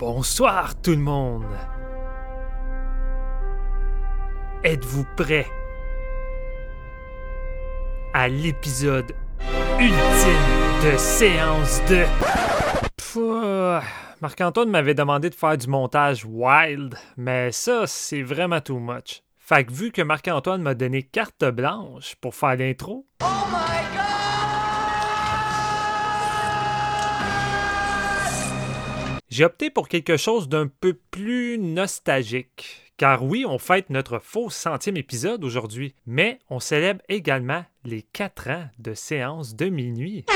Bonsoir tout le monde. Êtes-vous prêts à l'épisode ultime de séance de... Pfff, Marc-Antoine m'avait demandé de faire du montage wild, mais ça, c'est vraiment too much. Fait que vu que Marc-Antoine m'a donné carte blanche pour faire l'intro, j'ai opté pour quelque chose d'un peu plus nostalgique. Car oui, on fête notre faux centième épisode aujourd'hui, mais on célèbre également les 4 ans de séance de minuit.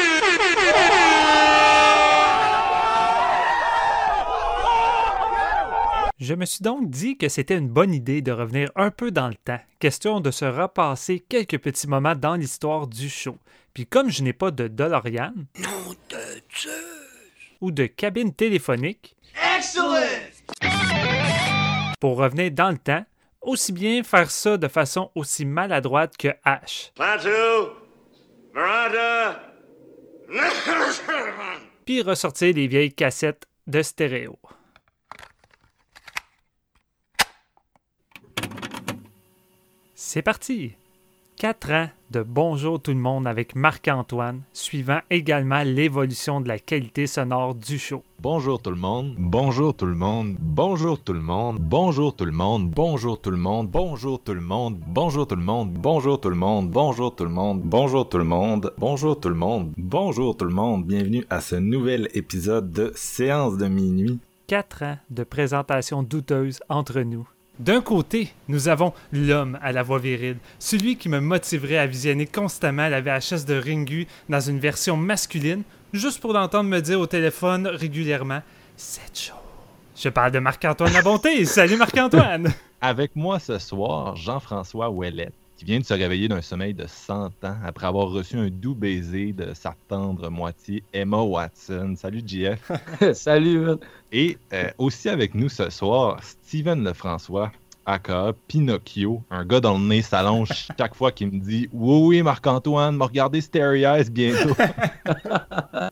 Je me suis donc dit que c'était une bonne idée de revenir un peu dans le temps, question de se repasser quelques petits moments dans l'histoire du show. Puis comme je n'ai pas de DeLorean ou de cabine téléphonique, pour revenir dans le temps, aussi bien faire ça de façon aussi maladroite que H. Puis ressortir les vieilles cassettes de stéréo. C'est parti! 4 ans de Bonjour tout le monde avec Marc-Antoine, suivant également l'évolution de la qualité sonore du show. Bonjour tout le monde, bonjour tout le monde, bonjour tout le monde, bonjour tout le monde, bonjour tout le monde, bonjour tout le monde, bonjour tout le monde, bonjour tout le monde, bonjour tout le monde, bonjour tout le monde, bonjour tout le monde, bonjour tout le monde, bienvenue à ce nouvel épisode de Séance de minuit. 4 ans de présentation douteuse entre nous. D'un côté, nous avons l'homme à la voix virile, celui qui me motiverait à visionner constamment la VHS de Ringu dans une version masculine, juste pour l'entendre me dire au téléphone régulièrement C'est chaud. Je parle de Marc-Antoine Labonté. Salut Marc-Antoine! Avec moi ce soir, Jean-François Ouellette, qui vient de se réveiller d'un sommeil de 100 ans après avoir reçu un doux baiser de sa tendre moitié, Emma Watson. Salut JF. Salut, man. Et euh, aussi avec nous ce soir, Steven Lefrançois, aka Pinocchio, un gars dont le nez s'allonge chaque fois qu'il me dit Oui, oui, Marc-Antoine, m'a regardé Starry Eyes bientôt.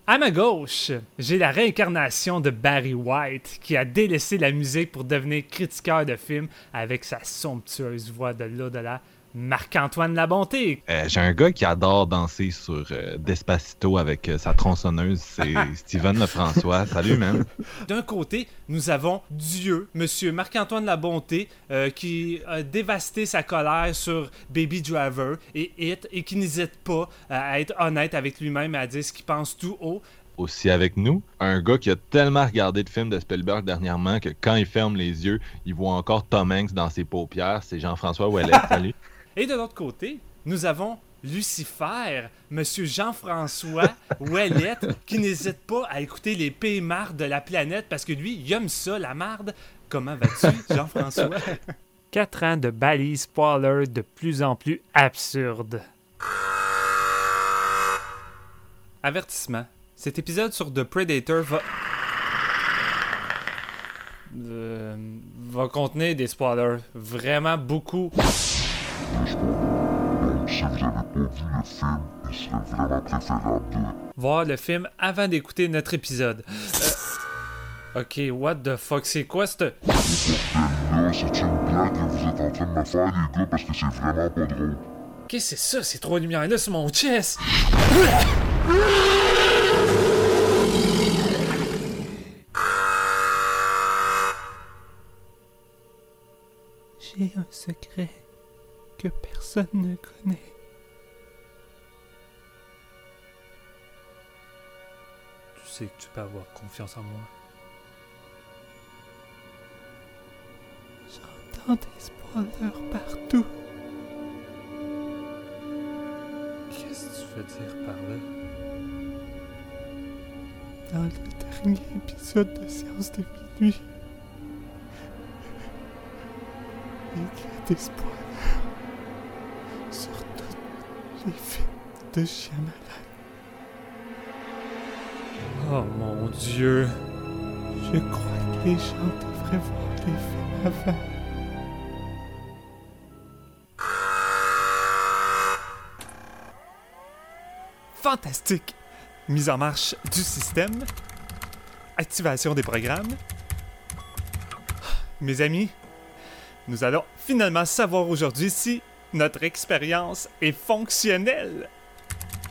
À ma gauche, j'ai la réincarnation de Barry White, qui a délaissé la musique pour devenir critiqueur de films avec sa somptueuse voix de l'au-delà, Marc-Antoine Labonté. Euh, J'ai un gars qui adore danser sur euh, Despacito avec euh, sa tronçonneuse, c'est Steven Lefrançois. Salut, man. D'un côté, nous avons Dieu, Monsieur Marc-Antoine Labonté, euh, qui a dévasté sa colère sur Baby Driver et Hit, et qui n'hésite pas à être honnête avec lui-même et à dire ce qu'il pense tout haut. Aussi avec nous, un gars qui a tellement regardé de films de Spielberg dernièrement que quand il ferme les yeux, il voit encore Tom Hanks dans ses paupières. C'est Jean-François Ouellet. Salut. Et de l'autre côté, nous avons Lucifer, Monsieur Jean-François Ouellette, qui n'hésite pas à écouter les pays mardes de la planète parce que lui, il aime ça, la marde. Comment vas-tu, Jean-François? Quatre ans de balises spoiler de plus en plus absurdes. Avertissement. Cet épisode sur The Predator va... Euh, va contenir des spoilers. Vraiment beaucoup. Si vous n'avez pas vu le film, il serait vraiment préférable de voir le film avant d'écouter notre épisode. Euh, ok, what the fuck, c'est quoi cette... c'est une blague que vous êtes en train de me faire, les gars, parce que c'est vraiment pas drôle. Que c'est ça, ces trois lumières-là sur mon chest? J'ai un secret que personne ne connaît. Tu sais que tu peux avoir confiance en moi. J'entends des spoilers partout. Qu'est-ce que tu veux dire par là? Dans le dernier épisode de Séance de minuit, il y a des spoilers les films de Shyamalan. Oh mon dieu! Je crois que les gens devraient voir les films avant. Fantastique! Mise en marche du système, activation des programmes, Mes amis, nous allons finalement savoir aujourd'hui si notre expérience est fonctionnelle.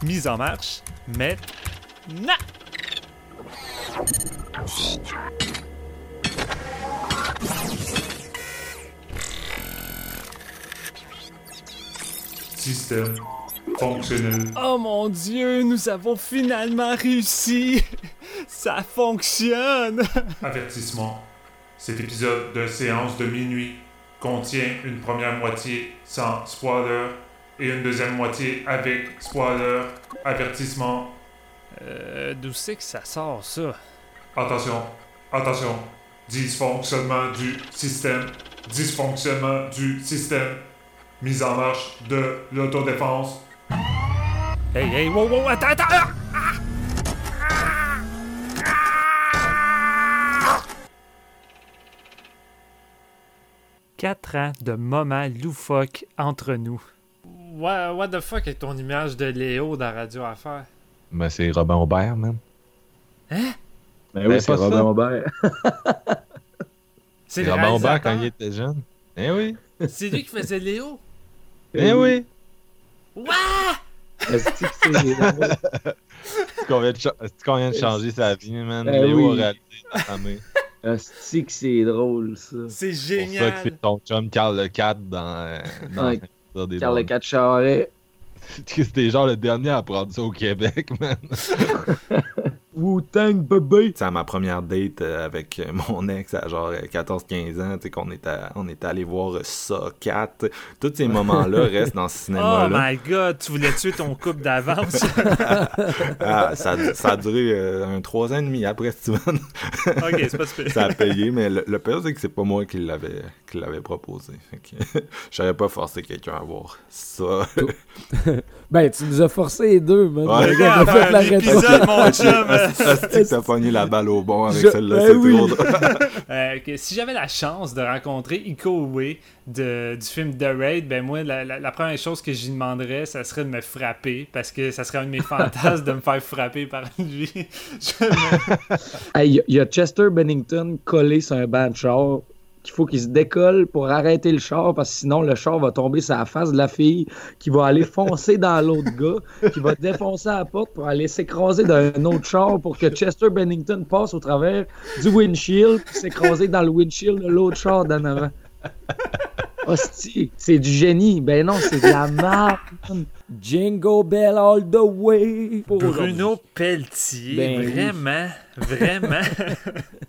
Mise en marche maintenant. Système fonctionnel. Oh mon dieu, nous avons finalement réussi. Ça fonctionne. Avertissement. Cet épisode de séance de minuit contient une première moitié sans spoiler et une deuxième moitié avec spoiler. Avertissement. Euh, d'où c'est que ça sort ça? Attention, attention. Dysfonctionnement du système. Dysfonctionnement du système. Mise en marche de l'autodéfense. Hey, hey, wow, wow, attends, attends! ah! Quatre ans de moments loufoques entre nous. What, what the fuck avec ton image de Léo dans Radio Affaires? Ben, c'est Robin Aubert, man. Hein? Ben Ben, oui, c'est pas Robin ça. Aubert. C'est C'est Robin Aubert quand il était jeune. Eh oui. C'est lui qui faisait Léo? Eh oui. Est-ce que c'est drôle? C'est qu'on vient de, cha- c'est qu'on vient de changer sa vie, man? Eh Léo oui. a réalisé que c'est drôle, ça? C'est C'est pour ça que génial! c'est ton chum Carl le 4 dans, euh, dans Ouais. dans des Carl le bandes. 4 Charret. C'était genre le dernier à apprendre ça au Québec, man. Wu-Tang, bébé! C'est à ma première date euh, avec euh, mon ex à genre euh, 14-15 ans, tu sais, qu'on on était allé voir euh, ça, 4. Tous ces moments-là restent dans ce Oh cinéma-là. my god, tu voulais tuer ton couple d'avance? Ah, ça, a- ça a duré euh, un 3 ans et demi après, Steven. ok, c'est pas super. ça a payé, mais le, le pire, c'est que c'est pas moi qui l'avais, qui l'avais proposé. J'aurais pas forcé quelqu'un à voir ça. Ben, tu nous as forcé les deux, man. Ouais. Le gars, on a fait la épisode, mon chum! Que t'as pogné la balle au bon avec Je- celle-là, ben c'est oui. trop drôle. Euh, que si j'avais la chance de rencontrer Iko Uwe de, du film The Raid, ben moi, la, la- la première chose que j'y demanderais, ça serait de me frapper, parce que ça serait un de mes fantasmes de me faire frapper par lui. Me- Hey, y- y a Chester Bennington collé sur un banc de char qu'il faut qu'il se décolle pour arrêter le char parce que sinon le char va tomber sur la face de la fille qui va aller foncer dans l'autre gars qui va défoncer la porte pour aller s'écraser d'un autre char pour que Chester Bennington passe au travers du windshield puis s'écraser dans le windshield de l'autre char d'en avant. Hostie, c'est du génie. Ben non, c'est de la merde. Jingle Bell all the way. Pour Bruno Pelletier, Ben oui. vraiment, vraiment.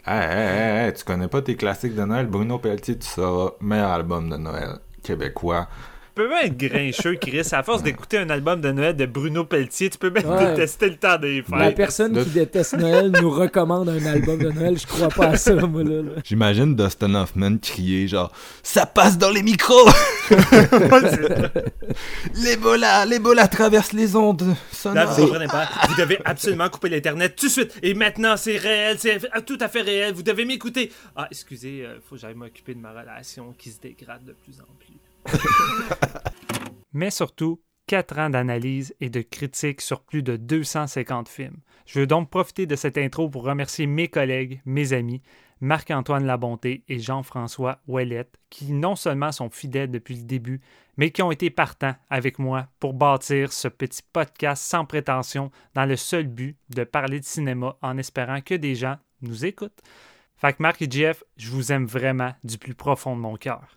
Hey, hey, hey, hey, tu connais pas tes classiques de Noël? Bruno Pelletier, tu sauras, meilleur album de Noël québécois. Tu peux bien être grincheux, Chris. À force d'écouter un album de Noël de Bruno Pelletier, tu peux Ouais. détester le temps des La fêtes. personne de- qui déteste Noël nous recommande un album de Noël. Je crois pas à ça, moi, là. là. J'imagine Dustin Hoffman crier genre « Ça passe dans les micros! L'Ebola! L'Ebola traverse les ondes Là, sonores! vous comprenez pas. Vous devez absolument couper l'Internet tout de suite. Et maintenant, c'est réel, c'est tout à fait réel. Vous devez m'écouter. Ah, excusez, euh, faut que j'aille m'occuper de ma relation qui se dégrade de plus en plus. Mais surtout, 4 ans d'analyse et de critique sur plus de 250 films. Je veux donc profiter de cette intro pour remercier mes collègues, mes amis, Marc-Antoine Labonté et Jean-François Ouellette, qui non seulement sont fidèles depuis le début, mais qui ont été partants avec moi pour bâtir ce petit podcast sans prétention dans le seul but de parler de cinéma en espérant que des gens nous écoutent. Fait que Marc et Jeff, je vous aime vraiment du plus profond de mon cœur.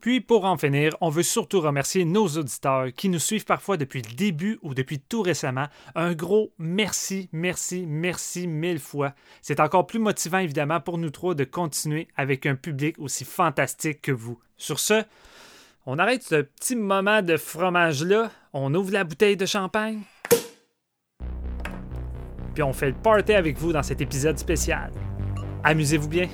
Puis pour en finir, on veut surtout remercier nos auditeurs qui nous suivent parfois depuis le début ou depuis tout récemment. Un gros merci, merci, merci mille fois. C'est encore plus motivant évidemment pour nous trois de continuer avec un public aussi fantastique que vous. Sur ce, on arrête ce petit moment de fromage-là, on ouvre la bouteille de champagne, puis on fait le party avec vous dans cet épisode spécial. Amusez-vous bien.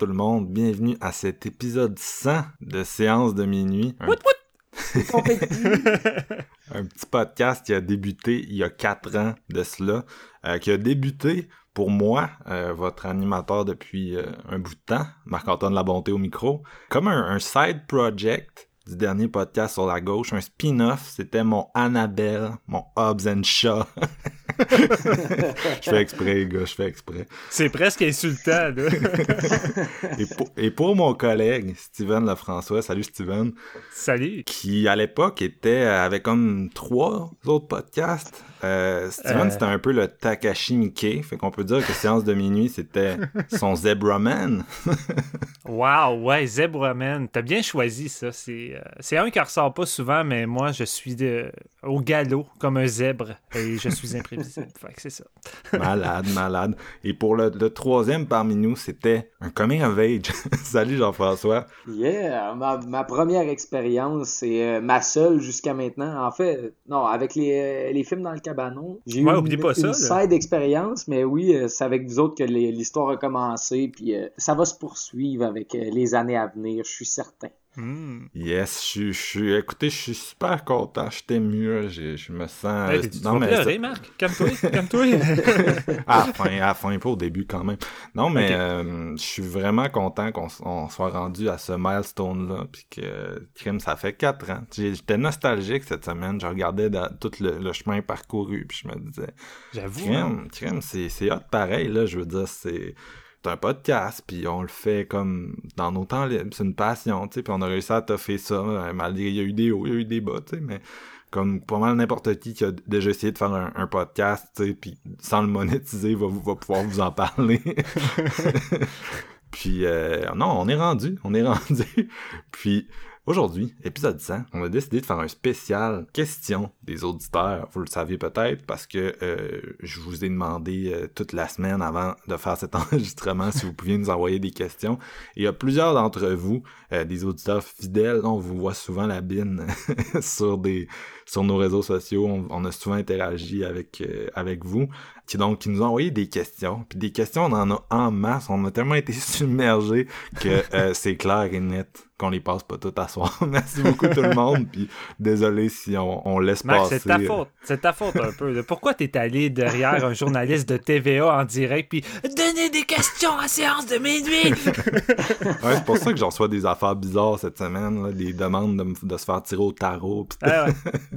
Tout le monde, bienvenue à cet épisode 100 de Séance de minuit. Un, un petit podcast qui a débuté il y a 4 ans de cela, euh, qui a débuté pour moi, euh, votre animateur depuis euh, un bout de temps, Marc-Antoine Labonté au micro, comme un, un side project du dernier podcast sur la gauche, un spin-off, c'était mon Annabelle, mon Hobbs and Shaw. je fais exprès, les gars, je fais exprès. C'est presque insultant, là. et, pour, et pour mon collègue, Steven Lefrançois, salut Steven. Salut. Qui, à l'époque, était avec comme trois autres podcasts. Euh, Steven, Euh. c'était un peu le Takashi Miike. Fait qu'on peut dire que Séance de minuit, c'était son Zebraman. Wow, ouais, Zebraman. T'as bien choisi ça. C'est euh, c'est un qui ressort pas souvent, mais moi, je suis de- au galop comme un zèbre et je suis imprévisible. fait que c'est ça. malade, malade. Et pour le, le troisième parmi nous, c'était un coming of age. salut Jean-François. Yeah, ma, ma première expérience, c'est euh, ma seule jusqu'à maintenant. En fait, non, avec les, les films dans le cabanon, j'ai Ouais, eu une, pas ça, une là. side expérience, mais oui, euh, c'est avec vous autres que l'histoire a commencé, puis euh, ça va se poursuivre avec euh, les années à venir, je suis certain. Hmm. Yes, je suis-. Écoutez, je suis super content. Ému. là. Je, me sens. Hey, non, mais pleurer, Marc? Calme-toi, calme-toi. à la fin, à la fin, pas au début quand même. Non, mais euh, je suis vraiment content qu'on soit rendu à ce milestone-là, puis que crime, ça fait quatre ans. J'ai- J'étais nostalgique cette semaine. Je regardais dans- tout le, le chemin parcouru, puis je me disais, J'avoue. hein. crime, c'est hot pareil là. Je veux dire, c'est c'est un podcast, puis on le fait comme dans nos temps libres. C'est une passion, tu sais, puis on a réussi à toffer ça, euh, malgré il y a eu des hauts, il y a eu des bas, tu sais, mais comme pas mal n'importe qui qui a déjà essayé de faire un, un podcast, tu sais, puis sans le monétiser, va, va pouvoir vous en parler. puis euh, non, on est rendu, on est rendu. puis aujourd'hui, épisode 100, on a décidé de faire un spécial question des auditeurs. Vous le savez peut-être parce que euh, je vous ai demandé euh, toute la semaine avant de faire cet enregistrement si vous pouviez nous envoyer des questions. Et il y a plusieurs d'entre vous, euh, des auditeurs fidèles, on vous voit souvent la bine sur des sur nos réseaux sociaux, on, on a souvent interagi avec euh, avec vous, qui donc qui nous ont envoyé des questions. Puis des questions, on en a en masse, on a tellement été submergés que euh, c'est clair et net qu'on les passe pas toutes à soir. Merci beaucoup tout le monde, puis désolé si on, on laisse Marc, passer. c'est ta euh, faute. C'est ta faute un peu. Pourquoi t'es allé derrière un journaliste de TVA en direct puis donner des questions à séance de minuit? Ouais, c'est pour ça que j'en reçois des affaires bizarres cette semaine, là, des demandes de, de se faire tirer au tarot. pis Ah.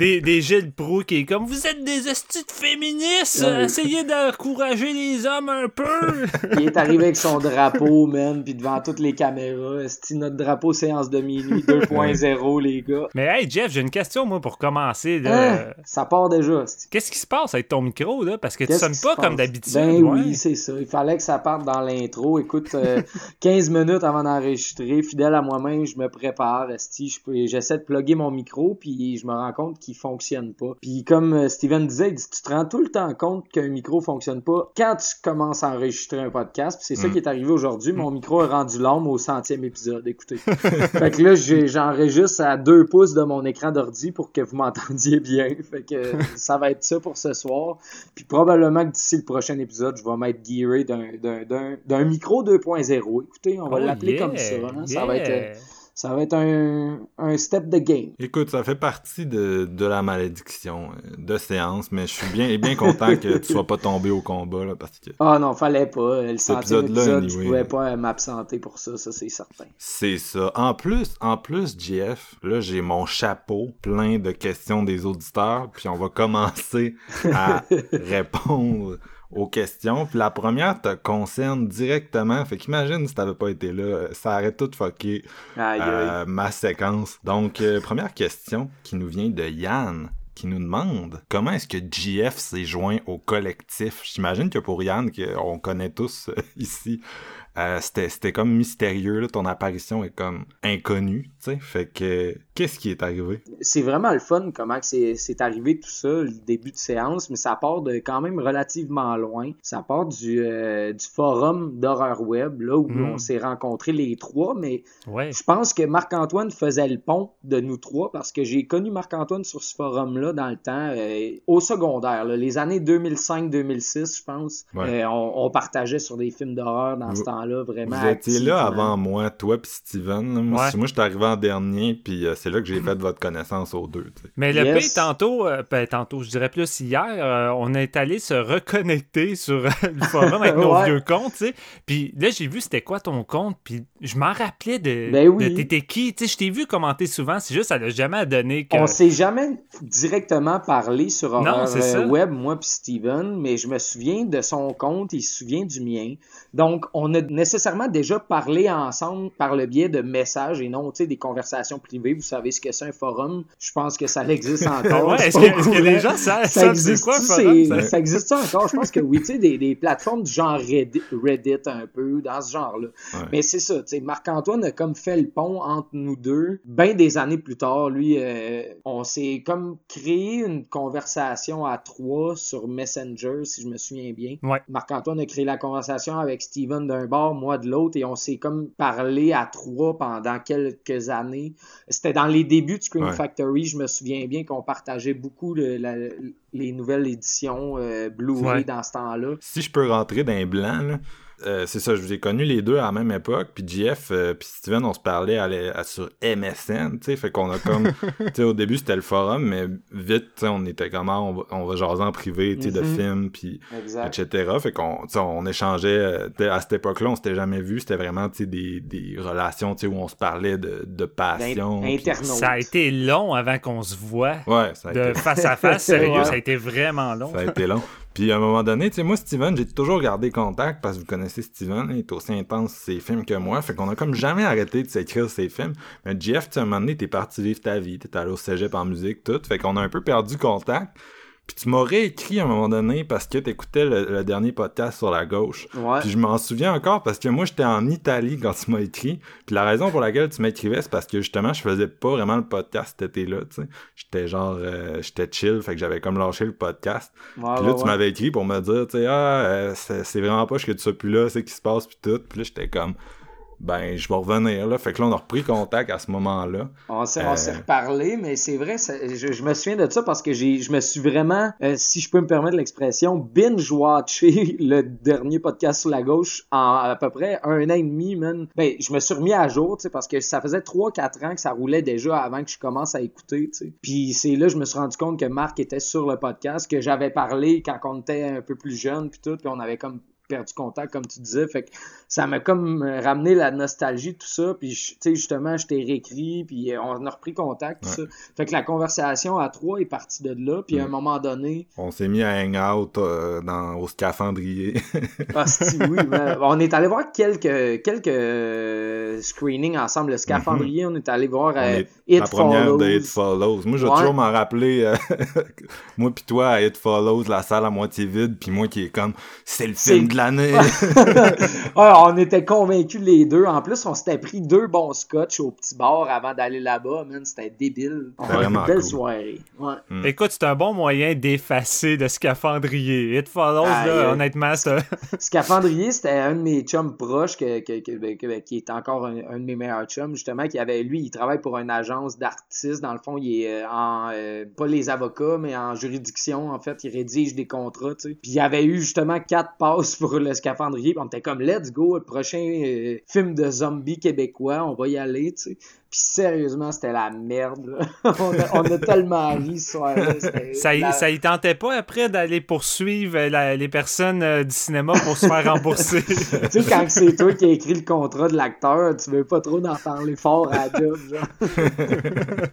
Des, des Gilles Proux qui est comme vous êtes des de féministes, Ouais. essayez d'encourager les hommes un peu. Il est arrivé avec son drapeau, man, puis devant toutes les caméras, c'est notre drapeau séance de minuit 2.0, les gars. Mais hey Jeff, j'ai une question moi pour commencer. là. Hein? Ça part déjà, Qu'est-ce qui se passe avec ton micro là? Parce que tu sonnes pas comme d'habitude. Ben ouais. oui, c'est ça. Il fallait que ça parte dans l'intro. Écoute, euh, 15 minutes avant d'enregistrer, fidèle à moi-même, je me prépare. esti, J'essaie de plugger mon micro, puis je me rends compte qu'il fonctionne pas. Puis comme euh, Steven disait, il dit, tu te rends tout le temps compte qu'un micro fonctionne pas quand tu commences à enregistrer un podcast. Puis c'est ça Mm. qui est arrivé aujourd'hui. Mon micro est rendu l'homme au centième épisode. Écoutez. fait que là, j'enregistre à deux pouces de mon écran d'ordi pour que vous m'entendiez bien. Fait que ça va être ça pour ce soir. Puis probablement que d'ici le prochain épisode, je vais m'être gearé d'un- micro 2.0. Écoutez, on va Oh, l'appeler yeah, comme ça. hein. Ça va être, euh, ça va être un, un step de game. Écoute, ça fait partie de, de la malédiction euh, de séance, mais je suis bien, bien content que tu sois pas tombé au combat, là, parce que Ah non, fallait pas. Le centième épisode, je pouvais pas m'absenter pour ça, ça c'est certain. c'est ça. En plus, en plus, JF, là, j'ai mon chapeau plein de questions des auditeurs, puis on va commencer à répondre aux questions. Puis la première te concerne directement. Fait qu'imagine si t'avais pas été là, ça aurait tout fucké euh, ma séquence. Donc, euh, première question qui nous vient de Yann qui nous demande comment est-ce que GF s'est joint au collectif? J'imagine que pour Yann, qu'on connaît tous euh, ici, euh, c'était c'était comme mystérieux, là, ton apparition est comme inconnue, tu sais. Fait que, qu'est-ce qui est arrivé? c'est vraiment le fun comment que c'est c'est arrivé tout ça, le début de séance, mais ça part de quand même relativement loin. Ça part du, euh, du forum d'horreur web, là où Mm. on s'est rencontrés les trois, mais Ouais. je pense que Marc-Antoine faisait le pont de nous trois parce que j'ai connu Marc-Antoine sur ce forum-là dans le temps, euh, au secondaire, là, les années 2005-2006, je pense. Ouais. Euh, on, on partageait sur des films d'horreur dans ce Vous- temps-là, vraiment. Vous étiez là avant moi, toi puis Steven. là. Moi, Ouais. moi, je suis arrivé en dernier, puis euh, c'est là que j'ai fait votre connaissance aux deux. Mais le Yes. P, tantôt, euh, ben, tantôt, je dirais plus hier, euh, on est allé se reconnecter sur le forum avec nos Ouais. vieux comptes, tu sais. Puis là, j'ai vu c'était quoi ton compte, puis je m'en rappelais de, Ben oui. de t'étais qui. Tu sais, je t'ai vu commenter souvent, c'est juste, ça l'a jamais donné que... On s'est jamais directement parlé sur Non, Horror euh, Web, moi puis Steven, mais je me souviens de son compte, il se souvient du mien. Donc, on a nécessairement déjà parlé ensemble par le biais de messages et non, tu sais, des conversations privées. Vous savez ce que c'est un forum. Je pense que ça existe encore. Ouais, est-ce que, courant. les gens savent, ça existe quoi un ça, forum? ça? ça existe ça encore? Je pense que oui tu sais des, des plateformes du genre Reddit, Reddit un peu dans ce genre là Ouais. mais c'est ça tu sais Marc-Antoine a comme fait le pont entre nous deux bien des années plus tard lui euh, on s'est comme créé une conversation à trois sur Messenger si je me souviens bien Ouais. Marc-Antoine a créé la conversation avec Steven d'un bord moi de l'autre et on s'est comme parlé à trois pendant quelques années c'était dans les débuts de Screen Ouais. Factory je me souviens bien qu'on partageait beaucoup le- la- les nouvelles éditions euh, Blu-ray Ouais. dans ce temps-là. Si je peux rentrer d'un blanc, là, euh, c'est ça, je vous ai connus les deux à la même époque, puis Jeff euh, puis Steven, on se parlait à sur MSN, tu sais, fait qu'on a comme, tu sais, au début c'était le forum, mais vite, tu sais, on était comme, ah, on va, on va jaser en privé, tu sais, de Mhm. films, puis etc. Fait qu'on tu sais, on échangeait, euh, à cette époque-là, on s'était jamais vu, c'était vraiment, tu sais, des, des relations, tu sais, où on se parlait de, de passion. Ça a été long avant qu'on se voit Ouais, ça a de été face à face, sérieux, Ouais. ça a été vraiment long. Ça a été long. Puis à un moment donné, tu sais, moi, Steven, j'ai toujours gardé contact parce que vous connaissez Steven, il est aussi intense ses films que moi. Fait qu'on a comme jamais arrêté de s'écrire ses films. Mais Jeff, tu sais, à un moment donné, t'es parti vivre ta vie, t'es allé au cégep en musique, tout. Fait qu'on a un peu perdu contact. Puis tu m'aurais écrit à un moment donné parce que t'écoutais le, le dernier podcast sur la gauche. Ouais. Puis je m'en souviens encore parce que moi j'étais en Italie quand tu m'as écrit. Puis la raison pour laquelle tu m'écrivais, c'est parce que justement je faisais pas vraiment le podcast cet été-là, tu sais. J'étais genre euh, j'étais chill, fait que j'avais comme lâché le podcast. Ouais, Puis là ouais, tu m'avais écrit pour me dire, tu sais, ah, euh, c'est vraiment pas que tu sois plus là, c'est ce qui se passe puis tout. Puis là j'étais comme ben je vais revenir là. Fait que là on a repris contact à ce moment-là. On s'est, Euh, reparlé, mais c'est vrai, ça- je, je me souviens de ça parce que je me suis vraiment, euh, si je peux me permettre l'expression, binge-watché le dernier podcast sur la gauche en à peu près un an et demi, man. Ben, je me suis remis à jour, tu sais, parce que ça faisait 3-4 ans que ça roulait déjà avant que je commence à écouter, tu sais. Puis c'est là que je me suis rendu compte que Marc était sur le podcast, que j'avais parlé quand on était un peu plus jeune, puis tout, puis on avait comme perdu contact, comme tu disais. Fait que ça m'a comme ramené la nostalgie, tout ça. Puis, tu sais, justement, je t'ai réécrit, puis euh, on a repris contact, tout ça. Fait que la conversation à trois est partie de là. Puis à un moment donné, On s'est mis à hang out euh, dans au scaphandrier. hostie, oui, mais on est allé voir quelques, quelques euh, screenings ensemble. Le scaphandrier, on est allé voir euh, est- It la première Follows. de It Follows. Moi, je vais toujours m'en rappeler, euh, moi puis toi, à It Follows, la salle à moitié vide, puis moi qui est comme, c'est le film de l'année. Ah, on était convaincus les deux. En plus, on s'était pris deux bons scotch au petit bar avant d'aller là-bas. Man, c'était débile. On a eu une belle cool. soirée. Ouais. Mm. Écoute, c'est un bon moyen d'effacer le scaphandrier. It Follows, là, aïe. honnêtement, un- Scaphandrier, c'était un de mes chums proches que, que, que- ben, que- qui est encore un, un de mes meilleurs chums, justement, qui avait, lui, il travaille pour une agence d'artistes. Dans le fond, il est euh, en, euh, pas les avocats, mais en juridiction, en fait. Il rédige des contrats, tu sais. Puis il avait eu, justement, quatre passes pour le scaphandrier. Puis on était comme, let's go, le prochain euh, film de zombies québécois, on va y aller, tu sais. Puis sérieusement, c'était la merde. là. on, a, on a tellement ri ce soir-là. c'était ça, y, la- ça y tentait pas après d'aller poursuivre euh, la- les personnes euh, du cinéma pour se faire rembourser? Tu sais, quand c'est toi qui as écrit le contrat de l'acteur, tu veux pas trop en parler fort à la job, genre.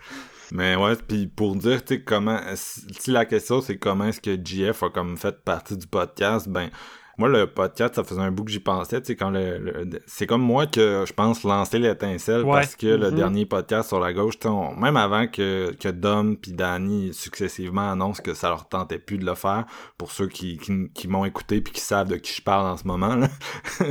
Mais ouais, puis pour dire, tu sais, comment, si si la question c'est comment est-ce que GF a comme fait partie du podcast, ben, moi, le podcast, ça faisait un bout que j'y pensais, tu sais, quand le, le- c'est comme moi que, je pense, lancer l'étincelle Ouais. parce que le Mhm. dernier podcast sur la gauche, tu sais, on- même avant que, que Dom puis Danny successivement annoncent que ça leur tentait plus de le faire, pour ceux qui, qui, qui m'ont écouté puis qui savent de qui je parle en ce moment, là.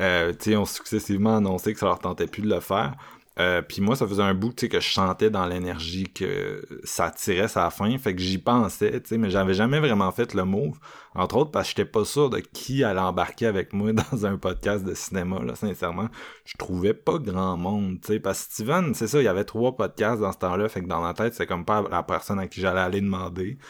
euh, tu sais, ont successivement annoncé que ça leur tentait plus de le faire. Euh, puis moi, ça faisait un bout, tu sais, que je sentais dans l'énergie que ça tirait sa fin. Fait que j'y pensais, tu sais, mais j'avais jamais vraiment fait le move. Entre autres parce que j'étais pas sûr de qui allait embarquer avec moi dans un podcast de cinéma, là, sincèrement. Je trouvais pas grand monde, tu sais. Parce que Steven, c'est ça, il y avait trois podcasts dans ce temps-là. Fait que dans ma tête, c'est comme pas la personne à qui j'allais aller demander.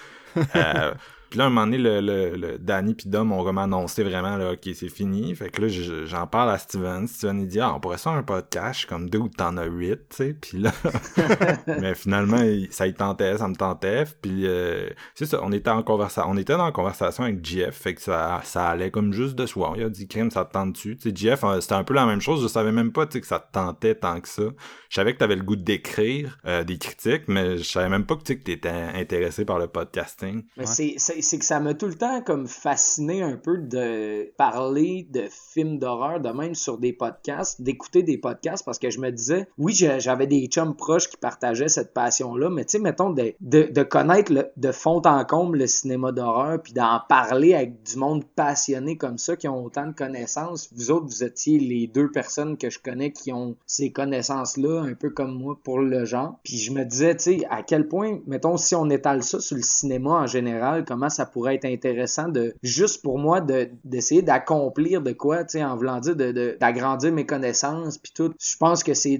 Euh, Puis là, un moment donné, le, le, le Danny puis Dom ont vraiment annoncé vraiment, là, OK, c'est fini. Fait que là, je- j'en parle à Steven. Steven, il dit, ah, on pourrait faire un podcast. Comme deux ou t'en as huit, tu sais. Puis là, mais finalement, ça y tentait, ça me tentait. Puis euh, c'est ça, on était en conversation, on était dans la conversation avec Jeff. Fait que ça, ça allait comme juste de soi. Il a dit, crime, ça te tente dessus. Tu sais, Jeff, euh, c'était un peu la même chose. Je savais même pas, tu sais, que ça te tentait tant que ça. Je savais que t'avais le goût d'écrire euh, des critiques, mais je savais même pas que tu sais, que t'étais intéressé par le podcasting. Mais c'est- c'est c'est que ça m'a tout le temps comme fasciné un peu de parler de films d'horreur, de même sur des podcasts, d'écouter des podcasts, parce que je me disais, oui, j'avais des chums proches qui partageaient cette passion-là, mais tu sais, mettons, de, de, connaître de fond en comble le cinéma d'horreur, puis d'en parler avec du monde passionné comme ça, qui ont autant de connaissances. Vous autres, vous étiez les deux personnes que je connais qui ont ces connaissances-là, un peu comme moi, pour le genre. Puis je me disais, tu sais, à quel point, mettons, si on étale ça sur le cinéma en général, comment ça pourrait être intéressant de, juste pour moi, de, d'essayer d'accomplir de quoi, tu sais, en voulant dire de, de- d'agrandir mes connaissances, puis tout. Je pense que c'est,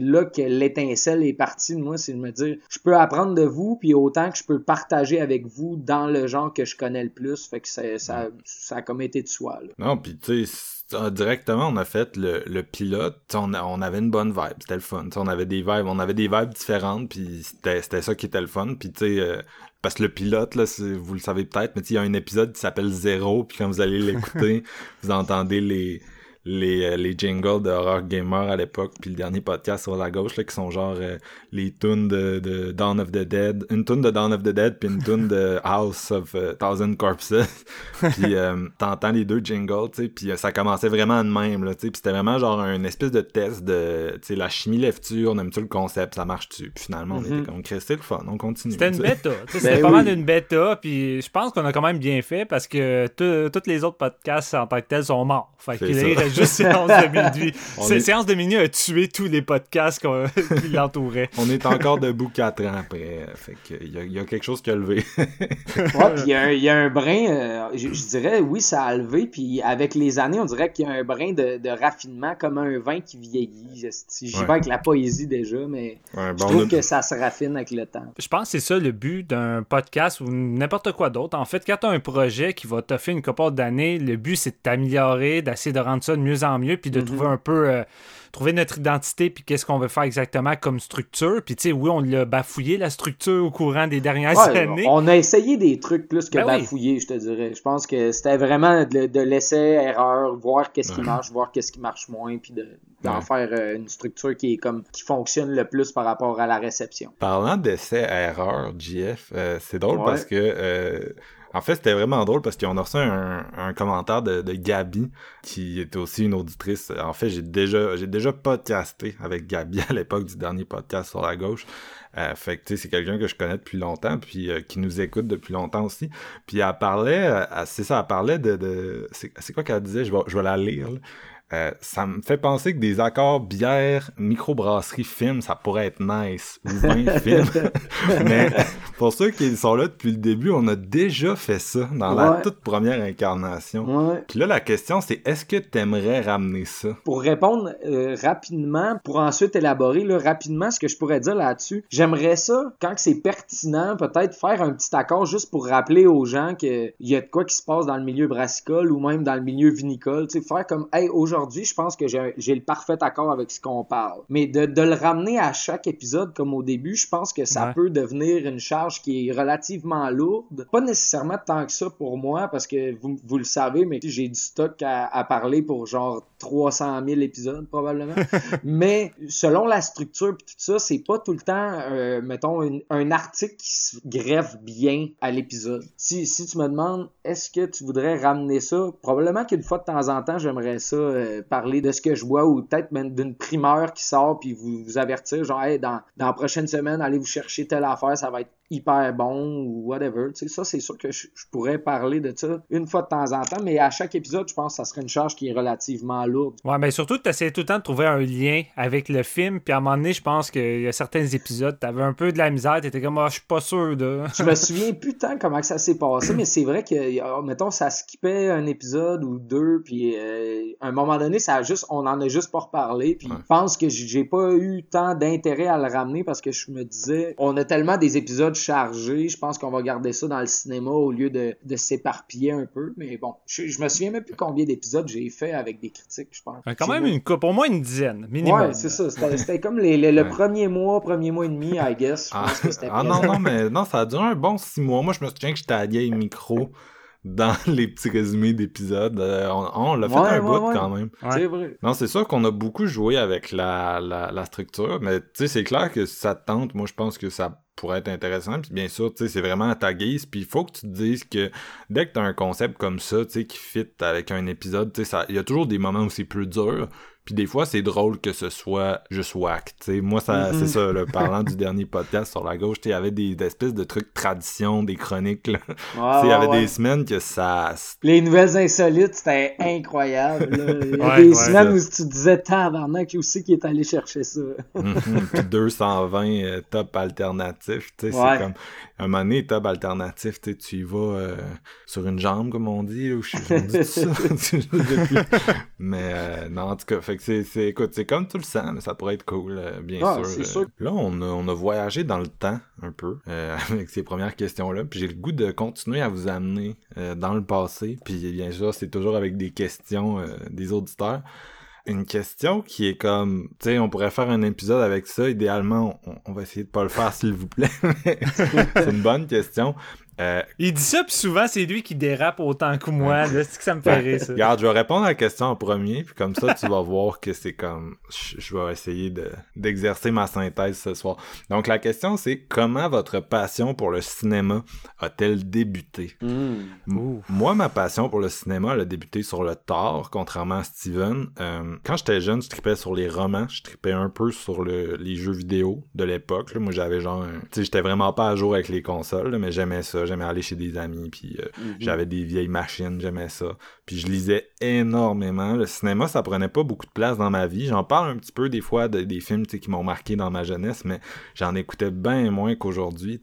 là que l'étincelle est partie de moi, c'est de me dire, je peux apprendre de vous, puis autant que je peux partager avec vous dans le genre que je connais le plus, fait que ça, ça, ça a comme été de soi. Non, puis tu sais, euh, directement, on a fait le, le pilote. On, on avait une bonne vibe, c'était le fun. On avait des vibes, on avait des vibes différentes, puis c'était c'était ça qui était le fun. Puis tu sais, euh, parce que le pilote, là, vous le savez peut-être, mais tu sais, il y a un épisode qui s'appelle Zéro, puis quand vous allez l'écouter, vous entendez les les, euh, les jingles de Horror Gamer à l'époque, puis le dernier podcast sur la gauche, là, qui sont genre euh, les tunes de, de Dawn of the Dead, une tune de Dawn of the Dead, puis une tune de House of euh, Thousand Corpses. puis euh, t'entends les deux jingles, tu sais, puis euh, ça commençait vraiment de même, là, tu sais, puis c'était vraiment genre un espèce de test de, tu sais, la chimie lève-tu, on aime-tu le concept, ça marche-tu, puis finalement, on Mhm. était comme, Chris, c'est le fun, on continue. C'était une bêta. Tu sais, C'était Ben pas oui. mal une bêta, puis je pense qu'on a quand même bien fait parce que tous tous les autres podcasts en tant que tels sont morts. Fait que Juste Séance de minuit. Cette est- Séance de minuit a tué tous les podcasts qu'on- qui l'entouraient. On est encore debout quatre ans après, fait que il y a, il y a quelque chose qui a levé. Ouais, puis il y, a un- il y a un brin, euh, je, je dirais, oui, ça a levé, puis avec les années, on dirait qu'il y a un brin de, de raffinement, comme un vin qui vieillit. Je- J'y Ouais. vais avec la poésie déjà, mais je trouve que ça se raffine avec le temps. Je pense que c'est ça le but d'un podcast ou n'importe quoi d'autre. En fait, quand tu as un projet qui va t'offrir une couple d'années, le but c'est de t'améliorer, d'essayer de rendre ça mieux en mieux, puis de Mhm. trouver un peu, euh, trouver notre identité, puis qu'est-ce qu'on veut faire exactement comme structure. Puis tu sais, oui, on l'a bafouillé la structure au courant des dernières Ouais, années. on a essayé des trucs plus que Ben oui. bafouiller, je te dirais. Je pense que c'était vraiment de, de l'essai-erreur, voir qu'est-ce qui marche, voir qu'est-ce qui marche moins, puis de- d'en Ouais. faire euh, une structure qui est comme qui fonctionne le plus par rapport à la réception. Parlant d'essais erreurs, JF, euh, c'est drôle Ouais. parce que euh, en fait c'était vraiment drôle parce qu'on a reçu un, commentaire de, Gabi qui est aussi une auditrice. En fait, j'ai déjà j'ai déjà podcasté avec Gabi à l'époque du dernier podcast sur la gauche. Euh, fait que c'est quelqu'un que je connais depuis longtemps, puis euh, qui nous écoute depuis longtemps aussi. Puis elle parlait, euh, c'est ça, elle parlait de, de c'est c'est quoi qu'elle disait, je vais, je vais la lire. là. Euh, ça me fait penser que des accords bière, microbrasserie, film, ça pourrait être nice. Ou bien film. Mais pour ceux qui sont là depuis le début, on a déjà fait ça dans la toute première incarnation. Ouais. Puis là, la question, c'est est-ce que t'aimerais ramener ça? Pour répondre euh, rapidement, pour ensuite élaborer là, rapidement ce que je pourrais dire là-dessus, j'aimerais ça, quand c'est pertinent, peut-être faire un petit accord juste pour rappeler aux gens qu'il y a de quoi qui se passe dans le milieu brassicole ou même dans le milieu vinicole. Tu sais, faire comme, hey, aujourd'hui, je pense que j'ai le parfait accord avec ce qu'on parle. Mais de, de le ramener à chaque épisode comme au début, je pense que ça Ouais. peut devenir une charge qui est relativement lourde. Pas nécessairement tant que ça pour moi, parce que vous, vous le savez, mais j'ai du stock à, à parler pour genre 300 000 épisodes probablement. mais selon la structure pis tout ça, c'est pas tout le temps, euh, mettons, une- un article qui se greffe bien à l'épisode. Si, si tu me demandes, est-ce que tu voudrais ramener ça? Probablement qu'une fois de temps en temps, j'aimerais ça euh, parler de ce que je vois ou peut-être même d'une primeur qui sort puis vous, vous avertir, genre, hey, dans, dans la prochaine semaine, allez vous chercher telle affaire, ça va être hyper bon ou whatever. Tu sais, ça, c'est sûr que je, je pourrais parler de ça une fois de temps en temps, mais à chaque épisode, je pense que ça serait une charge qui est relativement lourde. Ouais, mais surtout, tu essayais tout le temps de trouver un lien avec le film. Puis à un moment donné, je pense qu'il y a certains épisodes, tu avais un peu de la misère. Tu étais comme, ah, je suis pas sûr de. Je me souviens plus tant comment que ça s'est passé, mais c'est vrai que, mettons, ça skippait un épisode ou deux, puis euh, à un moment donné, ça a juste, on en a juste pas reparlé, puis Ouais. je pense que j'ai pas eu tant d'intérêt à le ramener parce que je me disais, on a tellement des épisodes épisode chargé, je pense qu'on va garder ça dans le cinéma au lieu de, de s'éparpiller un peu. Mais bon, je, je me souviens même plus combien d'épisodes j'ai fait avec des critiques, je pense. Quand même une coupe, au moins une dizaine, minimum. Ouais, c'est ça. C'était c'était comme les, les- le premier mois, premier mois et demi, I guess. Je Ah, pense que c'était ah non, non, mais non, ça a duré un bon six mois. Moi, je me souviens que je taguais les micros dans les petits résumés d'épisodes. Euh, on on l'a fait Ouais, un ouais, bout ouais. quand même. C'est vrai. Non, c'est sûr qu'on a beaucoup joué avec la, la, la structure, mais tu sais, c'est clair que si ça te tente, moi je pense que ça pourrait être intéressant. Puis bien sûr, tu sais, c'est vraiment à ta guise. Puis il faut que tu te dises que dès que tu as un concept comme ça, tu sais, qui fit avec un épisode, tu sais, il y a toujours des moments où c'est plus dur. Puis des fois, c'est drôle que ce soit juste whack. Tu sais, moi, ça, c'est ça, le parlant du dernier podcast sur la gauche, tu sais, il y avait des, des espèces de trucs tradition, des chroniques. Là. Tu sais, Ouais, il y avait ouais. des semaines que ça, Les nouvelles insolites, c'était incroyable. là. Il y a Ouais, des semaines où tu disais tabarnak aussi qui est allé chercher ça? Mhm, Puis 220 euh, top alternatifs, tu sais, Ouais. c'est comme un moment donné, top alternatif, tu y vas euh, sur une jambe, comme on dit, ou je je dis ça. Mais euh, non, en tout cas, fait que c'est, c'est, écoute, c'est comme tu le sens, là, ça pourrait être cool, euh, bien Ah, sûr. c'est euh. sûr. Là, on a, on a voyagé dans le temps un peu euh, avec ces premières questions-là, puis j'ai le goût de continuer à vous amener euh, dans le passé, puis bien sûr, c'est toujours avec des questions euh, des auditeurs une question qui est comme, tu sais, on pourrait faire un épisode avec ça. Idéalement, on, on va essayer de pas le faire, s'il vous plaît. C'est une bonne question. Euh, Il dit ça, puis souvent, c'est lui qui dérape autant que moi. C'est que ça me fait rire, ça. regarde, je vais répondre à la question en premier, puis comme ça, tu vas voir que c'est comme, je, vais essayer de d'exercer ma synthèse ce soir. Donc, la question, c'est comment votre passion pour le cinéma a-t-elle débuté? M- Moi, ma passion pour le cinéma, elle a débuté sur le tard, contrairement à Steven. Euh, quand j'étais jeune, je tripais sur les romans, je tripais un peu sur le- les jeux vidéo de l'époque. Moi, j'avais genre... un- Tu sais, j'étais vraiment pas à jour avec les consoles, là, mais j'aimais ça. J'aimais aller chez des amis, puis euh, j'avais des vieilles machines, j'aimais ça. Puis je lisais énormément. Le cinéma, ça prenait pas beaucoup de place dans ma vie. J'en parle un petit peu des fois de- des films qui m'ont marqué dans ma jeunesse, mais j'en écoutais bien moins qu'aujourd'hui.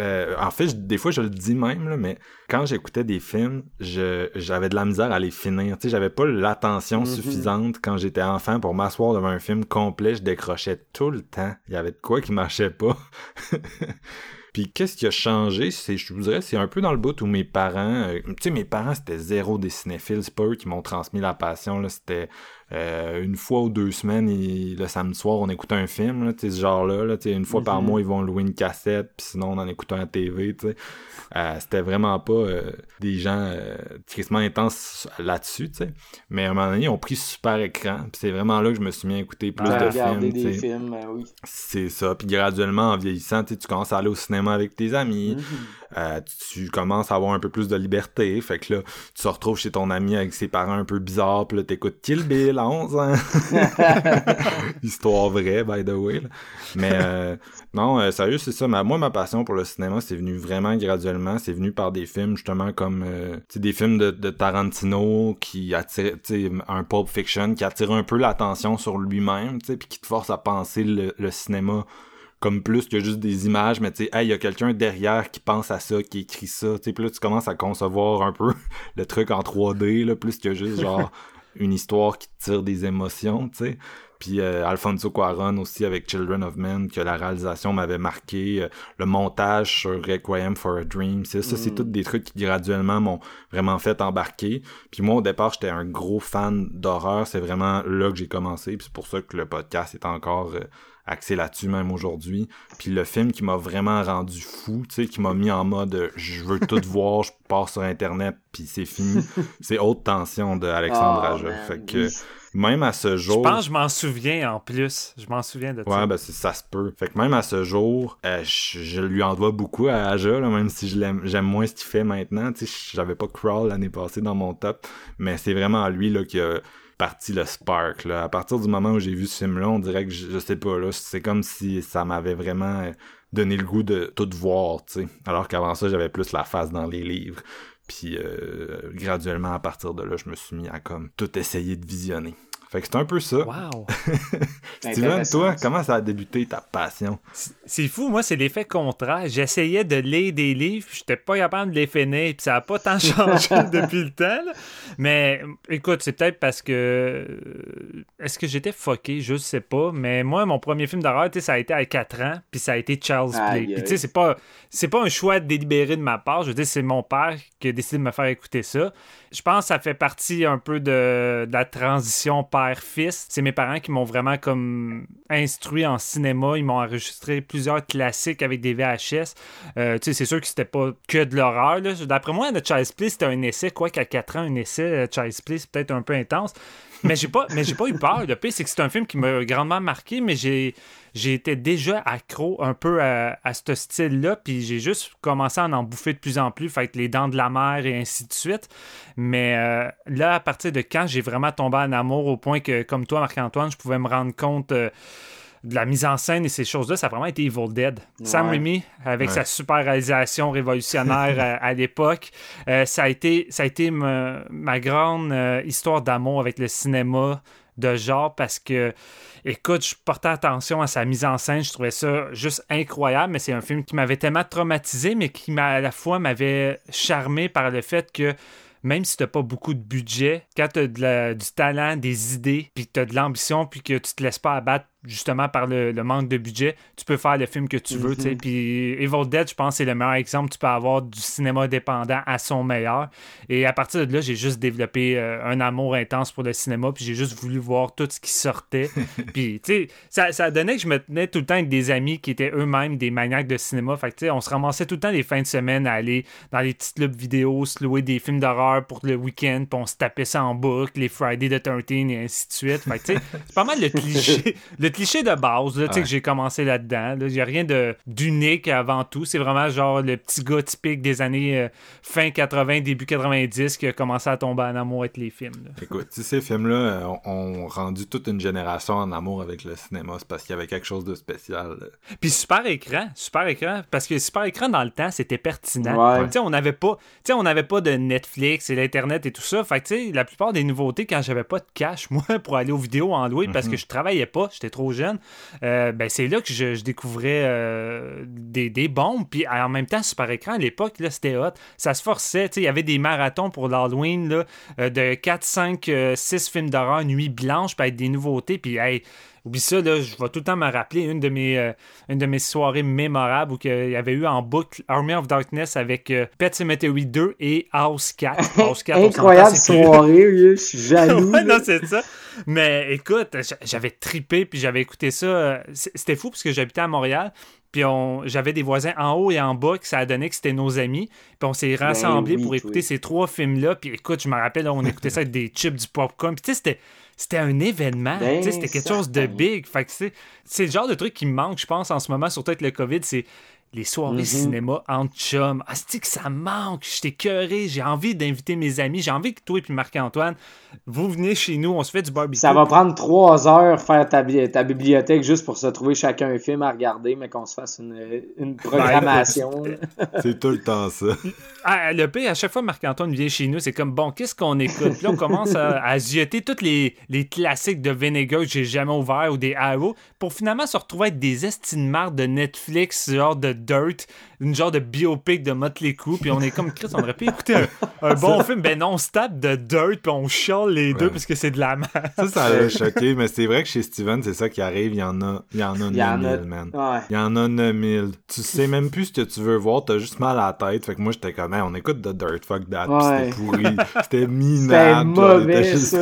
Euh, en fait, je- des fois, je le dis même, là, mais quand j'écoutais des films, je, j'avais de la misère à les finir. J'avais pas l'attention suffisante quand j'étais enfant pour m'asseoir devant un film complet. Je décrochais tout le temps. Il y avait de quoi qui marchait pas. Puis qu'est-ce qui a changé, c'est, je vous dirais, c'est un peu dans le bout où mes parents, euh, tu sais, mes parents c'était zéro des cinéphiles, c'est pas eux qui m'ont transmis la passion, là, c'était euh, une fois ou deux semaines, le samedi soir, on écoutait un film, là, ce genre-là, là, une fois par mois, ils vont louer une cassette, puis sinon, on en écoutait un TV. Euh, c'était vraiment pas euh, des gens tristement intenses là-dessus. Mais à un moment donné, ils ont pris super écran, puis c'est vraiment là que je me suis mis à écouter plus de films, des films, euh, oui. C'est ça. Puis graduellement, en vieillissant, tu commences à aller au cinéma avec tes amis. Tu, tu commences à avoir un peu plus de liberté. Fait que là, tu te retrouves chez ton ami avec ses parents un peu bizarres. Puis là, t'écoutes Kill Bill à 11 ans. Histoire vraie, by the way. là. Mais euh, non, euh, sérieux, c'est ça. Ma- moi, ma passion pour le cinéma, c'est venu vraiment graduellement. C'est venu par des films, justement, comme euh, des films de, de Tarantino qui attirent, un Pulp Fiction qui attire un peu l'attention sur lui-même, puis qui te force à penser le, le cinéma comme plus que juste des images, mais tu sais, hey, il y a quelqu'un derrière qui pense à ça, qui écrit ça, tu sais, puis là, tu commences à concevoir un peu le truc en 3D, là, plus que juste, genre, une histoire qui tire des émotions, tu sais. Puis euh, Alfonso Cuarón aussi avec Children of Men, que la réalisation m'avait marqué, euh, le montage sur Requiem for a Dream, c'est ça, c'est tous des trucs qui graduellement m'ont vraiment fait embarquer. Puis moi, au départ, j'étais un gros fan d'horreur, c'est vraiment là que j'ai commencé, puis c'est pour ça que le podcast est encore euh, axé là-dessus même aujourd'hui. Puis le film qui m'a vraiment rendu fou, tu sais, qui m'a mis en mode euh, je veux tout voir, je pars sur internet puis c'est fini. c'est Haute tension de Alexandre Ah, Aja. Fait que même à ce Je jour, pense que je m'en souviens en plus. Je m'en souviens de ça. Ouais, ben ça se peut. Fait que même à ce jour, euh, je, je lui en dois beaucoup à Aja, là, même si je l'aime, j'aime moins ce qu'il fait maintenant. Tu sais, j'avais pas Crawl l'année passée dans mon top, mais c'est vraiment lui là qui a parti le spark. À partir du moment où j'ai vu ce film-là, on dirait que je, je sais pas c'est comme si ça m'avait vraiment euh, donné le goût de tout voir, tu. Alors qu'avant ça, j'avais plus la face dans les livres. Puis euh, graduellement, à partir de là, je me suis mis à comme tout essayer de visionner. Fait que c'est un peu ça. Wow! Steven, toi, comment ça a débuté ta passion? C'est fou, moi, c'est l'effet contraire. J'essayais de lire des livres, puis j'étais pas capable de les finir, puis ça a pas tant changé depuis le temps. là. Mais écoute, c'est peut-être parce que. euh, Est-ce que j'étais fucké? Je sais pas. Mais moi, mon premier film d'horreur, tu sais, ça a été à 4 ans, puis ça a été Charles Play. Aïe, Puis tu sais, c'est pas, c'est pas un choix délibéré de ma part. Je veux dire, c'est mon père qui a décidé de me faire écouter ça. Je pense que ça fait partie un peu de, la transition père-fils. C'est mes parents qui m'ont vraiment comme instruit en cinéma. Ils m'ont enregistré plusieurs classiques avec des VHS. Euh, c'est sûr que c'était pas que de l'horreur. D'après moi, le Child's Play, c'était un essai. Quoi qu'à 4 ans, un essai, euh, Child's Play, c'est peut-être un peu intense. Mais j'ai pas, mais j'ai pas eu peur. Le c'est que c'est un film qui m'a grandement marqué, mais j'ai, été déjà accro un peu à, à ce style-là, puis j'ai juste commencé à en bouffer de plus en plus, fait les dents de la mer et ainsi de suite. Mais euh, là, à partir de quand j'ai vraiment tombé en amour au point que, comme toi, Marc-Antoine, je pouvais me rendre compte euh, de la mise en scène et ces choses-là, ça a vraiment été Evil Dead. Sam. Raimi, avec Ouais. sa super réalisation révolutionnaire à, à l'époque, euh, ça a été, ça a été ma, ma grande euh, histoire d'amour avec le cinéma de genre parce que, écoute, je portais attention à sa mise en scène, je trouvais ça juste incroyable, mais c'est un film qui m'avait tellement traumatisé, mais qui m'a à la fois m'avait charmé par le fait que même si t'as pas beaucoup de budget, quand t'as du talent, des idées, puis que t'as de l'ambition, puis que tu te laisses pas abattre justement par le, le manque de budget, tu peux faire le film que tu veux, sais. Puis Evil Dead, je pense c'est le meilleur exemple que tu peux avoir du cinéma indépendant à son meilleur. Et à partir de là, j'ai juste développé euh, un amour intense pour le cinéma, puis j'ai juste voulu voir tout ce qui sortait. puis, tu sais, ça, ça donnait que je me tenais tout le temps avec des amis qui étaient eux-mêmes des maniaques de cinéma. Fait que, tu sais, on se ramassait tout le temps les fins de semaine à aller dans les petits clubs vidéo, se louer des films d'horreur pour le week-end, puis on se tapait ça en boucle, les Friday the 13 et ainsi de suite. Fait que, tu sais, c'est pas mal le cliché, le cliché de base, là, tu sais, Ouais. que j'ai commencé là-dedans. Il n'y a rien de- d'unique avant tout. C'est vraiment genre le petit gars typique des années euh, fin 80, début 90 qui a commencé à tomber en amour avec les films. là. Écoute, ces films-là euh, ont, ont rendu toute une génération en amour avec le cinéma, c'est parce qu'il y avait quelque chose de spécial. là. Puis super écran, super écran, parce que super écran dans le temps, c'était pertinent. Ouais. Tu sais, on n'avait pas, tu sais, on n'avait pas de Netflix et l'internet et tout ça. Fait que tu sais, la plupart des nouveautés quand j'avais pas de cash moi pour aller aux vidéos en louer parce que je travaillais pas, j'étais trop jeune. euh, ben c'est là que je, découvrais euh, des, des bombes. Puis en même temps, super écran à l'époque c'était hot. Ça se forçait. Il y avait des marathons pour l'Halloween euh, de 4, 5, 6 films d'horreur, nuit blanche, puis avec des nouveautés. Puis hey, Oublie ça, là, je vais tout le temps me rappeler une de mes, euh, une de mes soirées mémorables où il y avait eu en boucle Army of Darkness avec euh, Pet Cemetery 2 et House 4. House 4 on Incroyable soirée, oui, je suis jaloux. ouais, non, c'est ça. Mais écoute, j'avais tripé, puis j'avais écouté ça. euh, C'était fou parce que j'habitais à Montréal. Puis j'avais des voisins en haut et en bas qui ça a donné que c'était nos amis. Puis on s'est rassemblés oui, pour oui. écouter ces trois films-là. Puis écoute, je me rappelle, on écoutait ça avec des chips, du popcorn. Puis tu sais, c'était, c'était un événement. Ben, c'était quelque chose de big. Fait que c'est, c'est le genre de truc qui me manque, je pense, en ce moment, surtout avec le COVID. C'est les soirées Mhm. cinéma entre chums. Ah, c'est que ça manque? J'étais cœuré. J'ai envie d'inviter mes amis. J'ai envie que toi et puis Marc-Antoine, vous venez chez nous. On se fait du barbecue. Ça va prendre trois heures faire ta, bi- ta bibliothèque juste pour se trouver chacun un film à regarder, mais qu'on se fasse une, une programmation. C'est tout le temps ça. Ah, le pire, à chaque fois Marc-Antoine vient chez nous, c'est comme bon, qu'est-ce qu'on écoute? Puis là, on commence à, à zioter tous les, les classiques de Vinegar que j'ai jamais ouverts ou des Arrow pour finalement se retrouver avec des estimes de Netflix, genre de Dirt, une genre de biopic de Motley Crue. Puis on est comme Chris, on aurait pu écouter un, un bon film. Ben non, on se tape de Dirt, puis on chiale les deux Ouais. parce que c'est de la merde. Ça, ça a choqué, mais c'est vrai que chez Steven, c'est ça qui arrive. Il y en a, il y en a Il y en a- 9000, man. Ouais. Il y en a 9000. Tu sais même plus ce que tu veux voir, t'as juste mal à la tête. Fait que moi, j'étais comme, Hey, on écoute The Dirt, fuck that. Pis Ouais. C'était pourri. C'était minable. genre, on était mauvais, ça.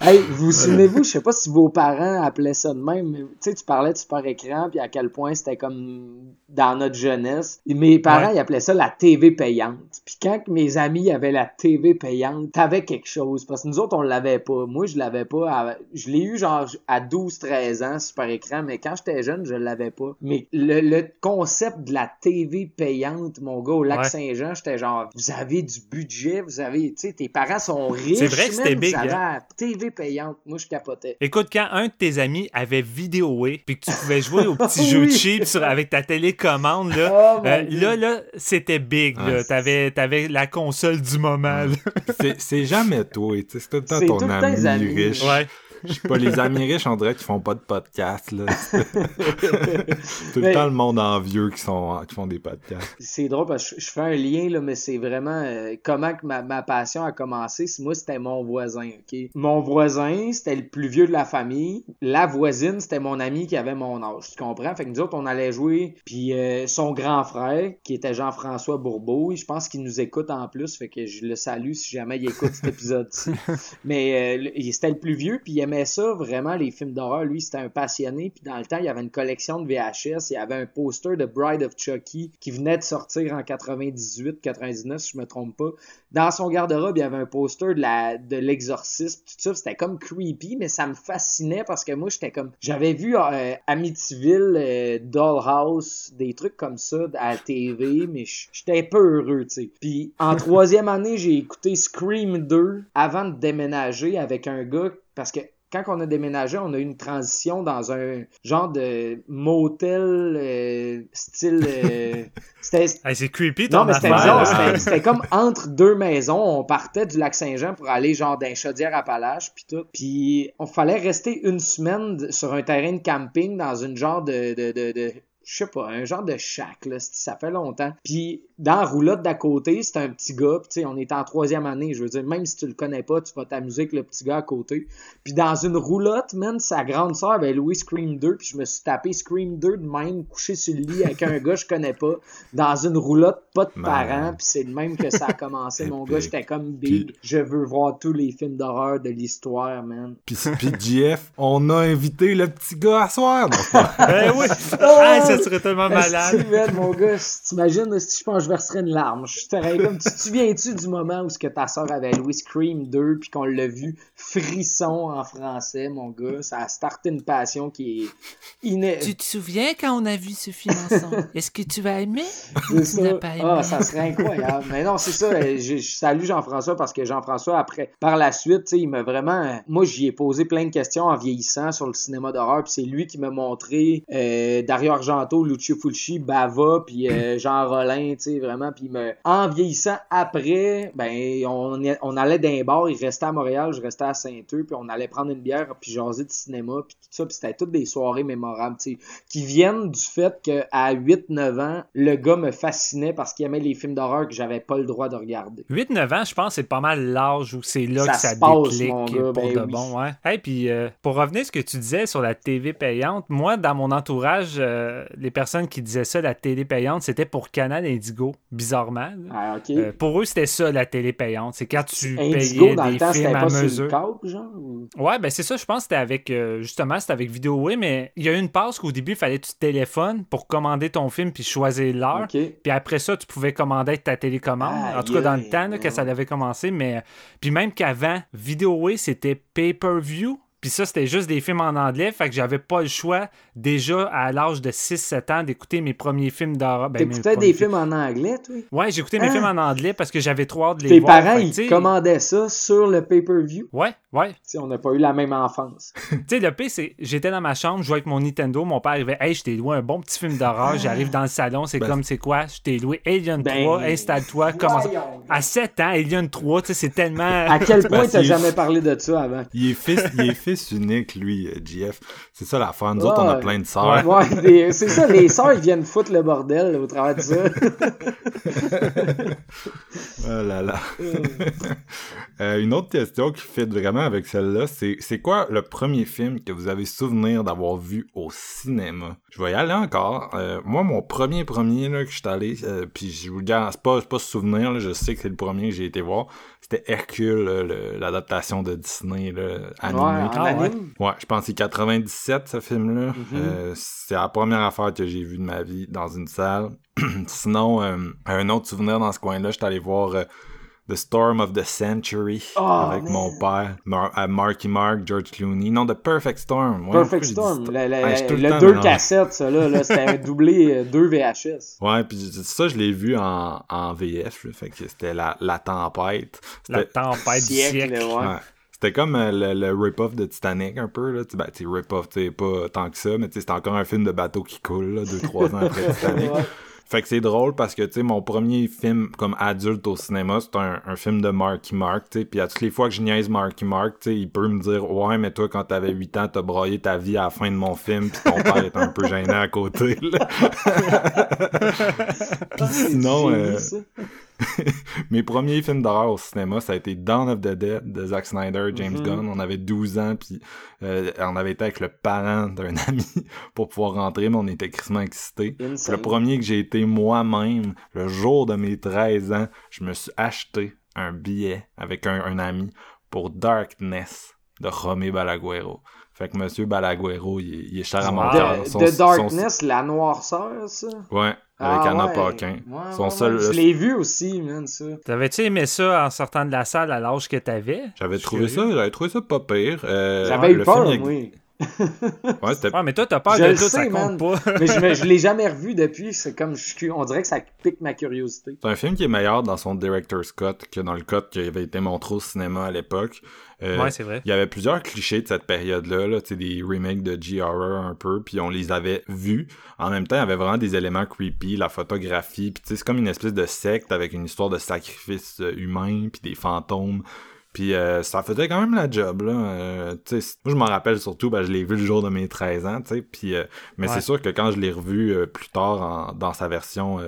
hey, vous vous souvenez-vous, je sais pas si vos parents appelaient ça de même, mais tu sais, tu parlais de super écran, puis à quel point c'était comme dans notre jeunesse. Mes parents, Ouais. ils appelaient ça la TV payante. Puis quand mes amis avaient la TV payante, t'avais quelque chose. Parce que nous autres, on l'avait pas. Moi, je l'avais pas. à- Je l'ai eu genre à 12-13 ans, super écran, mais quand j'étais jeune, je l'avais pas. Mais le, le concept de la TV payante, mon gars, au lac Ouais. Saint-Jean, j'étais genre, vous avez du budget, vous avez, tu sais, tes parents sont riches. C'est vrai que c'était big, Vous avez hein. la TV payante. Moi, je capotais. Écoute, quand un de tes amis avait vidéoé, puis que tu pouvais jouer au petit jeu Oui. cheap sur, avec ta télécommande, là, Oh, euh, là, là, c'était big. Là. T'avais, t'avais la console du moment. là. C'est- C'est jamais toi, c'est tout le temps ton ami riche. Ouais. Je sais pas, les amis riches, on dirait qu'ils font pas de podcast, là. tout le temps le monde envieux qui, sont, qui font des podcasts. C'est drôle parce que je, fais un lien, là, mais c'est vraiment euh, comment que ma, ma passion a commencé. Moi, c'était mon voisin, OK? Mon voisin, c'était le plus vieux de la famille. La voisine, c'était mon ami qui avait mon âge. Tu comprends? Fait que nous autres, on allait jouer. Puis euh, son grand frère, qui était Jean-François Bourbeau, je pense qu'il nous écoute en plus. Fait que je le salue si jamais il écoute cet épisode-ci. Mais euh, il- c'était le plus vieux, puis il aimait ça vraiment, les films d'horreur. Lui, c'était un passionné. Puis dans le temps, il y avait une collection de VHS. Il y avait un poster de Bride of Chucky qui venait de sortir en 98, 99, si je me trompe pas. Dans son garde-robe, il y avait un poster de la de l'exorcisme, tout ça. C'était comme creepy, mais ça me fascinait parce que moi, j'étais comme... J'avais vu euh, Amityville, euh, Dollhouse, des trucs comme ça à la TV, mais j'étais un peu heureux, tu sais. Puis en troisième année, j'ai écouté Scream 2 avant de déménager avec un gars parce que quand on a déménagé, on a eu une transition dans un genre de motel euh, style. euh, c'était Hey, c'est creepy ton non, mais c'était bizarre. C'était- comme entre deux maisons. On partait du lac Saint-Jean pour aller genre d'un chaudière Appalaches puis tout. Puis on fallait rester une semaine sur un terrain de camping dans une genre de, de, de, de- je sais pas, un genre de shack, là, ça fait longtemps. Puis dans la roulotte d'à côté, c'était un petit gars, puis tu sais, on est en troisième année, je veux dire, même si tu le connais pas, tu vas t'amuser avec le petit gars à côté. Puis dans une roulotte, man, sa grande sœur avait loué Scream 2, puis je me suis tapé Scream 2 de même, couché sur le lit avec un gars que je connais pas, dans une roulotte, pas de Man. parents, puis c'est le même que ça a commencé, mon gars, j'étais comme big, je veux voir tous les films d'horreur de l'histoire, man. Puis, puis JF, on a invité le petit gars à soir. C'est Ben oui. Ah, ça serait tellement malade. man, mon gars, t'imagines, si je pense que je verserais une larme. Je serais comme, tu te souviens-tu du moment où ce que ta soeur avait loué Scream 2 puis qu'on l'a vu frisson en français, mon gars? Ça a starté une passion qui est iné... Tu te souviens quand on a vu ce film ensemble? Est-ce que tu vas aimer? Tu ça. n'as pas aimé? Ah, ça serait incroyable. Mais non, c'est ça. euh, Je, je salue Jean-François parce que Jean-François, après, par la suite, tu sais, il m'a vraiment. euh, Moi, j'y ai posé plein de questions en vieillissant sur le cinéma d'horreur. Puis c'est lui qui m'a montré euh, Dario Argento, Lucio Fulci, Bava, puis euh, Jean Rollin, tu sais, vraiment. Puis me- en vieillissant après, ben, on, on allait d'un bar. Il restait à Montréal, je restais à Saint-Eustache, puis on allait prendre une bière, puis jaser de cinéma, puis tout ça. Puis c'était toutes des soirées mémorables, tu sais qui viennent du fait que à 8-9 ans, le gars me fascinait parce qu'il aimait les films d'horreur que j'avais pas le droit de regarder. 8-9 ans, je pense, c'est pas mal l'âge où c'est là Ça que ça se passe, mon pour ben de oui. bon. Ouais. Hey, puis euh, pour revenir à ce que tu disais sur la TV payante, moi, dans mon entourage, euh, les personnes qui disaient ça, la télé payante, c'était pour Canal Indigo, bizarrement. Ah. Euh, pour eux, c'était ça, la télé payante. C'est quand tu Indigo, payais dans le des temps, c'était films à pas sur mesure. le genre? ou- Ouais, ben c'est ça, je pense que c'était avec, euh, justement, c'était avec Vidéo, oui, mais il y a eu une passe qu'au début, il fallait que tu téléphones pour commander ton film puis choisir l'heure. Puis après ça, tu pouvais commander ta télécommande. en tout cas, dans le temps là, que ça avait commencé. Mais puis même qu'avant, Vidéoway, c'était pay-per-view. Puis ça, c'était juste des films en anglais. Fait que j'avais pas le choix, déjà à l'âge de 6-7 ans, d'écouter mes premiers films d'horreur. Ben, mes T'écoutais premiers des films en anglais, toi? Ouais, j'écoutais mes Ah. films en anglais parce que j'avais trop hâte de les Tes voir. parents, Fait que, ils tu sais, commandaient ça sur le pay-per-view? Ouais, ouais. Tu sais, on n'a pas eu la même enfance. Tu sais, le pire, c'est j'étais dans ma chambre, je jouais avec mon Nintendo, mon père arrivait, hey, je t'ai loué un bon petit film d'horreur, j'arrive dans le salon, c'est Ben- comme c'est quoi, je t'ai loué Alien Ben, 3, installe-toi, commence. voyons. À 7 ans, Alien 3, tu sais, c'est tellement. À quel point Ben, t'as si- jamais parlé de ça avant? Il est fils, il est fils unique, lui, euh, JF. C'est ça l'affaire. Nous autres, on a Ouais. plein de sœurs. Ouais, c'est ça, les sœurs, ils viennent foutre le bordel au travers de ça. Oh là là. Euh, une autre question qui fait vraiment avec celle-là, c'est c'est quoi le premier film que vous avez souvenir d'avoir vu au cinéma? Je vais y aller encore. Euh, moi, mon premier premier là, que je suis allé, euh, puis je vous dis, c'est pas, pas souvenir, là, je sais que c'est le premier que j'ai été voir, c'était Hercule, l'adaptation de Disney, là, Ouais, animé. en Ah, ouais. anime. Ouais, je pense que c'est 97 ce film-là. Mhm. Euh, c'est la première affaire que j'ai vue de ma vie dans une salle. Sinon, euh, un autre souvenir dans ce coin-là, j'étais allé voir euh, The Storm of the Century Oh, avec man. mon père, Mar- à Marky Mark, George Clooney. Non, The Perfect Storm. Ouais, Perfect Storm. Sto- Le, le- Ouais, je suis tout le temps deux cassettes, ça, là, là c'était un doublé euh, deux VHS. Ouais, puis ça, je l'ai vu en, en VF, là, fait que c'était la, la tempête. La tempête du Siècle, siècle. ouais. Ouais. C'était comme euh, le, le rip-off de Titanic un peu, là. Tu- Ben, tu sais, rip-off, tu sais, pas tant que ça, mais tu sais, c'était encore un film de bateau qui coule, là, deux, trois ans après Titanic. Fait que c'est drôle parce que, tu sais, mon premier film comme adulte au cinéma, c'est un, un film de Marky Mark, tu sais. Puis à toutes les fois que je niaise Marky Mark, tu sais, il peut me dire « Ouais, mais toi, quand t'avais 8 ans, t'as broyé ta vie à la fin de mon film, puis ton père est un peu gêné à côté, là. » Puis sinon, euh. mes premiers films d'horreur au cinéma, ça a été Dawn of the Dead de Zack Snyder, James Mhm. Gunn. On avait 12 ans, puis euh, on avait été avec le parent d'un ami pour pouvoir rentrer, mais on était crissement excités. Le premier que j'ai été moi-même, le jour de mes 13 ans, je me suis acheté un billet avec un, un ami pour Darkness de Romé Balaguero. Fait que Monsieur Balaguero, il, est- il est cher à mon Wow. cœur. De, Son- de son- Darkness, la noirceur, ça? Ouais, avec Ah Anna ouais. Paquin. Ouais, Son ouais, seul-. Je l'ai vu aussi, man, ça. T'avais-tu aimé ça en sortant de la salle à l'âge que t'avais? J'avais trouvé ça, j'avais trouvé ça pas pire. Euh, J'avais eu peur, film, oui. Ouais, c'était Ouais, mais toi, t'as peur Je de le tout, ça sais, compte man. pas. Mais je, me- je l'ai jamais revu depuis. C'est comme, je on dirait que ça pique ma curiosité. C'est un film qui est meilleur dans son director's cut que dans le cut qui avait été montré au cinéma à l'époque. Euh, Ouais, c'est vrai. Il y avait plusieurs clichés de cette période-là, là, tu sais, des remakes de G-horror un peu, puis on les avait vus. En même temps, il y avait vraiment des éléments creepy, la photographie, puis tu sais, c'est comme une espèce de secte avec une histoire de sacrifice euh, humain, puis des fantômes. Puis euh, ça faisait quand même la job, là. Euh, moi, je m'en rappelle surtout, ben, je l'ai vu le jour de mes 13 ans, tu sais, puis... euh, mais Ouais. c'est sûr que quand je l'ai revu euh, plus tard en- dans sa version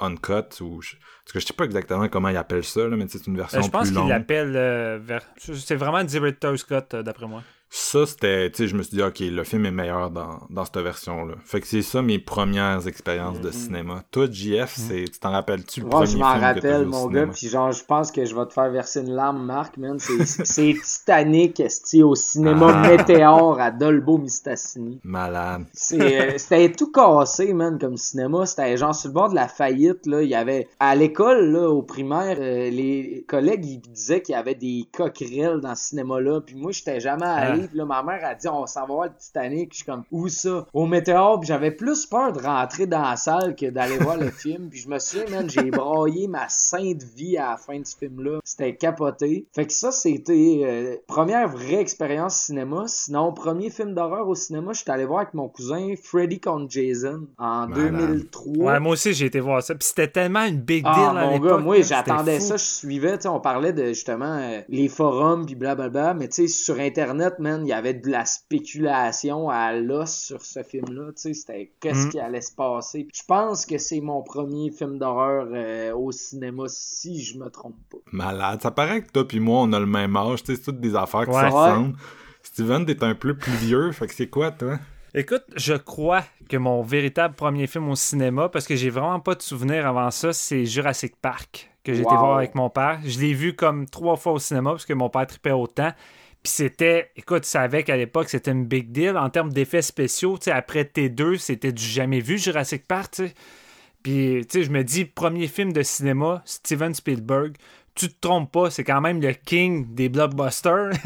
uncut, ou... Je, parce que je sais pas exactement comment ils appellent ça, là, mais c'est une version Euh, je pense plus qu'il longue. l'appelle euh, vers... C'est vraiment un director's cut, d'après moi. Ça, c'était, tu sais, je me suis dit, ok, le film est meilleur dans, dans cette version-là. Fait que c'est ça mes premières expériences de cinéma. Toi, JF, c'est, tu t'en rappelles-tu le premier je film m'en rappelle, mon gars. Puis genre, je pense que je vais te faire verser une larme, Marc, man. C'est Titanic, esti, au cinéma Ah. Météor à Dolbeau-Mistassini. Malade. C'est, euh, c'était tout cassé, man, comme cinéma. C'était genre sur le bord de la faillite, là. Il y avait, à l'école, là, au primaire, euh, les collègues, ils disaient qu'il y avait des coquerelles dans ce cinéma-là. Puis moi, j'étais jamais allé. Ah. Puis là, ma mère a dit, on s'en va voir le Titanic. Je suis comme, où ça? Au Météor. Puis j'avais plus peur de rentrer dans la salle que d'aller voir le film. Puis je me souviens, man, j'ai braillé ma sainte vie à la fin de ce film-là. C'était capoté. Fait que ça, c'était euh, première vraie expérience cinéma. Sinon, premier film d'horreur au cinéma, j'étais allé voir avec mon cousin Freddy contre Jason en Malade. 2003. Ouais, moi aussi, j'ai été voir ça. Puis c'était tellement une big deal Ah, à mon gars, moi, man, j'attendais ça, je suivais, tu sais, on parlait de, justement, euh, les forums, puis blablabla, mais tu sais, sur Internet, man, il y avait de la spéculation à l'os sur ce film-là, tu sais, c'était qu'est-ce Mm. qui allait se passer. Je pense que c'est mon premier film d'horreur euh, au cinéma, si je me trompe pas. Malade. Ça paraît que toi puis moi, on a le même âge, tu sais, c'est toutes des affaires qui Ouais. se ressemblent. Steven, t'es un peu plus vieux, fait que c'est quoi, toi? Écoute, je crois que mon véritable premier film au cinéma, parce que j'ai vraiment pas de souvenir avant ça, c'est Jurassic Park, que j'ai été voir avec mon père. Je l'ai vu comme trois fois au cinéma, parce que mon père tripait autant. Puis c'était, écoute, tu savais qu'à l'époque, c'était une big deal. En termes d'effets spéciaux, après T2, c'était du jamais vu, Jurassic Park. Puis, je me dis, premier film de cinéma, Steven Spielberg, tu te trompes pas, c'est quand même le king des blockbusters.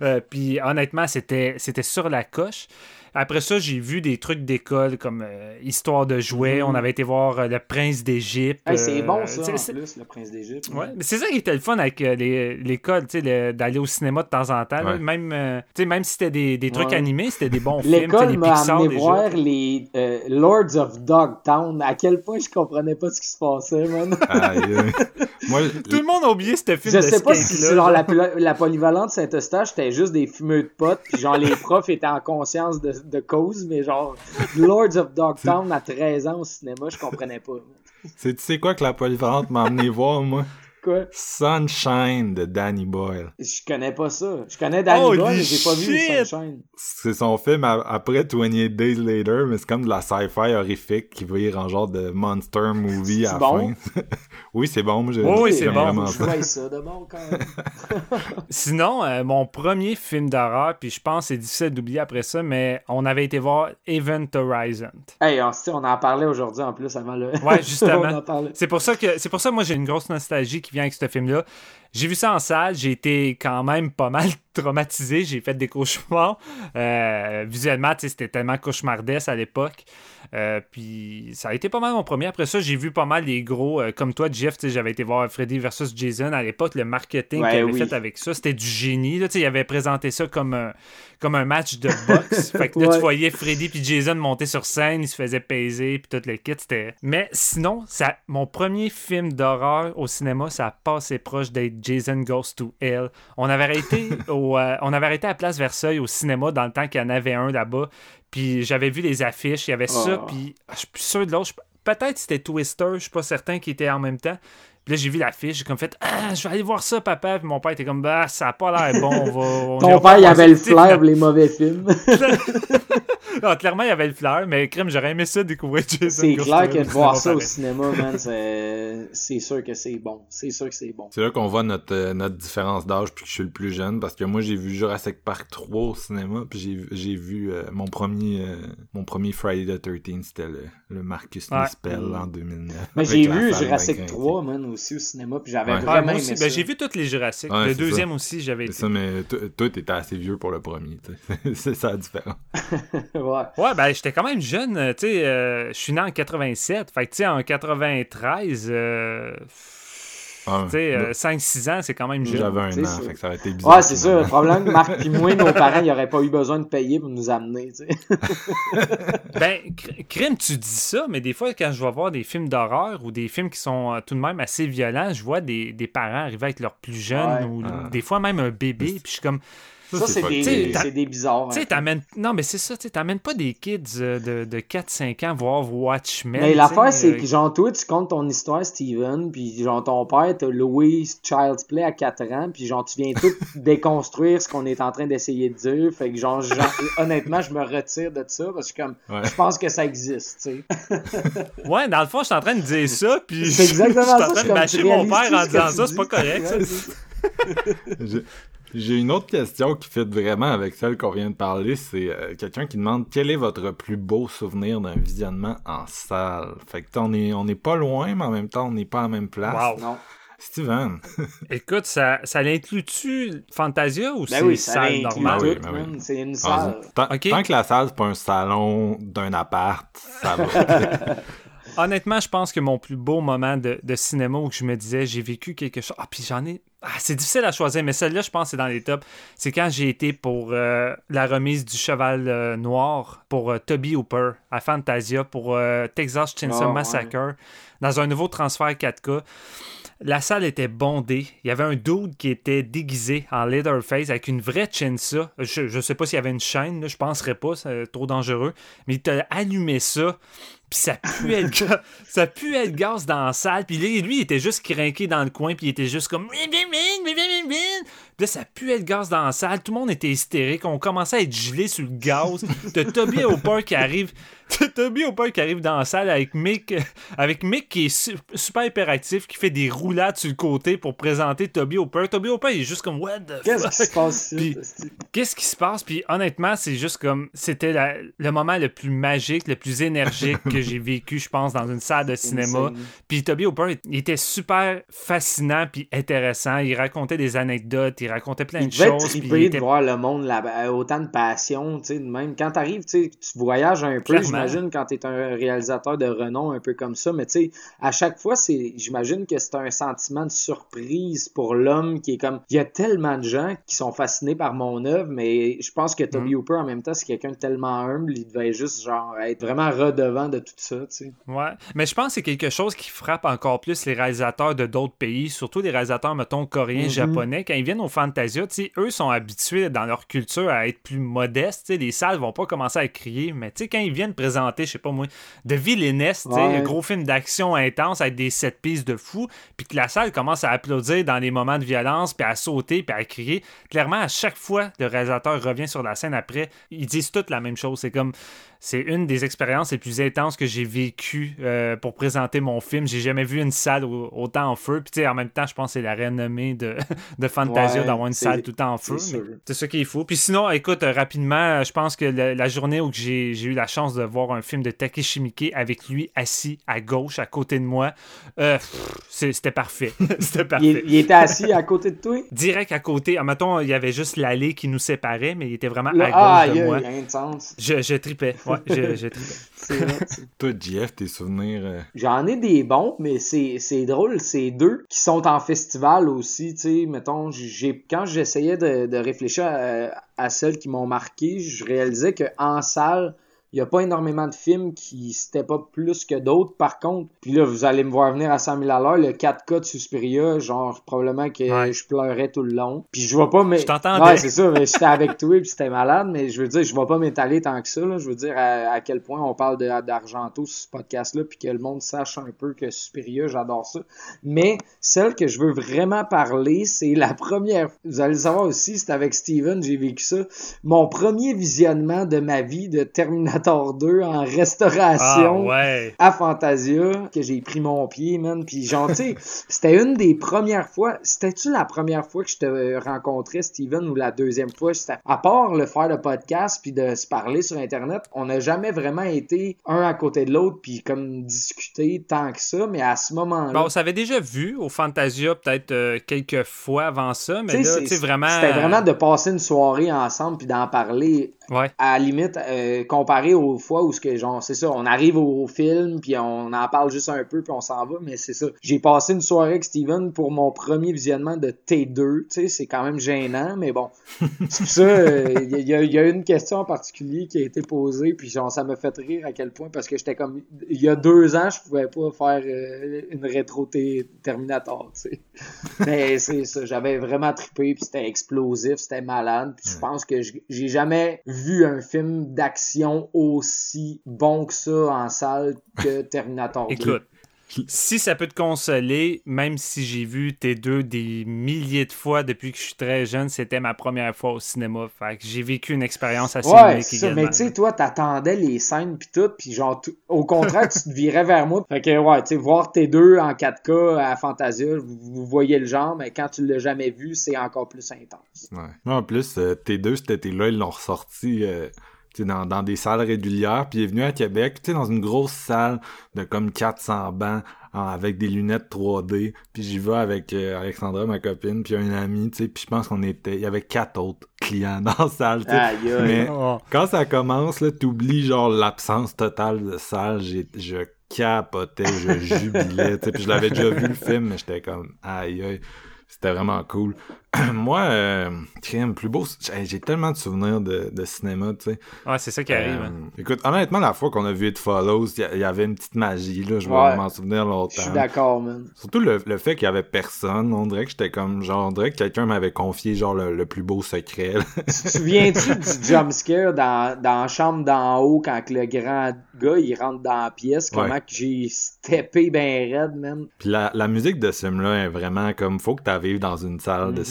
Euh, puis honnêtement, c'était c'était sur la coche. Après ça, j'ai vu des trucs d'école comme euh, Histoire de jouets. Mhm. On avait été voir euh, Le Prince d'Égypte. Hey, c'est euh, bon, ça, en plus, Le Prince d'Égypte. Ouais, mais c'est ça qui était le fun avec euh, les- l'école, tu sais, le- d'aller au cinéma de temps en temps. Ouais. Même, euh, tu sais, même si c'était des, des trucs Ouais. animés, c'était des bons films. L'école les m'a amené déjà. voir les euh, Lords of Dogtown. À quel point je comprenais pas ce qui se passait, man. Moi, Tout le monde a oublié ce film Je de sais pas si là. genre la polyvalente Saint-Eustache c'était juste des fumeux de potes, puis genre les profs étaient en conscience de, de cause, mais genre Lords of Dogtown à 13 ans au cinéma, je comprenais pas. c'est, tu sais quoi que la polyvalente m'a amené voir, moi? Quoi? Sunshine de Danny Boyle. Je connais pas ça. Je connais Danny Holy Boyle, mais j'ai pas vu! Sunshine. C'est son film après 28 Days Later, mais c'est comme de la sci-fi horrifique qui vire en genre de monster movie à la bon? fin. oui, c'est bon. Moi, j'ai- Oh oui, c'est bon. Je ça. vois ça de bon quand même. Sinon, euh, mon premier film d'horreur, puis je pense que c'est difficile d'oublier après ça, mais on avait été voir Event Horizon. hey, on, on en parlait aujourd'hui en plus avant le. Ouais, justement. C'est pour ça que c'est pour ça que moi j'ai une grosse nostalgie qui vient avec ce film-là. J'ai vu ça en salle, j'ai été quand même pas mal traumatisé, j'ai fait des cauchemars. Euh, visuellement, c'était tellement cauchemardesque à l'époque. Euh, puis ça a été pas mal mon premier. Après ça, j'ai vu pas mal les gros. euh, comme toi, Jeff, j'avais été voir Freddy versus Jason. À l'époque, le marketing Ouais, qu'il avait oui. fait avec ça, c'était du génie. Là, tu sais, il avait présenté ça comme un, comme un match de boxe. fait que là, Ouais. tu voyais Freddy puis Jason monter sur scène, ils se faisaient peser, puis tout le kit. C'était... Mais sinon, ça, mon premier film d'horreur au cinéma, ça a passé proche d'être Jason Goes to Hell. On avait arrêté, au, euh, on avait arrêté à Place Versailles au cinéma dans le temps qu'il y en avait un là-bas. Puis j'avais vu les affiches, il y avait ça, Oh. puis ah, je suis plus sûr de l'autre. Peut-être c'était Twister, je suis pas certain qui était en même temps. Puis là, j'ai vu l'affiche, j'ai comme fait Ah, je vais aller voir ça, papa. Puis mon père était comme Bah, ça a pas l'air bon. On va, on Ton père, il avait le flair pour les mauvais films. clairement, il y avait le flair, mais crème, j'aurais aimé ça découvrir Jason C'est clair que de voir ça au cinéma, man, c'est c'est sûr que c'est bon. C'est sûr que c'est bon. C'est là qu'on voit notre, euh, notre différence d'âge puis que je suis le plus jeune parce que moi j'ai vu Jurassic Park 3 au cinéma puis j'ai j'ai vu euh, mon premier euh, mon premier Friday the 13 c'était le, le Marcus Ouais. Nispel en 2009. Mais j'ai vu Jurassic bien 3, man, aussi au cinéma, puis j'avais Ouais. Ouais, vraiment moi aimé aussi, ça. ben, j'ai vu toutes les Ouais, Jurassic. le ça. deuxième aussi, j'avais C'est été. ça, mais toi, t'étais assez vieux pour le premier. tu sais. c'est ça la différence. ouais. Ouais, ben j'étais quand même jeune, tu sais, euh, je suis né en 87, fait que tu sais, en 93, euh, Ah, tu sais, bah, 5-6 ans, c'est quand même jeune. J'avais un c'est an, ça. fait que ça aurait été bizarre. Ouais, c'est ça. Le problème, Marc puis moi, nos parents, ils n'auraient pas eu besoin de payer pour nous amener. Ben, cr- crime, tu dis ça, mais des fois, quand je vais voir des films d'horreur ou des films qui sont euh, tout de même assez violents, je vois des, des parents arriver avec leurs plus jeunes Ouais. ou Ah. des fois même un bébé, puis je suis comme, Ça, c'est des, c'est des bizarres. tu sais, hein. t'amènes. Non, mais c'est ça, tu sais, t'amènes pas des kids euh, de, de 4-5 ans voir Watchmen. Mais l'affaire, c'est euh, que genre, toi, tu comptes ton histoire, Steven, puis genre, ton père t'a loué Child's Play à 4 ans, puis genre, tu viens tout déconstruire ce qu'on est en train d'essayer de dire. Fait que genre, genre, honnêtement, je me retire de ça, parce que comme, Ouais. je pense que ça existe, tu sais. Ouais, dans le fond, je suis en train de dire ça, puis C'est exactement je suis en ça, train c'est de bâcher mon père en disant ça, c'est pas correct. Ouais, J'ai- une autre question qui fit vraiment avec celle qu'on vient de parler. C'est euh, quelqu'un qui demande quel est votre plus beau souvenir d'un visionnement en salle? Fait que on est, on est pas loin, mais en même temps, on n'est pas à la même place. Wow. Non. Steven? Écoute, ça, ça l'inclut-tu Fantasia ou Ben c'est oui, ça salle normale? oui, tout, ben oui. C'est une Ah, salle. tant, que la salle, c'est pas un salon d'un appart, ça va. Honnêtement, je pense que mon plus beau moment de, de cinéma où je me disais j'ai vécu quelque chose. Ah, puis j'en ai. Ah, c'est difficile à choisir, mais celle-là, je pense, c'est dans les tops. C'est quand j'ai été pour euh, la remise du Cheval euh, Noir pour euh, Toby Hooper à Fantasia pour Texas Chainsaw Ah, ouais. Massacre dans un nouveau transfert 4K. La salle était bondée. Il y avait un dude qui était déguisé en Leatherface avec une vraie chainsaw. Je, je sais pas s'il y avait une chaîne, là, je penserais pas, c'est trop dangereux. Mais il t'a allumé ça, puis ça puait le gaz, ça puait le gaz dans la salle. Puis lui, lui, il était juste craqué dans le coin, puis il était juste comme... Puis là, ça puait le gaz dans la salle. Tout le monde était hystérique. On commençait à être gelé sur le gaz. T'as Toby Hooper qui arrive... T'as Toby Hooper qui arrive dans la salle avec Mick, avec Mick qui est su- super hyperactif, qui fait des roulades sur le côté pour présenter Toby Hooper. Toby Hooper, il est juste comme... What the Qu'est-ce qui se passe? Qu'est-ce qui se passe? Puis honnêtement, c'est juste comme. C'était le moment le plus magique, le plus énergique que j'ai vécu, je pense, dans une salle de cinéma. Puis Toby Hooper, il était super fascinant puis intéressant. Il racontait des anecdotes, il racontait plein Il de choses. il était- de voir le monde là euh, autant de passion, tu sais, même. Quand t'arrives, tu voyages un peu, j'imagine, quand t'es un réalisateur de renom un peu comme ça, mais tu sais, à chaque fois, c'est, j'imagine que c'est un sentiment de surprise pour l'homme qui est comme, il y a tellement de gens qui sont fascinés par mon œuvre, mais je pense que Mm. Toby Hooper, en même temps, c'est quelqu'un de tellement humble, il devait juste, genre, être vraiment redevant de tout ça, tu sais. Ouais, mais je pense que c'est quelque chose qui frappe encore plus les réalisateurs de d'autres pays, surtout les réalisateurs, mettons, coréens, Mhm. japonais. Quand ils viennent au Fantasia, tu sais, eux sont habitués dans leur culture à être plus modestes. tu sais, Les salles vont pas commencer à crier, mais tu sais, quand ils viennent présenter, je sais pas moi, de sais, Ouais. un gros film d'action intense avec des sept pistes de fou, puis que la salle commence à applaudir dans les moments de violence, puis à sauter, puis à crier. Clairement, à chaque fois, le réalisateur revient sur la scène après, ils disent toutes la même chose. C'est comme c'est une des expériences les plus intenses que j'ai vécues euh, pour présenter mon film. J'ai jamais vu une salle au- autant en feu. Puis, tu sais, en même temps, je pense que c'est la renommée de, de Fantasia Ouais, d'avoir une salle tout le temps en feu. C'est ça qu'il faut. Puis sinon, écoute, euh, rapidement, euh, je pense que la journée où j'ai eu la chance de voir un film de Takeshi Miike avec lui assis à gauche, à côté de moi. Euh, C'était parfait. C'était Il, parfait. il était assis à côté de toi? Direct à côté, ah, mettons, il y avait juste l'allée qui nous séparait, mais il était vraiment à ah, gauche il de y moi. a rien de sens. Je, je tripais. Ouais, c'est- Toi, JF, tes souvenirs. euh, J'en ai des bons, mais c'est c'est drôle, c'est deux qui sont en festival aussi, tu sais, mettons, j'ai quand j'essayais de, de réfléchir à, à celles qui m'ont marqué, je réalisais que en salle, il n'y a pas énormément de films qui c'était pas plus que d'autres. Par contre, puis là, vous allez me voir venir à 100 000 à l'heure, le 4K de Suspiria, genre, probablement que Ouais. je pleurais tout le long. Puis je vois pas, mais... Je t'entendais. Ouais, c'est ça, mais j'étais avec toi puis c'était malade, mais je veux dire, je vais pas m'étaler tant que ça, là. Je veux dire à, à quel point on parle d'Argento sur ce podcast-là puis que le monde sache un peu que Suspiria, j'adore ça. Mais celle que je veux vraiment parler, c'est la première. Vous allez le savoir aussi, c'est avec Steven, j'ai vécu ça. Mon premier visionnement de ma vie de Terminator 2 en Ah, restauration ouais. à Fantasia que j'ai pris mon pied, man. Puis genre, tu sais, c'était une des premières fois. C'était-tu la première fois que je te rencontrais, Steven, ou la deuxième fois? À part le faire le podcast puis de se parler sur Internet, on n'a jamais vraiment été un à côté de l'autre puis comme discuter tant que ça. Mais à ce moment-là, Bon, on s'avait déjà vu au Fantasia peut-être euh, quelques fois avant ça, mais là, c'est- tu sais, vraiment. C'était vraiment de passer une soirée ensemble puis d'en parler Ouais. à la limite euh, comparé aux fois où ce que genre c'est ça on arrive au, au film puis on en parle juste un peu puis on s'en va mais c'est ça j'ai passé une soirée avec Steven pour mon premier visionnement de T2 tu sais c'est quand même gênant mais bon c'est ça euh, il y, a, il y a une question en particulier qui a été posée puis genre ça me fait rire à quel point parce que j'étais comme il y a deux ans je pouvais pas faire euh, une rétro T- Terminator tu sais mais c'est ça, j'avais vraiment trippé, puis c'était explosif, c'était malade. Puis je pense que j'ai jamais vu un film d'action aussi bon que ça en salle que Terminator 2. Écoute, si ça peut te consoler, même si j'ai vu tes deux des milliers de fois depuis que je suis très jeune, c'était ma première fois au cinéma. Fait que j'ai vécu une expérience assez Ouais, unique c'est ça. également. Mais tu sais, toi, t'attendais les scènes pis tout, puis genre, tout- au contraire, tu te virais vers moi. Fait que, ouais, tu sais, voir tes deux en 4K à Fantasia, vous, vous voyez le genre, mais quand tu l'as jamais vu, c'est encore plus intense. Ouais. En plus, euh, T2, cet été-là, ils l'ont ressorti euh, dans, dans des salles régulières, puis il est venu à Québec, dans une grosse salle de comme 400 bancs, avec des lunettes 3D, puis j'y vais avec euh, Alexandra, ma copine, puis un ami, tu sais, puis je pense qu'on était, il y avait quatre autres clients dans la salle, aïe. Mais Oh. quand ça commence, là, t'oublies genre l'absence totale de salle, j'ai, je capotais, je jubilais, tu sais, puis je l'avais déjà vu le film, mais j'étais comme, aïe aïe, c'était vraiment cool. Moi, euh, plus beau, j'ai, tellement de souvenirs de, de cinéma, tu sais. Ouais, c'est ça qui arrive. Euh, hein. écoute, honnêtement, la fois qu'on a vu It Follows, il y avait une petite magie, là, je vais Ouais. m'en souvenir Je longtemps. suis d'accord, man. Surtout le, le fait qu'il y avait personne, on dirait que j'étais comme, genre, on dirait que quelqu'un m'avait confié, genre, le, le plus beau secret, là. Tu te souviens-tu du jumpscare dans, dans la chambre d'en haut quand que le grand gars il rentre dans la pièce? Comment Ouais. que j'ai steppé ben raide, man? Puis la, la musique de ce film-là est vraiment comme faut que tu vives dans une salle de Mhm.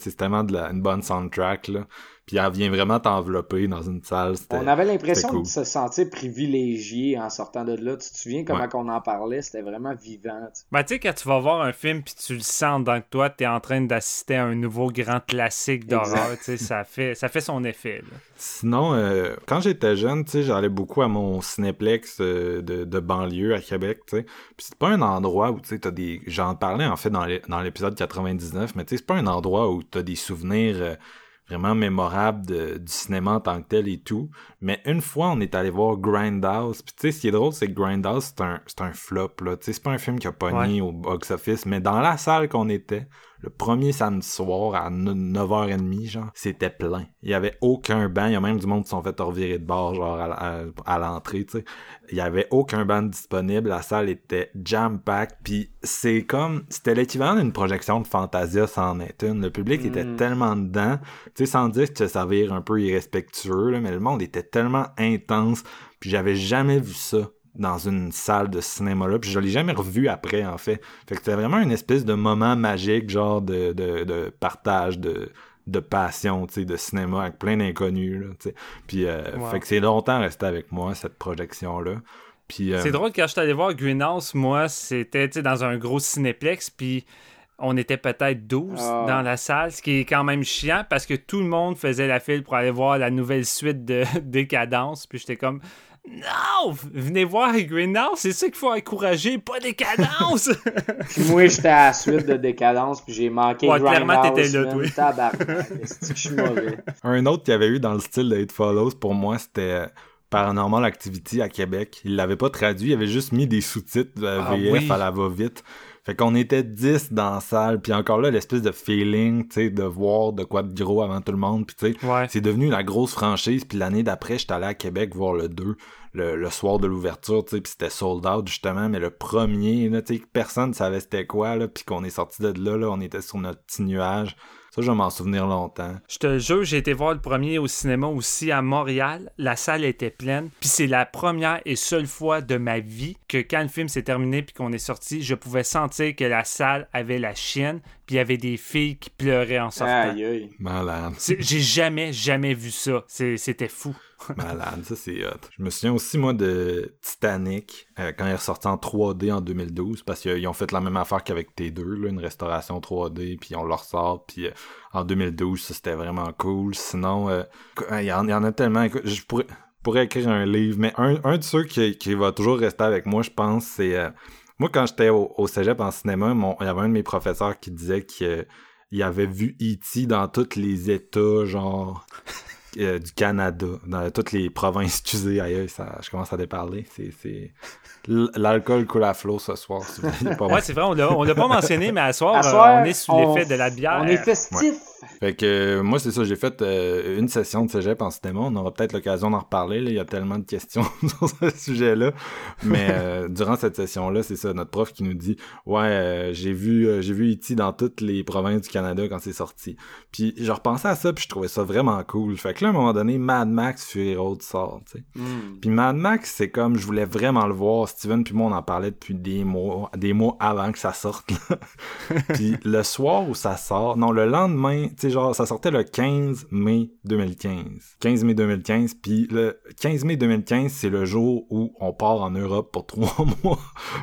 C'est tellement de la- une bonne soundtrack. Là. Puis elle vient vraiment t'envelopper dans une salle. On avait l'impression cool. de se sentir privilégié en sortant de là. Tu te souviens comment Ouais. qu'on en parlait? C'était vraiment vivant. tu sais. Ben, tu sais, quand tu vas voir un film puis tu le sens dans que toi, t'es en train d'assister à un nouveau grand classique d'horreur, tu sais, ça fait, ça fait son effet. là. Sinon, euh, quand j'étais jeune, tu sais, j'allais beaucoup à mon cinéplex euh, de, de banlieue à Québec, tu sais. Puis c'est pas un endroit où, tu sais, t'as des... J'en parlais, en fait, dans l'é- dans l'épisode 99, mais tu sais, c'est pas un endroit où t'as des souvenirs euh, vraiment mémorables de- du cinéma en tant que tel et tout. Mais une fois, on est allé voir Grindhouse. Puis tu sais, ce qui est drôle, c'est que Grindhouse, c'est un, un flop, là. Tu sais, c'est pas un film qui a pogné au box-office, mais dans la salle qu'on était, le premier samedi soir à 9h30, genre, c'était plein. Il y avait aucun banc. Il y a même du monde qui sont fait revirer de bord, genre, à, à- à l'entrée, tu sais. Il y avait aucun banc disponible. La salle était jam-pack. Puis c'est comme... C'était l'équivalent d'une projection de Fantasia sans être une. Le public était Mm. tellement dedans. Tu sais, sans dire que ça vire un peu irrespectueux, là, mais le monde était tellement intense. Puis j'avais jamais vu ça dans une salle de cinéma là puis je l'ai jamais revu après en fait fait que c'était vraiment une espèce de moment magique genre de, de, de partage de de passion tu sais de cinéma avec plein d'inconnus là tu sais puis euh, Wow. fait que c'est longtemps resté avec moi cette projection là puis euh, C'est drôle, quand je suis allé voir Greenhouse, moi, c'était tu sais, dans un gros cinéplex, puis on était peut-être 12 Ah. dans la salle, ce qui est quand même chiant parce que tout le monde faisait la file pour aller voir la nouvelle suite de Décadence, puis j'étais comme, Non! Venez voir Greenhouse, c'est ça qu'il faut encourager, pas Décadence! Puis moi, j'étais à la suite de Décadence, puis j'ai manqué Ouais, clairement, t'étais là, toi. Tabarnak, est-ce que je suis mauvais? Un autre qu'il y avait eu dans le style de It Follows, pour moi, c'était euh, Paranormal Activity à Québec. Il l'avait pas traduit, il avait juste mis des sous-titres de Ah VF oui. à la va-vite. Fait qu'on était 10 dans la salle, puis encore là, l'espèce de feeling, tu sais, de voir de quoi de gros avant tout le monde, puis tu sais, Ouais. c'est devenu la grosse franchise, puis l'année d'après, j'étais allé à Québec voir le 2, le, le soir de l'ouverture, tu sais, puis c'était sold out, justement, mais le premier, là, tu sais, personne savait c'était quoi, là, puis qu'on est sorti de là, là, on était sur notre petit nuage. Ça, je vais m'en souvenir longtemps. Je te jure, j'ai été voir le premier au cinéma aussi à Montréal. La salle était pleine. Puis c'est la première et seule fois de ma vie que quand le film s'est terminé puis qu'on est sorti, je pouvais sentir que la salle avait la chienne. Puis il y avait des filles qui pleuraient en sortant. Aïe, aïe. Malade. J'ai jamais, jamais vu ça. C'était fou. Malade, ça c'est hot. Je me souviens aussi, moi, de Titanic, euh, quand il est ressorti en 3D en 2012, parce qu'ils ont fait la même affaire qu'avec T2, là, une restauration 3D, puis on le ressort, puis euh, en 2012, ça c'était vraiment cool. Sinon, euh, il y, en il y en a tellement. Je pourrais, pourrais écrire un livre, mais un, un de ceux qui, qui va toujours rester avec moi, je pense, c'est... euh, moi, quand j'étais au, au cégep en cinéma, mon- il y avait un de mes professeurs qui disait qu'il avait vu E.T. dans tous les États, genre euh, du Canada, dans toutes les provinces, excusez, aïe, ça, je commence à déparler. C'est, L'alcool coule à flot ce soir. si vous voulez pas Ouais, c'est vrai, on l'a on l'a pas mentionné, mais à soir, À euh, on est sous on- l'effet de la bière. On est festif. Fait que euh, moi, c'est ça, j'ai fait euh, une session de cégep en cinéma. On aura peut-être l'occasion d'en reparler. là. Il y a tellement de questions sur ce sujet-là. Mais euh, durant cette session-là, c'est ça, notre prof qui nous dit Ouais, j'ai vu j'ai vu E.T. dans toutes les provinces du Canada quand c'est sorti. Puis je repensais à ça, puis je trouvais ça vraiment cool. Fait que là, à un moment donné, Mad Max Fury Road sort. Hmm. Puis Mad Max, c'est comme je voulais vraiment le voir. Steven puis moi, on en parlait depuis des mois, des mois avant que ça sorte. puis le soir où ça sort, non, le lendemain, sais, genre, ça sortait le 15 mai 2015. 15 mai 2015. Puis le 15 mai 2015, c'est le jour où on part en Europe pour trois mois,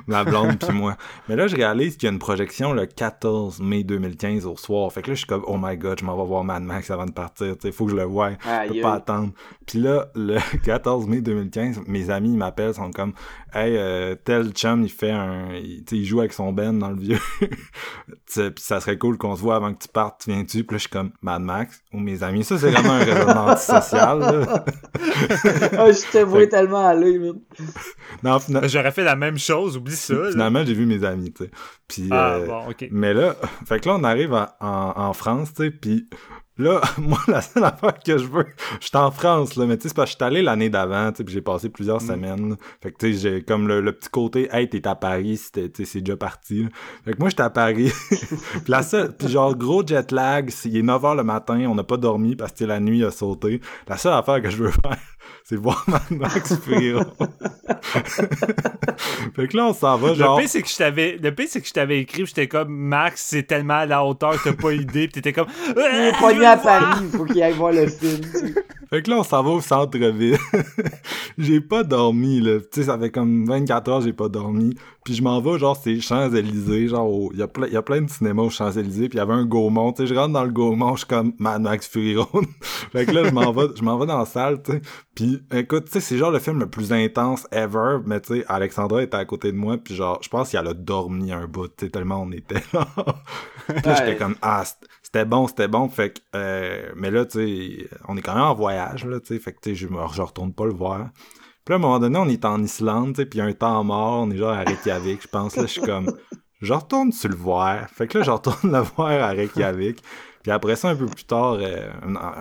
ma blonde puis moi. Mais là, je réalise qu'il y a une projection le 14 mai 2015 au soir. Fait que là, je suis comme, oh my god, je m'en vais voir Mad Max avant de partir. Tu sais, faut que je le voie. Je peux pas attendre. Puis là, le 14 mai 2015, mes amis ils m'appellent, sont comme Hey, euh, tel chum, il fait un. Il, tu sais, il joue avec son Ben dans le vieux. Puis ça serait cool qu'on se voit avant que tu partes, tu viens-tu? Puis suis comme Mad Max ou mes amis. Ça, c'est vraiment un raisonnement antisocial. là. Ah, je te vois tellement aller, man. Non, fina- J'aurais fait la même chose, oublie ça. là. finalement, j'ai vu mes amis, tu sais. Puis, Ah, euh, bon, ok. Mais là, fait que là, on arrive en, en, en France, tu sais, puis là, moi, la seule affaire que je veux, je suis en France, là, mais tu sais, c'est parce que je suis allé l'année d'avant, tu sais, puis j'ai passé plusieurs semaines. là. Fait que, tu sais, j'ai comme le, le petit côté, hey, t'es à Paris, c'est déjà parti. là. Fait que moi, j'étais à Paris. puis la seule, puis genre, gros jet lag, il est 9h le matin, on n'a pas dormi parce que la nuit a sauté. La seule affaire que je veux faire, c'est voir Mad Max Fury Road. fait que là, on s'en va, genre... Le pire, c'est que je t'avais, le pire, c'est que je t'avais écrit, puis j'étais comme, Max, c'est tellement à la hauteur, t'as pas idée, puis t'étais comme, Il est pogné à Paris, il faut qu'il aille voir le film. Fait que là, on s'en va au centre-ville. j'ai pas dormi, là. Tu sais, ça fait comme 24 heures, j'ai pas dormi. Puis je m'en vais, genre, c'est Champs-Élysées, genre, il y, a plein- y a plein de cinémas aux Champs-Élysées, puis il y avait un Gaumont. Tu sais, je rentre dans le Gaumont, je suis comme Mad Max Fury Road. fait que là, je m'en vais, je m'en vais dans la salle, tu sais. Puis, écoute, tu sais, c'est genre le film le plus intense ever, mais tu sais, Alexandra était à côté de moi, puis genre, je pense qu'elle a dormi un bout, tu sais, tellement on était là. Puis là, j'étais comme, ah, c'était bon, c'était bon. Fait que, euh, mais là, tu sais, on est quand même en voyage, là, tu sais. Fait que, tu sais, je, me- je retourne pas le voir. Là, à un moment donné, on est en Islande, puis un temps mort, on est genre à Reykjavik, je pense. Là, je suis comme, je retourne sur le voir. Fait que là, je retourne le voir à Reykjavik. Puis après ça, un peu plus tard, euh,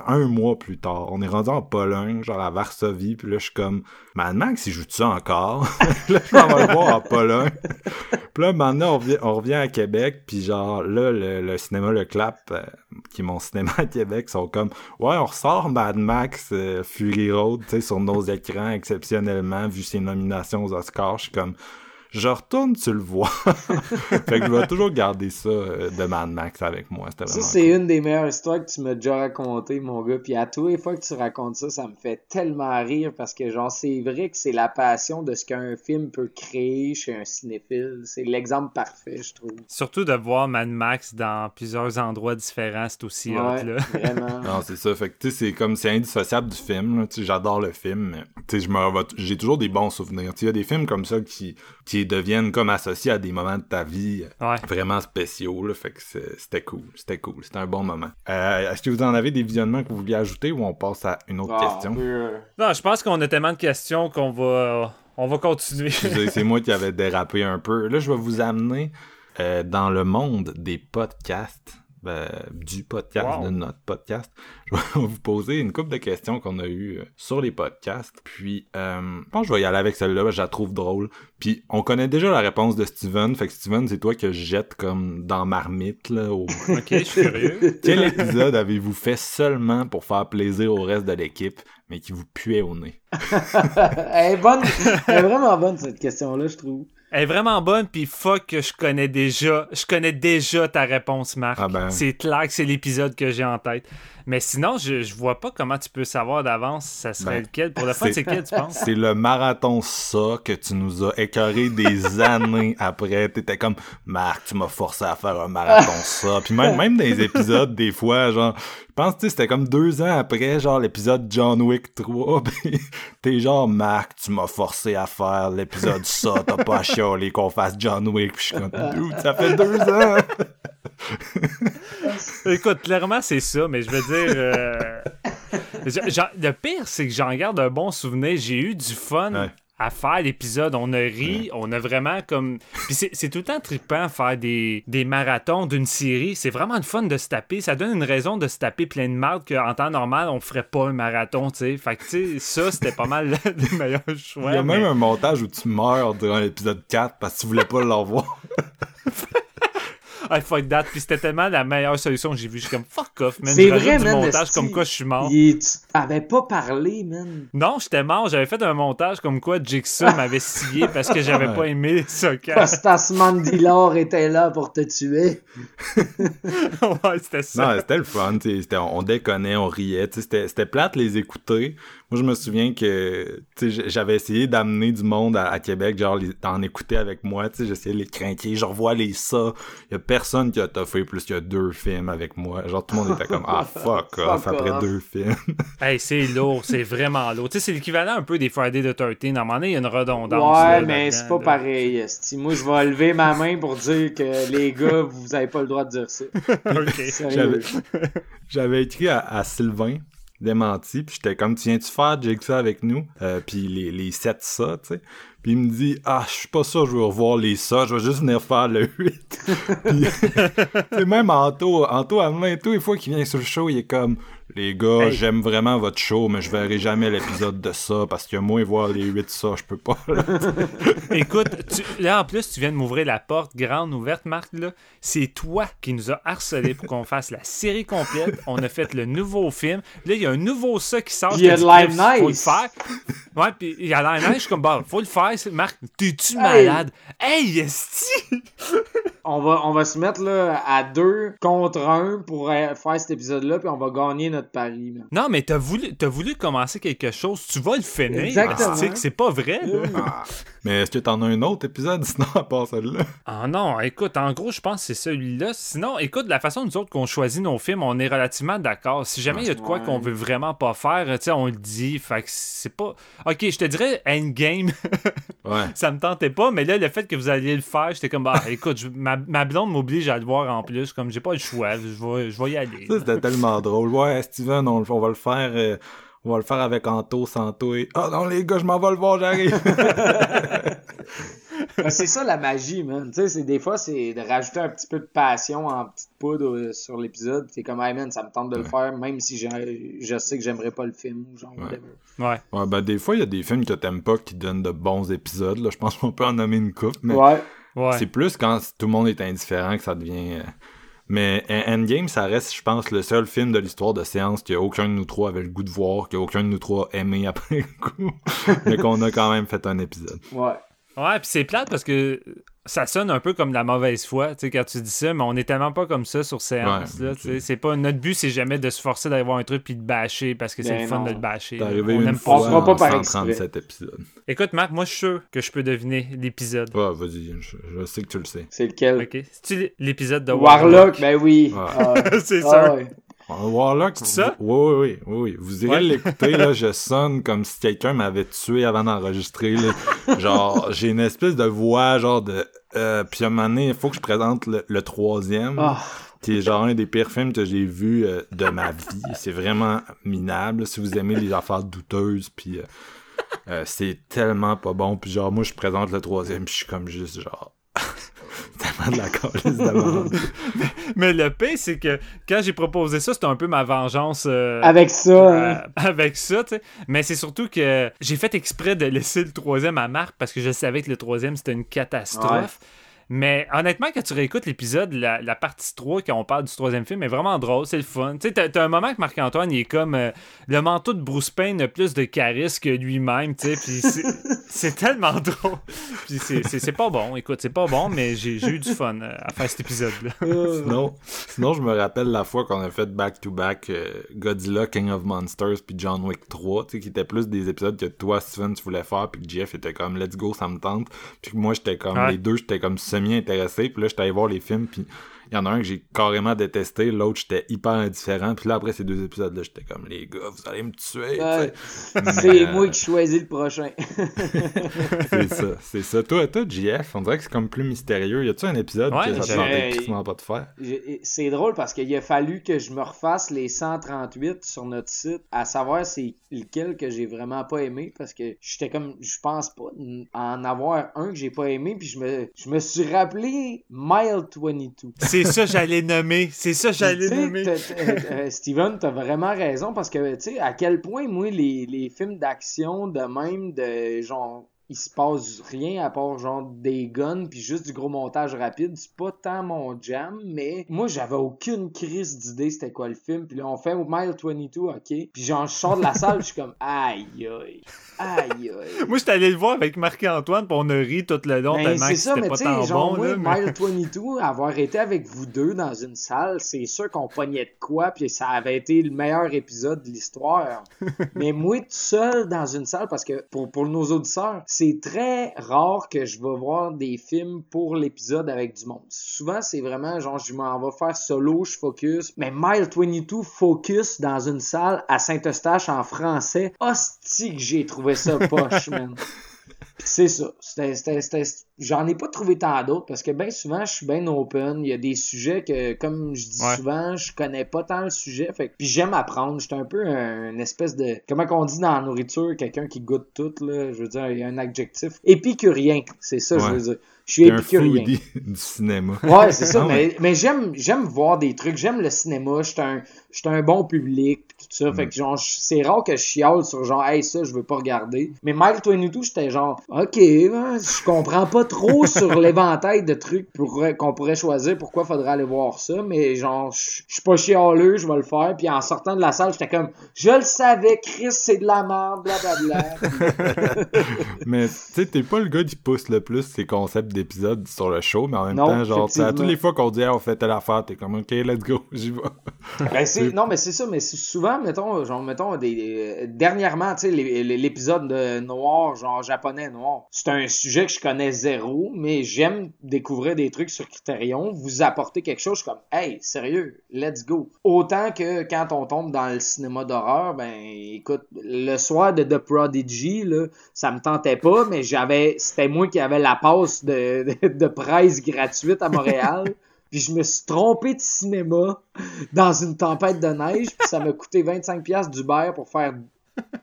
un, mois plus tard, on est rendu en Pologne, genre à Varsovie. Puis là, je suis comme, Mad Max, il joue ça encore? là, je vais le voir en Pologne. Puis là, maintenant, on revient, on revient à Québec, puis genre, là, le, le cinéma Le Clap, euh, qui est mon cinéma à Québec, sont comme, ouais, on ressort Mad Max euh, Fury Road, tu sais, sur nos écrans, exceptionnellement, vu ses nominations aux Oscars. Je suis comme, je retourne, tu le vois. fait que je vais toujours garder ça euh, de Mad Max avec moi. Ça, c'est une des meilleures histoires que tu m'as déjà racontées, mon gars. Puis à tous les fois que tu racontes ça, ça me fait tellement rire parce que, genre, c'est vrai que c'est la passion de ce qu'un film peut créer chez un cinéphile. C'est l'exemple parfait, je trouve. Surtout de voir Mad Max dans plusieurs endroits différents, c'est aussi hot, Ouais, là. vraiment. Non, c'est ça. Fait que, tu sais, c'est comme, c'est indissociable du film. là. Tu sais, j'adore le film, mais, tu sais, je me revois- j'ai toujours des bons souvenirs. Tu sais, il y a des films comme ça qui, qui deviennent comme associés à des moments de ta vie euh, Ouais. vraiment spéciaux, là. Fait que c'était cool. C'était cool. C'était un bon moment. Euh, est-ce que vous en avez des visionnements que vous vouliez ajouter ou on passe à une autre Ah, question? euh, Non, je pense qu'on a tellement de questions qu'on va, on va continuer. C'est moi qui avais dérapé un peu. Là, je vais vous amener euh, dans le monde des podcasts, euh, du podcast, Wow. de notre podcast. Je vais vous poser une couple de questions qu'on a eues euh, sur les podcasts. Puis, euh, je pense que je vais y aller avec celle-là, je la trouve drôle. Puis, on connaît déjà la réponse de Steven. Fait que Steven, c'est toi que je jette comme dans Marmite, là, au... ok, je suis curieux. Quel épisode avez-vous fait seulement pour faire plaisir au reste de l'équipe, mais qui vous puait au nez? Elle est bonne. Elle est vraiment bonne, cette question-là, je trouve. Elle est vraiment bonne, puis fuck que je connais déjà. Je connais déjà ta réponse, Marc. Ah ben. C'est clair que c'est l'épisode que j'ai en tête. Mais sinon, je, je vois pas comment tu peux savoir d'avance ça serait Ben, lequel. Pour le fun, c'est- lequel, tu penses? C'est le marathon ça que tu nous as écœuré des années après. T'étais comme, Marc, tu m'as forcé à faire un marathon ça. Puis même, même dans les épisodes, des fois, genre, je pense, tu sais, c'était comme deux ans après, genre, l'épisode John Wick 3. Puis t'es genre, Marc, tu m'as forcé à faire l'épisode ça. T'as pas à chialer qu'on fasse John Wick. Puis je suis comme, dude, ça fait deux ans. Écoute, clairement, c'est ça, mais je veux dire. euh, je- le pire, c'est que j'en garde un bon souvenir. J'ai eu du fun. Ouais. À faire l'épisode, on a ri, on a vraiment comme. Puis c'est c'est tout le temps trippant faire des, des marathons d'une série. C'est vraiment le fun de se taper. Ça donne une raison de se taper plein de marde qu'en temps normal, on ferait pas un marathon, tu sais. Fait que, tu sais, ça, c'était pas mal le meilleur choix. Il y a mais- même un montage où tu meurs durant l'épisode 4 parce que tu voulais pas le revoir. Ah, fuck that. Puis c'était tellement la meilleure solution que j'ai vue. Je suis comme fuck off, man. C'est vrai, du man, montage comme quoi je suis mort. Il- Tu t'avais pas parlé, man. Non, j'étais mort. J'avais fait un montage comme quoi Jigsaw m'avait scié parce que j'avais pas aimé ce cas. Tasman Dillard était là pour te tuer. ouais, c'était ça. Non, c'était le fun, c'était- on déconnait, on riait, c'était plate les écouter. Moi, je me souviens que j'avais essayé d'amener du monde à, à Québec, genre les- d'en écouter avec moi, tu sais, j'essayais de les craquer, je revois les ça. Il y a personne qui a toffé plus qu'il y a deux films avec moi. Genre tout le monde était comme ah fuck off Fuck après off. deux films. Hey, c'est lourd, c'est vraiment lourd. Tu sais, c'est l'équivalent un peu des Friday the 13. Normalement, il y a une redondance. Ouais, là, mais c'est pas là. pareil. Moi, je vais lever ma main pour dire que les gars, vous avez pas le droit de dire ça. Ok. Sérieux. J'avais j'avais écrit à, à Sylvain démenti puis j'étais comme tu viens-tu faire Jigsaw avec nous? Euh, puis les les sept ça tu sais. Puis il me dit ah je suis pas sûr je veux revoir les ça je vais juste venir faire le 8 puis même Anto Anto à main tous les fois qu'il vient sur le show il est comme les gars Hey. j'aime vraiment votre show mais je verrai jamais l'épisode de ça parce que moi voir les 8 ça je peux pas là. Écoute, tu- là en plus, tu viens de m'ouvrir la porte grande ouverte, Marc. Là, c'est toi qui nous a harcelé pour qu'on fasse la série complète. On a fait le nouveau film. Là, il y a un nouveau ça qui sort. Il y a de l'air Chris, Faut le nice. faire. Ouais, puis il y a l'air nice. Je suis comme, bah, faut le faire. Marc, t'es-tu Hey. malade? Hey, esti! On va, on va se mettre là à deux contre un pour euh, faire cet épisode-là, puis on va gagner notre pari. man. Non, mais t'as voulu, t'as voulu commencer quelque chose. Tu vas le finir. Exactement. C'est pas vrai, là. Ah. mais est-ce que t'en as un autre épisode sinon à part celle-là? Ah non, écoute, en gros, je pense que c'est celui-là. Sinon, écoute, la façon nous autres qu'on choisit nos films, on est relativement d'accord. Si jamais il y a de quoi Ouais. qu'on veut vraiment pas faire, tu sais, on le dit. Fait que c'est pas. Ok, je te dirais Endgame, ouais ça me tentait pas, mais là, le fait que vous alliez le faire, j'étais comme, bah, écoute, je- ma, ma blonde m'oblige à le voir en plus. Comme j'ai pas le choix, je vais, je vais y aller. Ça, c'était tellement drôle. Ouais, Steven, on, on va le faire. euh, on va le faire avec Anto, Santo et. Ah non, les gars, je m'en vais le voir, j'arrive. Ben, c'est ça la magie, man. Tu sais, c'est des fois, c'est de rajouter un petit peu de passion en petite poudre euh, sur l'épisode. T'es comme, hey man, ça me tente de le faire, même si j'ai- je sais que j'aimerais pas le film ou genre. Ouais. ouais, ben, des fois, il y a des films que t'aimes pas qui donnent de bons épisodes. Là. Je pense qu'on peut en nommer une coupe. Mais Ouais. Ouais. c'est plus quand tout le monde est indifférent que ça devient. euh, Mais En- Endgame, ça reste, je pense, le seul film de l'histoire de séance qu'aucun de nous trois avait le goût de voir, qu'aucun de nous trois aimé après coup, mais qu'on a quand même fait un épisode. Ouais. Ouais, puis c'est plate parce que ça sonne un peu comme de la mauvaise foi, tu sais, quand tu dis ça, mais on est tellement pas comme ça sur séance, Ouais, là. C'est pas... Notre but, c'est jamais de se forcer d'aller voir un truc puis de bâcher parce que c'est Ben le fun non. de le bâcher. T'es arrivé On une aime fois pas en par 137 épisodes. Écoute, Marc, moi, je suis sûr que je peux deviner l'épisode. Ouais, vas-y, je, je sais que tu le sais. C'est lequel? OK? C'est-tu l'épisode de Warlock, ben oui. Ouais. Ah, c'est ah sûr. ouais. Un Warlock, C'est ça? Oui, oui, oui, oui. Vous irez Ouais. l'écouter, là, je sonne comme si quelqu'un m'avait tué avant d'enregistrer. Genre, j'ai une espèce de voix, genre de... Euh, puis à un moment donné, il faut que je présente le, le troisième, Ah. qui est genre un des pires films que j'ai vu euh, de ma vie. C'est vraiment minable, si vous aimez les affaires douteuses, puis... euh, euh, c'est tellement pas bon, puis genre, moi, je présente le troisième, puis je suis comme juste, genre... tellement de la calice de merde. Mais le pire, c'est que quand j'ai proposé ça, c'était un peu ma vengeance. euh, Avec ça, euh, hein. avec ça, tu sais. Mais c'est surtout que j'ai fait exprès de laisser le troisième à Marc parce que je savais que le troisième, c'était une catastrophe. Mais honnêtement, quand tu réécoutes l'épisode, la, la partie 3, quand on parle du troisième film, est vraiment drôle, c'est le fun. Tu sais, t'as, t'as un moment que Marc-Antoine, il est comme euh, le manteau de Bruce Payne a plus de charisme que lui-même, tu sais, puis c'est, c'est tellement drôle. Puis c'est, c'est, c'est pas bon, écoute, c'est pas bon, mais j'ai, j'ai eu du fun euh, à faire cet épisode-là. Sinon, sinon, je me rappelle la fois qu'on a fait back-to-back euh, Godzilla, King of Monsters, puis John Wick 3, tu sais, qui étaient plus des épisodes que toi, Steven, tu voulais faire, puis que Jeff était comme, let's go, ça me tente. Puis que moi, j'étais comme, Ouais. les deux, j'étais comme semi-intéressé, puis là, j'étais allé voir les films, puis il y en a un que j'ai carrément détesté, l'autre, j'étais hyper indifférent, puis là, après ces deux épisodes-là, j'étais comme, les gars, vous allez me tuer, Ouais. C'est euh, moi qui choisis le prochain. C'est ça, c'est ça. Toi, toi, JF, on dirait que c'est comme plus mystérieux. Y a-tu un épisode Ouais, que ça te pas de faire? C'est drôle parce qu'il a fallu que je me refasse les 138 sur notre site, à savoir c'est lequel que j'ai vraiment pas aimé parce que j'étais comme, je pense pas en avoir un que j'ai pas aimé puis je me, je me suis rappelé Mile 22. C'est ça, j'allais nommer. C'est ça, j'allais nommer. t'as- euh, Steven, t'as vraiment raison parce que, tu sais, à quel point, moi, les, les films d'action de même, de genre, il se passe rien à part genre des guns puis juste du gros montage rapide, c'est pas tant mon jam, mais moi, j'avais aucune crise d'idée c'était quoi le film, puis là, on fait Mile 22, ok, puis genre, je sors de la salle, je suis comme, aïe, aïe, aïe, aïe. Moi, j'étais allé le voir avec Marc-Antoine, puis on a ri tout le long Ben, tellement c'est que ça, c'était mais pas tu tant sais, genre, bon. moi, là, Mile 22, avoir été avec vous deux dans une salle, c'est sûr qu'on pognait de quoi, puis ça avait été le meilleur épisode de l'histoire. mais moi, tout seul dans une salle, parce que pour, pour nos auditeurs, c'est très rare que je vais voir des films pour l'épisode avec du monde. Souvent, c'est vraiment genre, je m'en vais faire solo, je focus. Mais Mile 22 focus dans une salle à Saint-Eustache en français. Hostie que j'ai trouvé ça poche, man. C'est ça. C'était- c'était- c'était- J'en ai pas trouvé tant d'autres parce que bien souvent, je suis bien open. Il y a des sujets que, comme je dis Ouais. souvent, je connais pas tant le sujet. Fait puis j'aime apprendre. J'étais un peu un, une espèce de. Comment qu'on dit dans la nourriture, quelqu'un qui goûte tout, là. Je veux dire, il y a un adjectif. Épicurien. C'est ça, je veux dire. Je suis un épicurien. foodie du cinéma. Ouais, c'est ça, Ah mais, mais j'aime j'aime voir des trucs, j'aime le cinéma, j'étais un j'étais un bon public, ça, fait que genre c'est rare que je chiale sur genre hey ça je veux pas regarder. Mais Mile 22, j'étais genre OK, hein, je comprends pas trop sur l'éventail de trucs pour qu'on pourrait choisir pourquoi faudrait aller voir ça, mais genre je suis pas chialeux, je vais le faire puis en sortant de la salle, j'étais comme je le savais, Chris, c'est de la merde, blablabla. Mais tu sais, t'es pas le gars qui pousse le plus ses concepts d'épisodes sur le show, mais en même Non, temps, genre, à toutes les fois qu'on dit, Ah, on fait telle affaire, t'es comme, ok, let's go, j'y vais. Ben c'est non mais c'est ça mais c'est mettons genre dernièrement l'épisode de noir genre japonais noir. C'est un sujet que je connais zéro mais j'aime découvrir des trucs sur Criterion vous apporter quelque chose comme hey sérieux let's go. Autant que quand on tombe dans le cinéma d'horreur ben écoute le soir de The Prodigy ça me tentait pas mais j'avais c'était moi qui avais la passe de, de, de presse gratuite à Montréal puis je me suis trompé de cinéma dans une tempête de neige, puis ça m'a coûté 25$ piastres d'Uber pour faire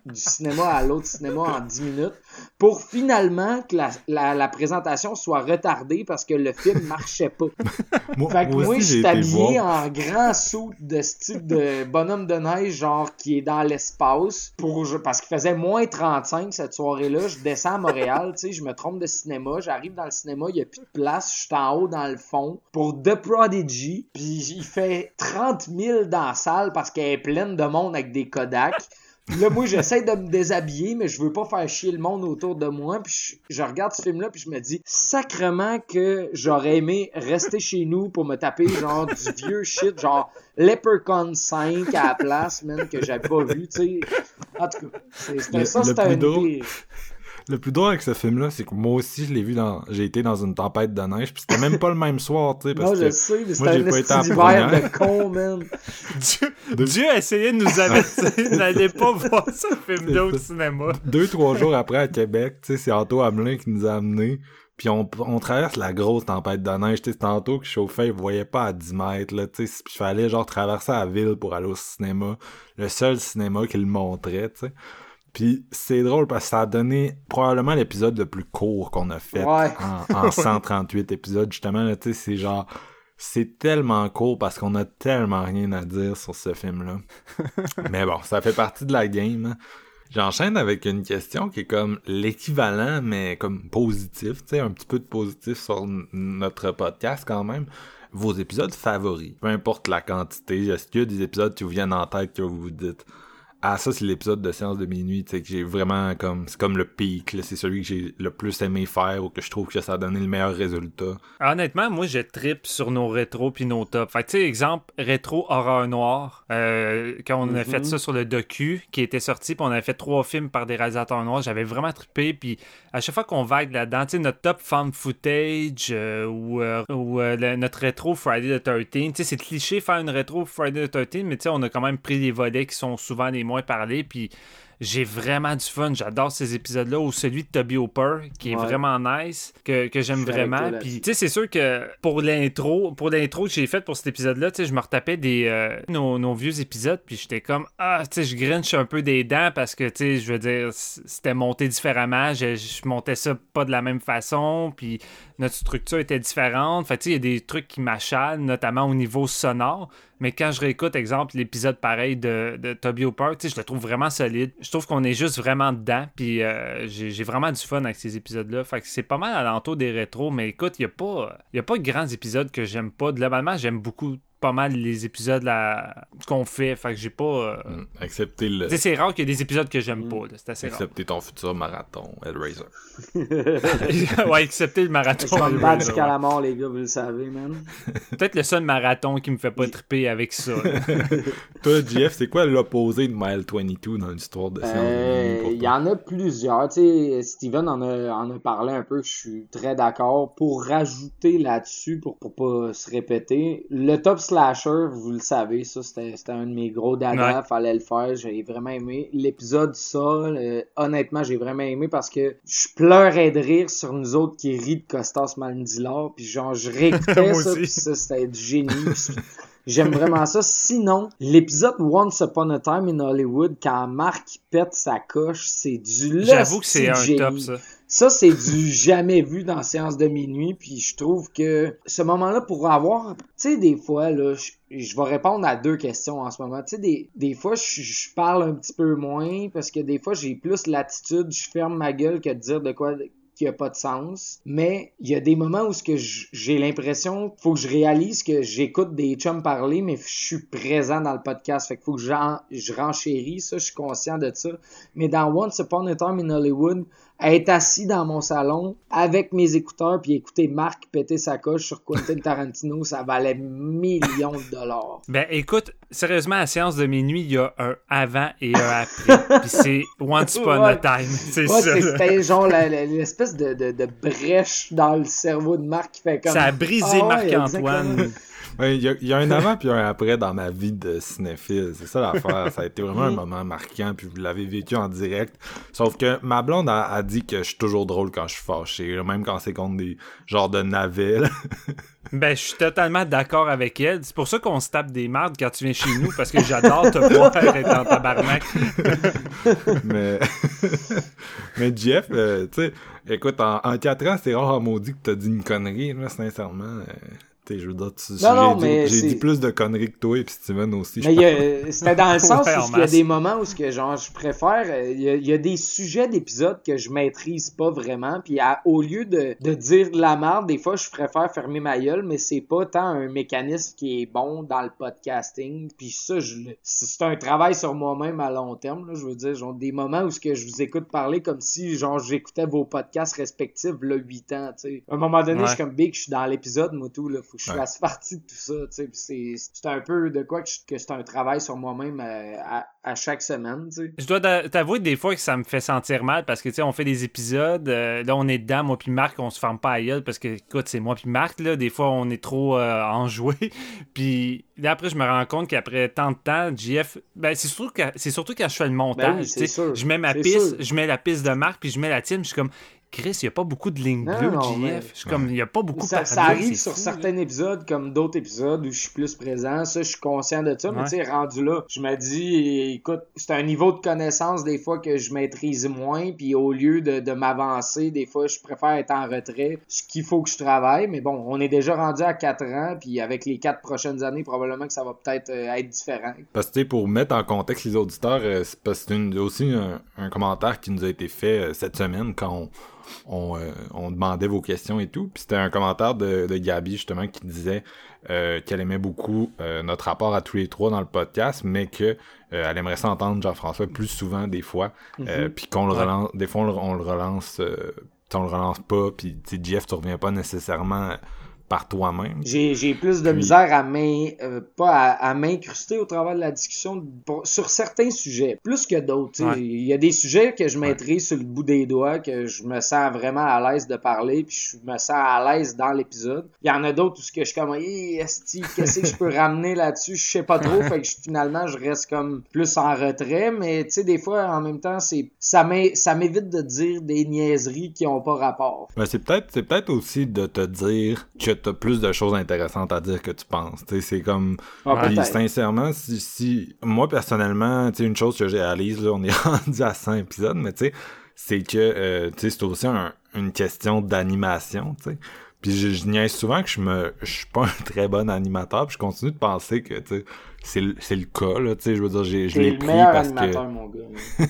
du cinéma à l'autre cinéma en 10 minutes, pour finalement que la, la, la présentation soit retardée parce que le film marchait pas. Moi, Fait que moi je suis habillé en grand saut de style de bonhomme de neige, genre qui est dans l'espace, pour parce qu'il faisait moins 35 cette soirée-là. Je descends à Montréal, tu sais, je me trompe de cinéma, j'arrive dans le cinéma, il y a plus de place, je suis en haut dans le fond pour The Prodigy, puis il fait 30 000 dans la salle parce qu'elle est pleine de monde avec des Kodak. Là, moi, j'essaie de me déshabiller, mais je veux pas faire chier le monde autour de moi. Puis je, je regarde ce film-là, puis je me dis, sacrement que j'aurais aimé rester chez nous pour me taper genre du vieux shit, genre Leprechaun 5 à la place, man, que j'avais pas vu, tu sais. En tout cas, c'est- Le- ça, plus un drôle-. Le plus drôle avec ce film-là, c'est que moi aussi, je l'ai vu dans. J'ai été dans une tempête de neige, puis c'était même pas le même soir, tu sais. parce Non, je que sais, mais moi, c'était j'ai un pas été en de con, man. Dieu, Dieu a essayé de nous avertir, n'allez pas voir ce film-là au cinéma. Deux, trois jours après à Québec, tu sais, c'est Anto Hamelin qui nous a amenés. Puis on, on traverse la grosse tempête de neige. Tu sais, c'est Anto qui chauffait, il voyait pas à 10 mètres, là. Tu sais, puis il fallait genre traverser la ville pour aller au cinéma. Le seul cinéma qui le montrait, tu sais. Puis c'est drôle parce que ça a donné probablement l'épisode le plus court qu'on a fait Ouais. en, en 138 épisodes. Justement, là, tu sais, c'est genre... C'est tellement court parce qu'on a tellement rien à dire sur ce film-là. Mais bon, ça fait partie de la game. hein. J'enchaîne avec une question qui est comme l'équivalent, mais comme positif, tu sais, un petit peu de positif sur notre podcast quand même. Vos épisodes favoris, peu importe la quantité, est-ce qu'il y a des épisodes qui vous viennent en tête que vous vous dites Ah, ça, c'est l'épisode de séance de minuit, tu sais, que j'ai vraiment comme. C'est comme le pic, c'est celui que j'ai le plus aimé faire ou que je trouve que ça a donné le meilleur résultat. Honnêtement, moi, je tripe sur nos rétros puis nos tops. Fait que, tu sais, exemple, rétro horreur noire, euh, quand on a Mhm. fait ça sur le docu qui était sorti, puis on avait fait trois films par des réalisateurs noirs, j'avais vraiment trippé, puis à chaque fois qu'on vague là-dedans, tu sais, notre top found footage euh, ou, euh, ou, euh, le- notre rétro Friday the 13, tu sais, c'est cliché faire une rétro Friday the 13, mais tu sais, on a quand même pris les volets qui sont souvent les moins parlés, puis j'ai vraiment du fun. J'adore ces épisodes-là, ou celui de Toby Hooper, qui est Ouais. vraiment nice, que, que j'aime vraiment. Puis, tu sais, c'est sûr que pour l'intro, pour l'intro que j'ai faite pour cet épisode-là, tu sais, je me retapais des, euh, nos, nos vieux épisodes, puis j'étais comme, ah, tu sais, je grinche un peu des dents parce que, tu sais, je veux dire, c'était monté différemment. Je, je montais ça pas de la même façon, puis notre structure était différente. Fait tu sais, il y a des trucs qui m'achalent, notamment au niveau sonore. Mais quand je réécoute, exemple, l'épisode pareil de, de sais, je le trouve vraiment solide. Je trouve qu'on est juste vraiment dedans. Puis euh, j'ai vraiment du fun avec ces épisodes-là. Fait que c'est pas mal à l'entour des rétros. Mais écoute, il n'y a, pas- a pas de grands épisodes que j'aime pas. Globalement, j'aime beaucoup pas mal les épisodes là, qu'on fait. Fait que j'ai pas. euh, Mm. Accepter le. tu sais, c'est rare qu'il y ait des épisodes que j'aime pas. là. C'est assez rare. Accepter ton futur marathon, Hellraiser. ouais, accepter le Je marathon. vais me battre Ouais. jusqu'à la mort, les gars, vous le savez, man. Peut-être le seul marathon qui me fait pas triper avec ça. Toi, JF, c'est quoi l'opposé de Mile 22 dans l'histoire de Euh, pour Il toi? y en a plusieurs. Tu sais, Steven en a, en a parlé un peu, je suis très d'accord. Pour rajouter là-dessus, pour, pour pas se répéter, le top slasher, vous le savez, ça c'était un de mes gros Ouais. fallait le faire, j'ai vraiment aimé. L'épisode ça, euh, honnêtement, j'ai vraiment aimé parce que je pleurais de rire sur nous autres qui rient de Costas Mandylor, puis genre je réécoutais ça, puis ça c'était du génie. J'aime vraiment ça. Sinon, l'épisode Once Upon a Time in Hollywood, quand Marc pète sa coche, c'est du J'avoue que c'est un top, ça. Ça, c'est du jamais vu dans Séance de minuit, puis je trouve que ce moment-là, pour avoir... Tu sais, des fois, là, je, je vais répondre à deux questions en ce moment. Tu sais, des, des fois, je, parle un petit peu moins, parce que des fois, j'ai plus l'attitude, je ferme ma gueule que de dire de quoi qui a pas de sens. Mais il y a des moments où ce que j'ai l'impression, faut que je réalise que j'écoute des chums parler, mais je suis présent dans le podcast. Fait qu'il faut que je renchéris ça, je suis conscient de ça. Mais dans Once Upon a Time in Hollywood, être assis dans mon salon avec mes écouteurs puis écouter Marc péter sa coche sur Quentin Tarantino, ça valait millions de dollars. Ben écoute, sérieusement, à la séance de minuit, il y a un avant et un après. Puis c'est Once Upon a. Time. C'est Ouais, ça. c'était genre l'espèce de, de, de brèche dans le cerveau de Marc qui fait comme... Ça a brisé Ah Marc-Antoine. Ouais, Il y, a- il y a un avant puis un après dans ma vie de cinéphile. C'est ça l'affaire. Ça a été vraiment un moment marquant puis vous l'avez vécu en direct. Sauf que ma blonde a, a dit que je suis toujours drôle quand je suis fâché. Même quand c'est contre des genres de navets. Ben, je suis totalement d'accord avec elle. C'est pour ça qu'on se tape des mardes quand tu viens chez nous, parce que j'adore te voir être en tabarnak. mais, mais Jeff, euh, tu sais, écoute, en, en 4 ans, c'est rare à maudit que t'as dit une connerie, là, sincèrement. euh, je veux dire, tu- Non, non, j'ai mais dit, j'ai c'est- dit plus de conneries que toi et puis Steven aussi. je Mais il y a- c'était dans le sens Ouais, où il y a des moments où ce que genre je préfère euh, il y, a, il y a des sujets d'épisodes que je maîtrise pas vraiment puis à- au lieu de, de dire de la merde des fois je préfère fermer ma gueule mais c'est pas tant un mécanisme qui est bon dans le podcasting puis ça je le- c'est c'est un travail sur moi-même à long terme là, je veux dire genre des moments où ce que je vous écoute parler comme si genre j'écoutais vos podcasts respectifs là 8 ans tu sais à un moment donné Ouais. je suis comme big je suis dans l'épisode moi tout là faut que je Ouais. fasse partie de tout ça c'est un peu de quoi que, je- que c'est un travail sur moi-même euh, à, à chaque semaine Je dois t'a- t'avouer des fois que ça me fait sentir mal parce que on fait des épisodes euh, là on est dedans moi puis Marc on se ferme pas à gueule parce que écoute c'est moi puis Marc là des fois on est trop euh, enjoué puis là après je me rends compte qu'après tant de temps JF ben c'est surtout que- c'est surtout quand je fais le montage Ben oui, je mets ma piste sûr. je mets la piste de Marc puis je mets la tienne je suis comme Chris il y a pas beaucoup de lignes bleues non, JF mais- je suis comme il y a pas beaucoup ça, parlé, ça arrive sur fou, certains épisodes comme d'autres épisodes où je suis plus présent. Ça, je suis conscient de ça. Mais tu sais, rendu là, je me dis, écoute, c'est un niveau de connaissance des fois que je maîtrise moins. Puis au lieu de, de m'avancer, des fois, je préfère être en retrait. Ce qu'il faut que je travaille. Mais bon, on est déjà rendu à 4 ans. Puis avec les quatre prochaines années, probablement que ça va peut-être euh, être différent. Parce que tu sais, pour mettre en contexte les auditeurs, euh, c'est parce que c'est une- aussi un, un commentaire qui nous a été fait euh, cette semaine quand on, on, euh, on demandait vos questions et tout. Puis c'était un commentaire de, de Gabi justement qui disait euh, qu'elle aimait beaucoup euh, notre rapport à tous les trois dans le podcast, mais que elle aimerait s'entendre Jean-François plus souvent des fois. Euh, puis qu'on le Ouais. relance, des fois on le, on le relance, on le relance pas. Puis Jeff, tu reviens pas nécessairement par toi-même. J'ai, plus de Puis- misère à m'in, euh, pas à, à m'incruster au travers de la discussion pour- sur certains sujets, plus que d'autres. Ouais. Il y a des sujets que je maîtrise sur le bout des doigts, que je me sens vraiment à l'aise de parler, puis je me sens à l'aise dans l'épisode. Il y en a d'autres où ce que je suis comme, hey, qu'est-ce que je peux ramener là-dessus? Je sais pas trop, fait que je- finalement, je reste comme plus en retrait, mais tu sais, des fois, en même temps, c'est, ça m'é- ça m'évite de dire des niaiseries qui ont pas rapport. Ben, c'est peut-être peut-être aussi de te dire que t'as plus de choses intéressantes à dire que tu penses. C'est comme Ah, puis sincèrement si, si moi personnellement, une chose que j'ai réalise là, on est rendu à 100 épisodes mais tu sais c'est que euh, c'est aussi un- une question d'animation. Puis je, je niaise souvent que je me je suis pas un très bon animateur, puis je continue de penser que c'est le- c'est le cas là, je veux dire je l'ai pris parce que mon gars.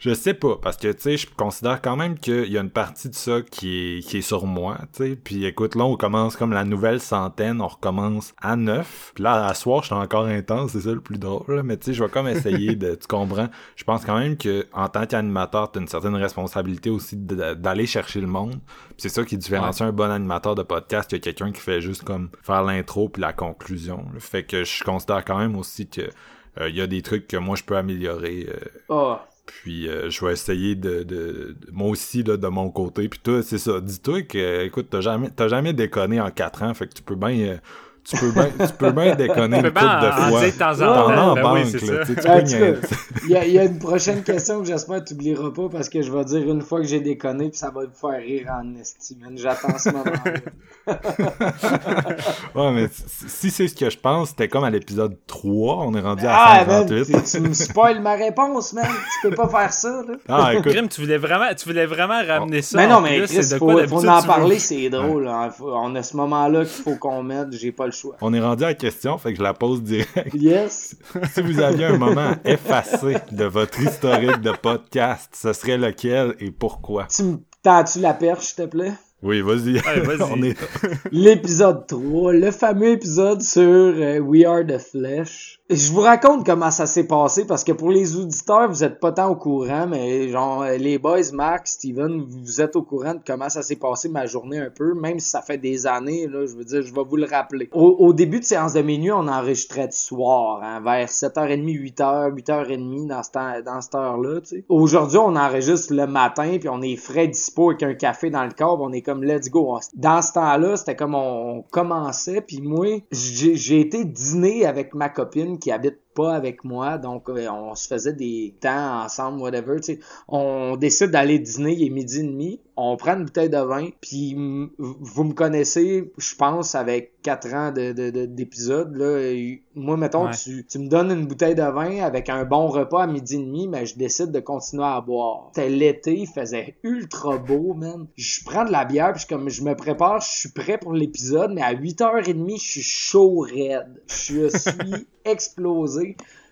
je sais pas, parce que, tu sais, je considère quand même qu'il y a une partie de ça qui est, qui est sur moi, tu sais. Puis écoute, là, on commence comme la nouvelle centaine, on recommence à neuf. Puis là, à soir, je suis encore intense, c'est ça le plus drôle, là. Mais tu sais, je vais comme essayer de, tu comprends? Je pense quand même que en tant qu'animateur, t'as une certaine responsabilité aussi d'aller chercher le monde. C'est ça qui différencie un bon animateur de podcast que quelqu'un qui fait juste comme faire l'intro puis la conclusion. là. Fait que je considère quand même aussi que euh, il y a des trucs que moi je peux améliorer euh, Ah. Puis euh, je vais essayer de, de, moi aussi là, de mon côté. Puis toi, c'est ça. Dis-toi que écoute, t'as jamais t'as jamais déconné en 4 ans, fait que tu peux bien euh, tu peux bien tu peux bien déconner Tu une peux couple bien de en fois. de temps en temps. Ben banque, là, tu Ben, peux Il y, a, il y a une prochaine question que j'espère que tu n'oublieras pas parce que je vais dire une fois que j'ai déconné puis ça va te faire rire en estime. J'attends ce moment-là. Ouais, mais si c'est ce que je pense, c'était comme à l'épisode 3, on est rendu à Ah, man, tu, 138. tu me spoil ma réponse, man. Tu peux pas faire ça, là. Ah, écoute, Grim, tu voulais vraiment, tu voulais vraiment ramener ça. Mais non, mais Chris, faut, en parler, c'est drôle. hein. On a ce moment-là qu'il faut qu'on mette, j'ai pas le choix. on est rendu à la question, fait que je la pose direct. Yes. si vous aviez un moment effacé de votre historique de podcast, ce serait lequel et pourquoi? Tu me tends-tu la perche, s'il te plaît? Oui, vas-y. Vas-y. on est... L'épisode 3, le fameux épisode sur euh, We Are the Flesh. Je vous raconte comment ça s'est passé parce que pour les auditeurs, vous êtes pas tant au courant, mais genre les boys, Mark, Steven, vous êtes au courant de comment ça s'est passé ma journée un peu, même si ça fait des années, là, je veux dire, je vais vous le rappeler. Au, début de séance de minuit, on enregistrait du soir, hein, vers 7h30, 8h, 8h30 dans ce temps, dans cette heure-là, tu sais. Aujourd'hui, on enregistre le matin, puis on est frais dispo avec un café dans le corps, on est comme let's go. Dans ce temps-là, c'était comme on, on commençait, puis moi, j'ai été dîner avec ma copine qui habite pas avec moi, donc euh, on se faisait des temps ensemble, whatever. On décide d'aller dîner, il est midi et demi, on prend une bouteille de vin, puis vous me connaissez, je pense, avec quatre ans de, de, de- d'épisodes. Là, Et moi, mettons, Ouais. tu, tu me donnes une bouteille de vin avec un bon repas à midi et demi, mais je décide de continuer à boire. C'était l'été, il faisait ultra beau, man. Je prends de la bière, puis comme, je me prépare, je suis prêt pour l'épisode, mais à 8h30, je suis chaud raide. Je suis explosé.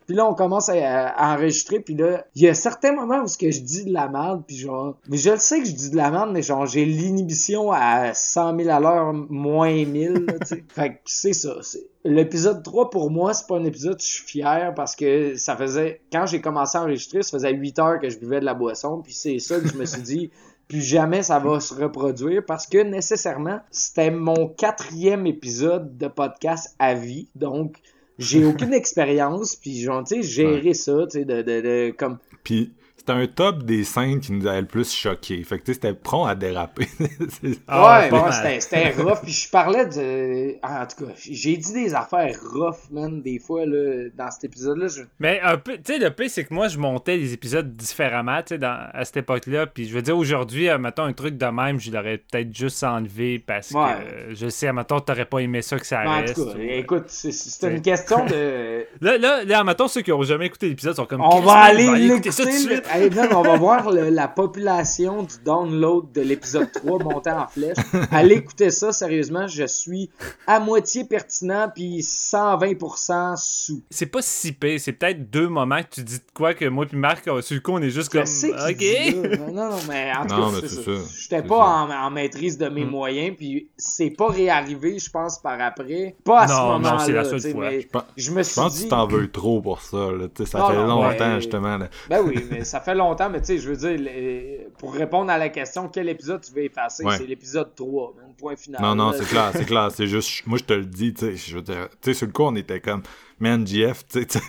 Puis là, on commence à, à enregistrer, puis là, il y a certains moments où ce que je dis de la merde, puis genre... Mais je le sais que je dis de la merde, mais genre, j'ai l'inhibition à 100 000 à l'heure, moins 1000, là, tu sais. Fait que c'est ça. c'est- L'épisode 3, pour moi, c'est pas un épisode, je suis fier, parce que ça faisait... Quand j'ai commencé à enregistrer, ça faisait 8 heures que je buvais de la boisson, puis c'est ça que je me suis dit... Plus jamais ça va se reproduire parce que nécessairement, c'était mon quatrième épisode de podcast à vie. Donc, j'ai aucune expérience, puis genre, tu sais, gérer ça, tu sais, de, de, de, comme... Puis c'était un top des scènes qui nous avait le plus choqué. Fait que tu sais, c'était prompt à déraper. Ah, ouais, ouais, c'était, rough, puis je parlais de... En tout cas, j'ai dit des affaires rough, man, des fois, là, dans cet épisode-là, je... Mais un peu, tu sais, le pire, c'est que moi, je montais les épisodes différemment, tu sais, dans- à cette époque-là. Puis je veux dire, aujourd'hui, euh, mettons, un truc de même, je l'aurais peut-être juste enlevé parce Ouais. que euh, je sais, mettons, t'aurais pas aimé ça que ça en reste. tout cas, ou, euh, écoute, c'est, une question de... Là, là, là, mettons, ceux qui ont jamais écouté l'épisode sont comme. On va aller l'écouter. ça tout de suite. Là. Hey, man, on va voir le- la population du download de l'épisode 3 monter en flèche. Allez écouter ça, sérieusement. Je suis à moitié pertinent puis 120% sous. C'est pas si pire, c'est peut-être deux moments que tu dis de quoi que moi puis Marc, euh, sur le coup, on est juste Je comme. sais qu'il Ok. dit là. Non, non, mais en tout Non, cas. J'étais pas en, en maîtrise de mes moyens puis c'est pas réarrivé, je pense, par après. Pas à ce Non, non, moment-là. c'est la seule fois. Je pense- Je me Je suis pense que tu t'en veux trop pour ça. Là. Ça Non, fait non, longtemps, ouais. justement. là. Ben oui, mais ça fait longtemps, mais tu sais, je veux dire, les- pour répondre à la question, quel épisode tu veux effacer, Ouais. c'est l'épisode 3, man, point final. Non, non, c'est clair, c'est clair. C'est juste, moi, je te le dis, tu sais, sur le coup, on était comme, man, GF, tu sais,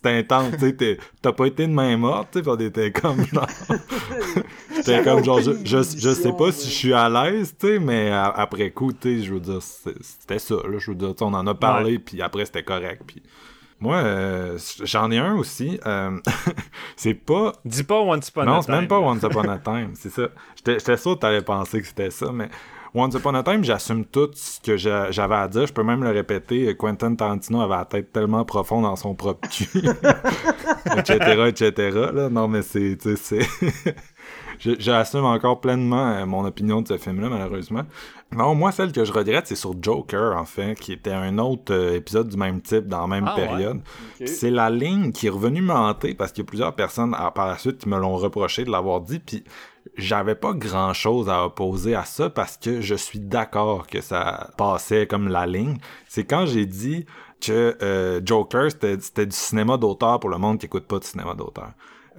intense, tu sais, t'as pas été de main morte, tu sais, on était comme, genre, comme genre, je, je, je sais pas si je suis à l'aise, tu sais, mais après coup, tu sais, je veux dire, c'était ça, là, je veux dire, tu sais, on en a parlé, puis après, c'était correct, puis moi, euh, j'en ai un aussi, euh, c'est pas... Dis pas Once Upon a Non, Time. c'est même pas Once Upon a Time, c'est ça. J'étais sûr que t'allais penser que c'était ça, mais Once Upon a Time, j'assume tout ce que j'a- j'avais à dire. Je peux même le répéter. Quentin Tarantino avait la tête tellement profonde dans son propre cul, etc., etc. Là. Non, mais c'est... J'assume encore pleinement euh, mon opinion de ce film-là, malheureusement. Non, moi, celle que je regrette, c'est sur Joker, en fait, qui était un autre euh, épisode du même type, dans la même Ah, ouais? période. C'est la ligne qui est revenue me hanter parce qu'il y a plusieurs personnes à- par la suite qui me l'ont reproché de l'avoir dit, puis j'avais pas grand chose à opposer à ça parce que je suis d'accord que ça passait comme la ligne. C'est quand j'ai dit que euh, Joker c'était c'était du cinéma d'auteur pour le monde qui écoute pas de cinéma d'auteur.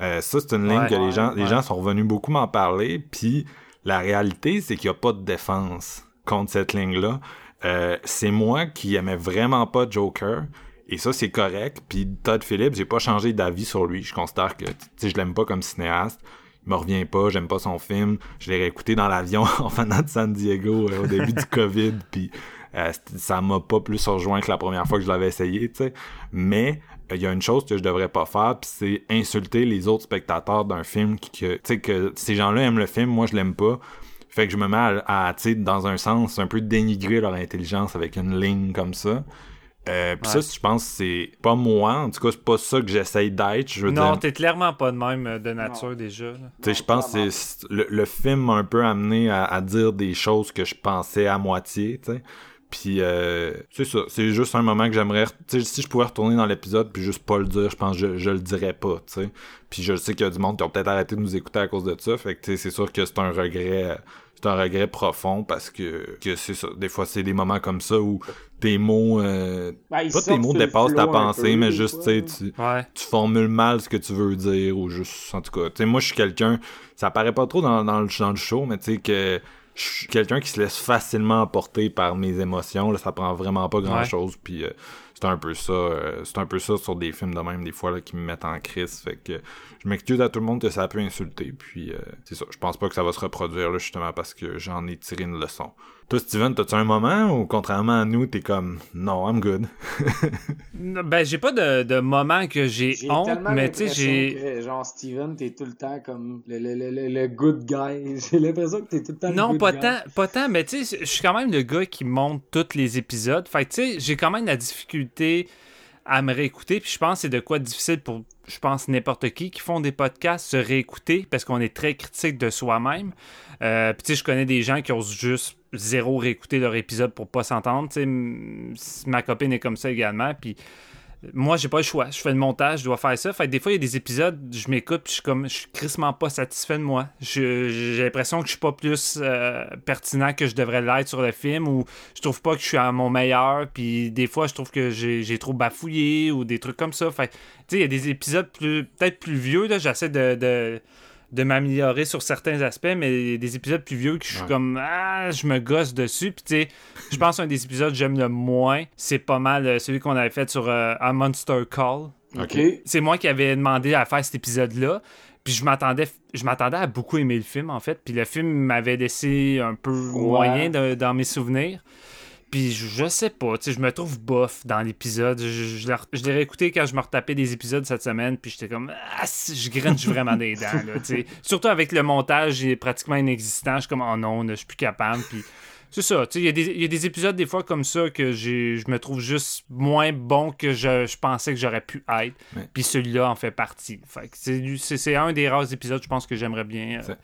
Euh, ça c'est une ligne Ouais, que les gens les gens sont revenus beaucoup m'en parler, puis la réalité c'est qu'il y a pas de défense contre cette ligne là. c'est moi qui aimais vraiment pas Joker. Et ça, c'est correct. Puis Todd Phillips, j'ai pas changé d'avis sur lui. Je considère que, tu sais, je l'aime pas comme cinéaste. Il me revient pas, j'aime pas son film. Je l'ai réécouté dans l'avion en venant de San Diego euh, au début du COVID. Puis euh, ça m'a pas plus rejoint que la première fois que je l'avais essayé, tu sais. Mais euh, il y a une chose que je devrais pas faire, puis c'est insulter les autres spectateurs d'un film qui, que, tu sais, que ces gens-là aiment le film, moi je l'aime pas. Fait que je me mets à, à, tu sais, dans un sens, un peu dénigrer leur intelligence avec une ligne comme ça. Euh, pis Ouais. ça, je pense que c'est pas moi. En tout cas, c'est pas ça que j'essaye d'être. Je veux Non, dire, t'es clairement pas de même euh, de nature déjà. tu sais, je pense que le, le film m'a un peu amené à, à dire des choses que je pensais à moitié, tu sais. Puis euh, c'est ça, c'est juste un moment que j'aimerais, tu sais, si je pouvais retourner dans l'épisode puis juste pas le dire, je pense que je, je le dirais pas, tu sais. Puis je sais qu'il y a du monde qui ont peut-être arrêté de nous écouter à cause de ça, fait que tu sais, c'est sûr que c'est un regret, c'est un regret profond parce que, que c'est ça. Des fois, c'est des moments comme ça où tes mots, euh, Ben, pas tes mots dépassent ta pensée, peu, mais juste, tu sais, tu, Ouais. tu formules mal ce que tu veux dire ou juste en tout cas tu sais moi je suis quelqu'un ça paraît pas trop dans, dans, le, dans le show mais tu sais que je suis quelqu'un qui se laisse facilement emporter par mes émotions là ça prend vraiment pas grand chose puis euh, c'est un peu ça euh, c'est un peu ça sur des films de même des fois là, qui me mettent en crise fait que je m'excuse à tout le monde que ça peut insulter puis euh, c'est ça. Je pense pas que ça va se reproduire là justement parce que j'en ai tiré une leçon Toi, Steven, t'as-tu un moment ou contrairement à nous, t'es comme non, I'm good? Ben, j'ai pas de, de moment que j'ai honte, mais tu sais, j'ai. genre, Steven, t'es tout le temps comme le, le, le, le, le good guy. J'ai l'impression que t'es tout le temps le Non, good pas guy. tant, pas tant, mais tu sais, je suis quand même le gars qui monte tous les épisodes. Fait que tu sais, j'ai quand même la difficulté à me réécouter. Puis je pense que c'est de quoi de difficile pour, je pense, n'importe qui qui font des podcasts, se réécouter parce qu'on est très critique de soi-même. Euh, puis tu sais, je connais des gens qui osent juste zéro réécouter leur épisode pour pas s'entendre. Ma copine est comme ça également. Puis moi, j'ai pas le choix. Je fais le montage, je dois faire ça. Fait que des fois, il y a des épisodes, je m'écoute, puis je suis comme, je suis crissement pas satisfait de moi. J'ai l'impression que je suis pas plus euh, pertinent que je devrais l'être sur le film, ou je trouve pas que je suis à mon meilleur, puis des fois, je trouve que j'ai trop bafouillé, ou des trucs comme ça. Fait tu sais, il y a des épisodes peut-être plus vieux, là, j'essaie de de m'améliorer sur certains aspects, mais des épisodes plus vieux que je suis Ouais. comme ah, je me gosse dessus. Puis tu sais, je pense qu'un des épisodes que j'aime le moins, c'est pas mal euh, celui qu'on avait fait sur euh, A Monster Call. C'est moi qui avais demandé à faire cet épisode-là. Puis je m'attendais je m'attendais à beaucoup aimer le film en fait. Puis le film m'avait laissé un peu moyen de- dans mes souvenirs. Puis je, je sais pas, tu sais, je me trouve bof dans l'épisode. Je, je, je l'ai réécouté quand je me retapais des épisodes cette semaine, puis j'étais comme, ah, je grinche vraiment des dents, là, tu sais. Surtout avec le montage, il est pratiquement inexistant. Je suis comme, oh non, je suis plus capable. Puis c'est ça, tu sais, il y, a des- il y a des épisodes des fois comme ça que je me trouve juste moins bon que je, je pensais que j'aurais pu être. Ouais. Puis celui-là en fait partie. Fait c'est un des rares épisodes, je pense, que j'aimerais bien euh,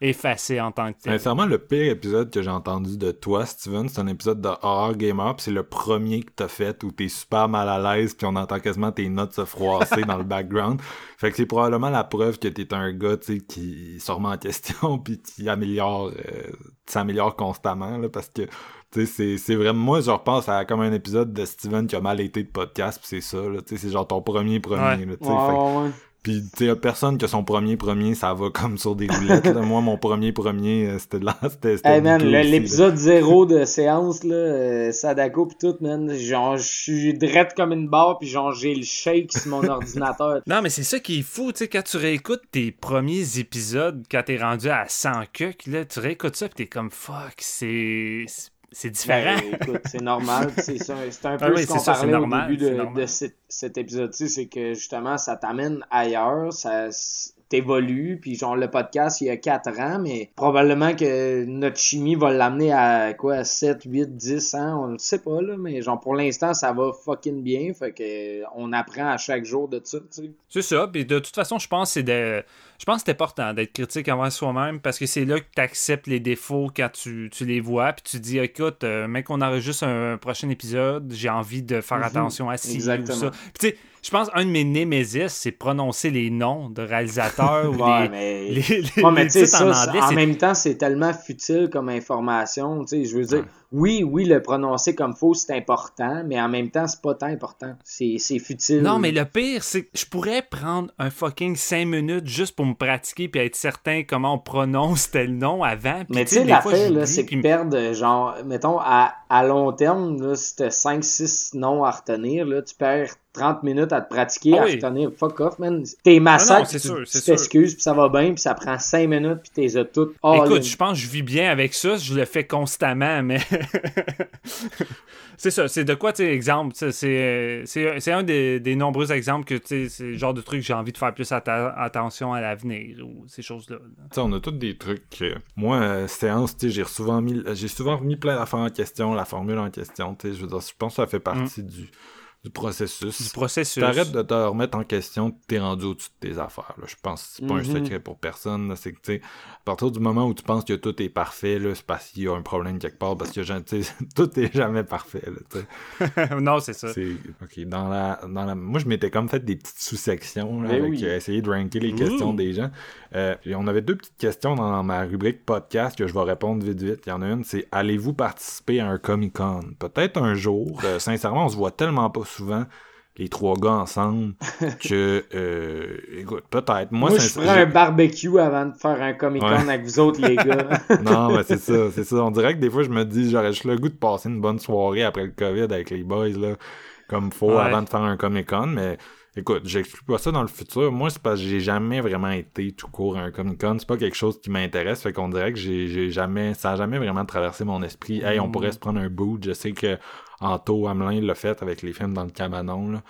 Effacer en tant que tel. Sincèrement, le pire épisode que j'ai entendu de toi, Steven, c'est un épisode de Horror Gamer, puis c'est le premier que t'as fait où t'es super mal à l'aise, puis on entend quasiment tes notes se froisser dans le background. Fait que c'est probablement la preuve que t'es un gars, tu sais, qui se remet en question, puis qui améliore, euh, s'améliore constamment, là, parce que, tu sais, c'est- c'est vraiment, moi, je repense à comme un épisode de Steven qui a mal été de podcast, puis c'est ça, là, tu sais, c'est genre ton premier premier, Ouais. là, tu sais, Ouais, puis, tu sais, personne que son premier premier, ça va comme sur des roulettes. là. Moi, mon premier premier, euh, c'était de là. C'était, Hey man, l'épisode 0 de séance, là, euh, Sadako pis tout, man, genre, je suis drette comme une barre pis genre, j'ai le shake sur mon ordinateur. Non, mais c'est ça qui est fou, tu sais, quand tu réécoutes tes premiers épisodes, quand t'es rendu à 100 cucs, là, tu réécoutes ça pis t'es comme fuck, c'est. C'est différent. Ben, écoute, c'est normal. C'est ça, c'est un peu Ah oui, ce qu'on ça, parlait au début de, de cet, cet épisode-ci, c'est que justement, ça t'amène ailleurs, ça s- t'évolue, puis genre le podcast il y a 4 ans, mais probablement que notre chimie va l'amener à quoi, 7, 8, 10 ans, on le sait pas là, mais genre pour l'instant ça va fucking bien, fait que on apprend à chaque jour de ça, tu sais. C'est ça, puis de toute façon, je pense que c'est de... Je pense que c'est important d'être critique envers soi-même parce que c'est là que tu acceptes les défauts quand tu, tu les vois, puis tu dis écoute, euh, mec, on enregistre un prochain épisode, j'ai envie de faire Mhm. attention à ci ou ça. Puis tu sais, je pense un de mes némésis, c'est prononcer les noms de réalisateurs ou Ouais, les, mais... les, les- Ouais, mais les tu sais, titres ça, en anglais. en même temps, c'est tellement futile comme information. Tu sais, je veux dire. Oui, oui, le prononcer comme faux, c'est important, mais en même temps, c'est pas tant important. C'est c'est futile. Non, mais le pire, c'est que je pourrais prendre un fucking 5 minutes juste pour me pratiquer puis être certain comment on prononce tel nom avant. Puis, Mais tu sais, l'affaire, c'est puis- perdent, genre, mettons, à, à long terme, là, si t'as 5-6 noms à retenir, là, tu perds 30 minutes à te pratiquer, Ah à retenir. Fuck off, man. T'es massacre, tu t'excuses, puis ça va bien, puis ça prend 5 minutes, puis t'es toutes. Écoute, je pense que je vis bien avec ça, je le fais constamment, mais. c'est ça, c'est de quoi, tu sais, exemple, c'est un des, des nombreux exemples que, tu sais, c'est le genre de truc que j'ai envie de faire plus atta- attention à l'avenir ou ces choses-là. là. Tu sais, on a tous des trucs. que- Moi, euh, séance, tu sais, j'ai souvent mis, j'ai souvent remis plein d'affaires en question, la formule en question. Tu sais, je veux dire, je pense que ça fait partie du, du processus. Du processus. T'arrêtes de te remettre en question, t'es rendu au-dessus de tes affaires. là. Je pense que c'est pas un Mhm. secret pour personne. C'est que, tu sais, à partir du moment où tu penses que tout est parfait, c'est parce qu'il y a un problème quelque part, parce que, genre, tu sais, tout est jamais parfait, là, non, c'est ça. Ok dans la dans la moi je m'étais comme fait des petites sous-sections Ben avec oui. euh, essayer de ranker les questions des gens. Euh, puis on avait deux petites questions dans ma rubrique podcast que je vais répondre vite vite. Il y en a une c'est allez-vous participer à un Comic Con Peut-être un jour. Euh, sincèrement on se voit tellement pas souvent les trois gars ensemble que euh, écoute peut-être moi, Moi, je ferais un barbecue avant de faire un Comic Con Ouais. avec vous autres, les gars. non, mais c'est ça, c'est ça. On dirait que des fois, je me dis, j'aurais juste le goût de passer une bonne soirée après le COVID avec les boys, là, comme faut, Ouais. avant de faire un Comic-Con, mais Écoute, j'exclus pas ça dans le futur. Moi, c'est parce que j'ai jamais vraiment été tout court à un Comic Con. C'est pas quelque chose qui m'intéresse. Fait qu'on dirait que j'ai jamais. Ça a jamais vraiment traversé mon esprit. Hey, on pourrait se prendre un boot. Je sais que Anto Hamelin l'a fait avec les films dans le cabanon. Là.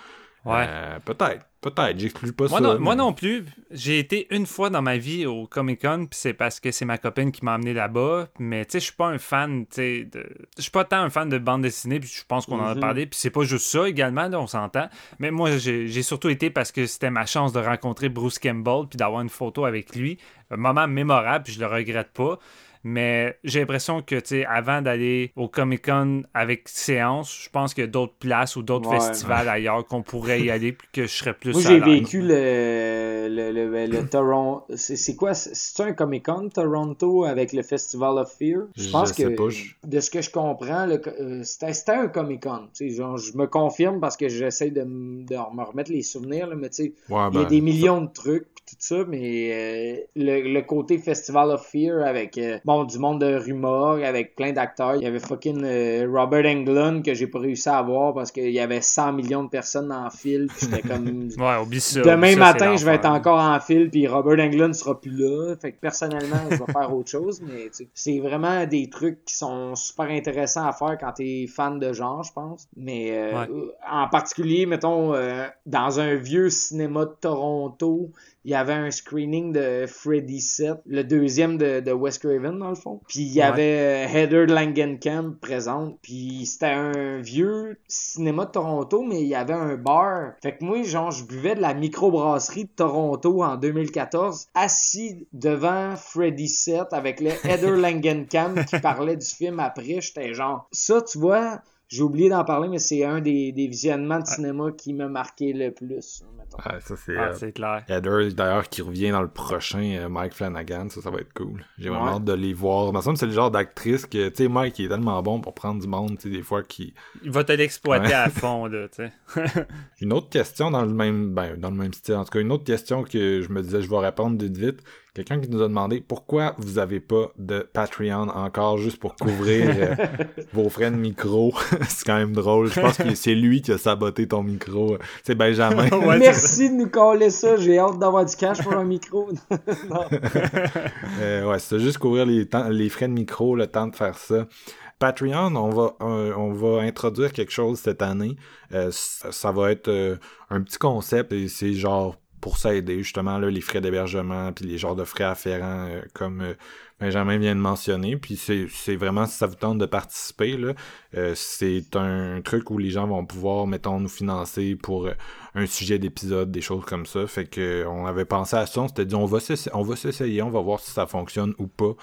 Ouais. Euh, peut-être. Peut-être. J'exclus pas Moi ça. non, moi non plus. J'ai été une fois dans ma vie au Comic Con, puis c'est parce que c'est ma copine qui m'a amené là-bas. Mais tu sais, je suis pas un fan, tu sais, de... je suis pas tant un fan de bande dessinée, puis je pense qu'on en a Mhm. parlé. Puis c'est pas juste ça également, là, on s'entend. Mais moi, j'ai j'ai surtout été parce que c'était ma chance de rencontrer Bruce Campbell, puis d'avoir une photo avec lui. Un moment mémorable, puis je le regrette pas. Mais j'ai l'impression que, tu sais, avant d'aller au Comic Con avec séance, je pense qu'il y a d'autres places ou d'autres Ouais. festivals ailleurs qu'on pourrait y aller, puis que je serais plus Moi, j'ai vécu le, le, le, le Toronto. C'est c'est quoi? C'est- un Comic Con Toronto avec le Festival of Fear? Je pense sais que pas, je- de ce que je comprends, le co- euh, c'était c'était un Comic Con. Tu sais, genre, je me confirme parce que j'essaie de, m- de me remettre les souvenirs, là, mais tu sais, Ouais, il y a ben, des millions de trucs tout ça, mais euh, le, le côté Festival of Fear avec euh, bon du monde de rumeur, avec plein d'acteurs. Il y avait fucking euh, Robert Englund que j'ai pas réussi à voir parce qu'il y avait 100 millions de personnes en fil. pis J'étais comme Ouais, oublie ça. Demain oublie ça, matin, je vais être encore en fil, puis Robert Englund sera plus là. Fait que personnellement, je vais faire autre chose, mais tu sais, c'est vraiment des trucs qui sont super intéressants à faire quand t'es fan de genre, je pense. Mais euh, Ouais. euh, en particulier, mettons, euh, dans un vieux cinéma de Toronto, il y avait un screening de Freddy 7, le deuxième de, de Wes Craven, dans le fond. Puis il y Ouais. avait euh, Heather Langenkamp présente. Puis c'était un vieux cinéma de Toronto, mais il y avait un bar. Fait que moi, genre, je buvais de la microbrasserie de Toronto en 2014, assis devant Freddy 7 avec le Heather Langenkamp qui parlait du film après. J'étais genre, ça, tu vois... J'ai oublié d'en parler, mais c'est un des, des visionnements de cinéma qui m'a marqué le plus. mettons. Ouais, ça c'est. Ah, euh, clair. Heather, d'ailleurs, qui revient dans le prochain euh, Mike Flanagan, ça, ça va être cool. J'ai vraiment Ouais. hâte de les voir. Mais ça me semble c'est le genre d'actrice que, tu sais, Mike, il est tellement bon pour prendre du monde, tu sais, des fois, qui. Il va te l'exploiter Ouais. à fond, là, tu sais. Une autre question dans le même, ben, dans le même style. En tout cas, une autre question que je me disais, je vais répondre vite vite. Quelqu'un qui nous a demandé pourquoi vous avez pas de Patreon encore juste pour couvrir euh, vos frais de micro. c'est quand même drôle. Je pense que c'est lui qui a saboté ton micro. C'est Benjamin. Ouais, Merci de nous coller ça. J'ai hâte d'avoir du cash pour un micro. Euh, ouais, c'est juste couvrir les, temps- les frais de micro, le temps de faire ça. Patreon, on va, euh, on va introduire quelque chose cette année. Euh, ça, ça va être euh, un petit concept et c'est genre pour s'aider justement là, les frais d'hébergement puis les genres de frais afférents euh, comme euh, Benjamin vient de mentionner. Puis c'est vraiment si ça vous tente de participer euh, c'est un truc où les gens vont pouvoir mettons nous financer pour un sujet d'épisode, des choses comme ça. Fait que on avait pensé à ça, on s'était dit on va s'essa- on va s'essayer, on va voir si ça fonctionne ou pas.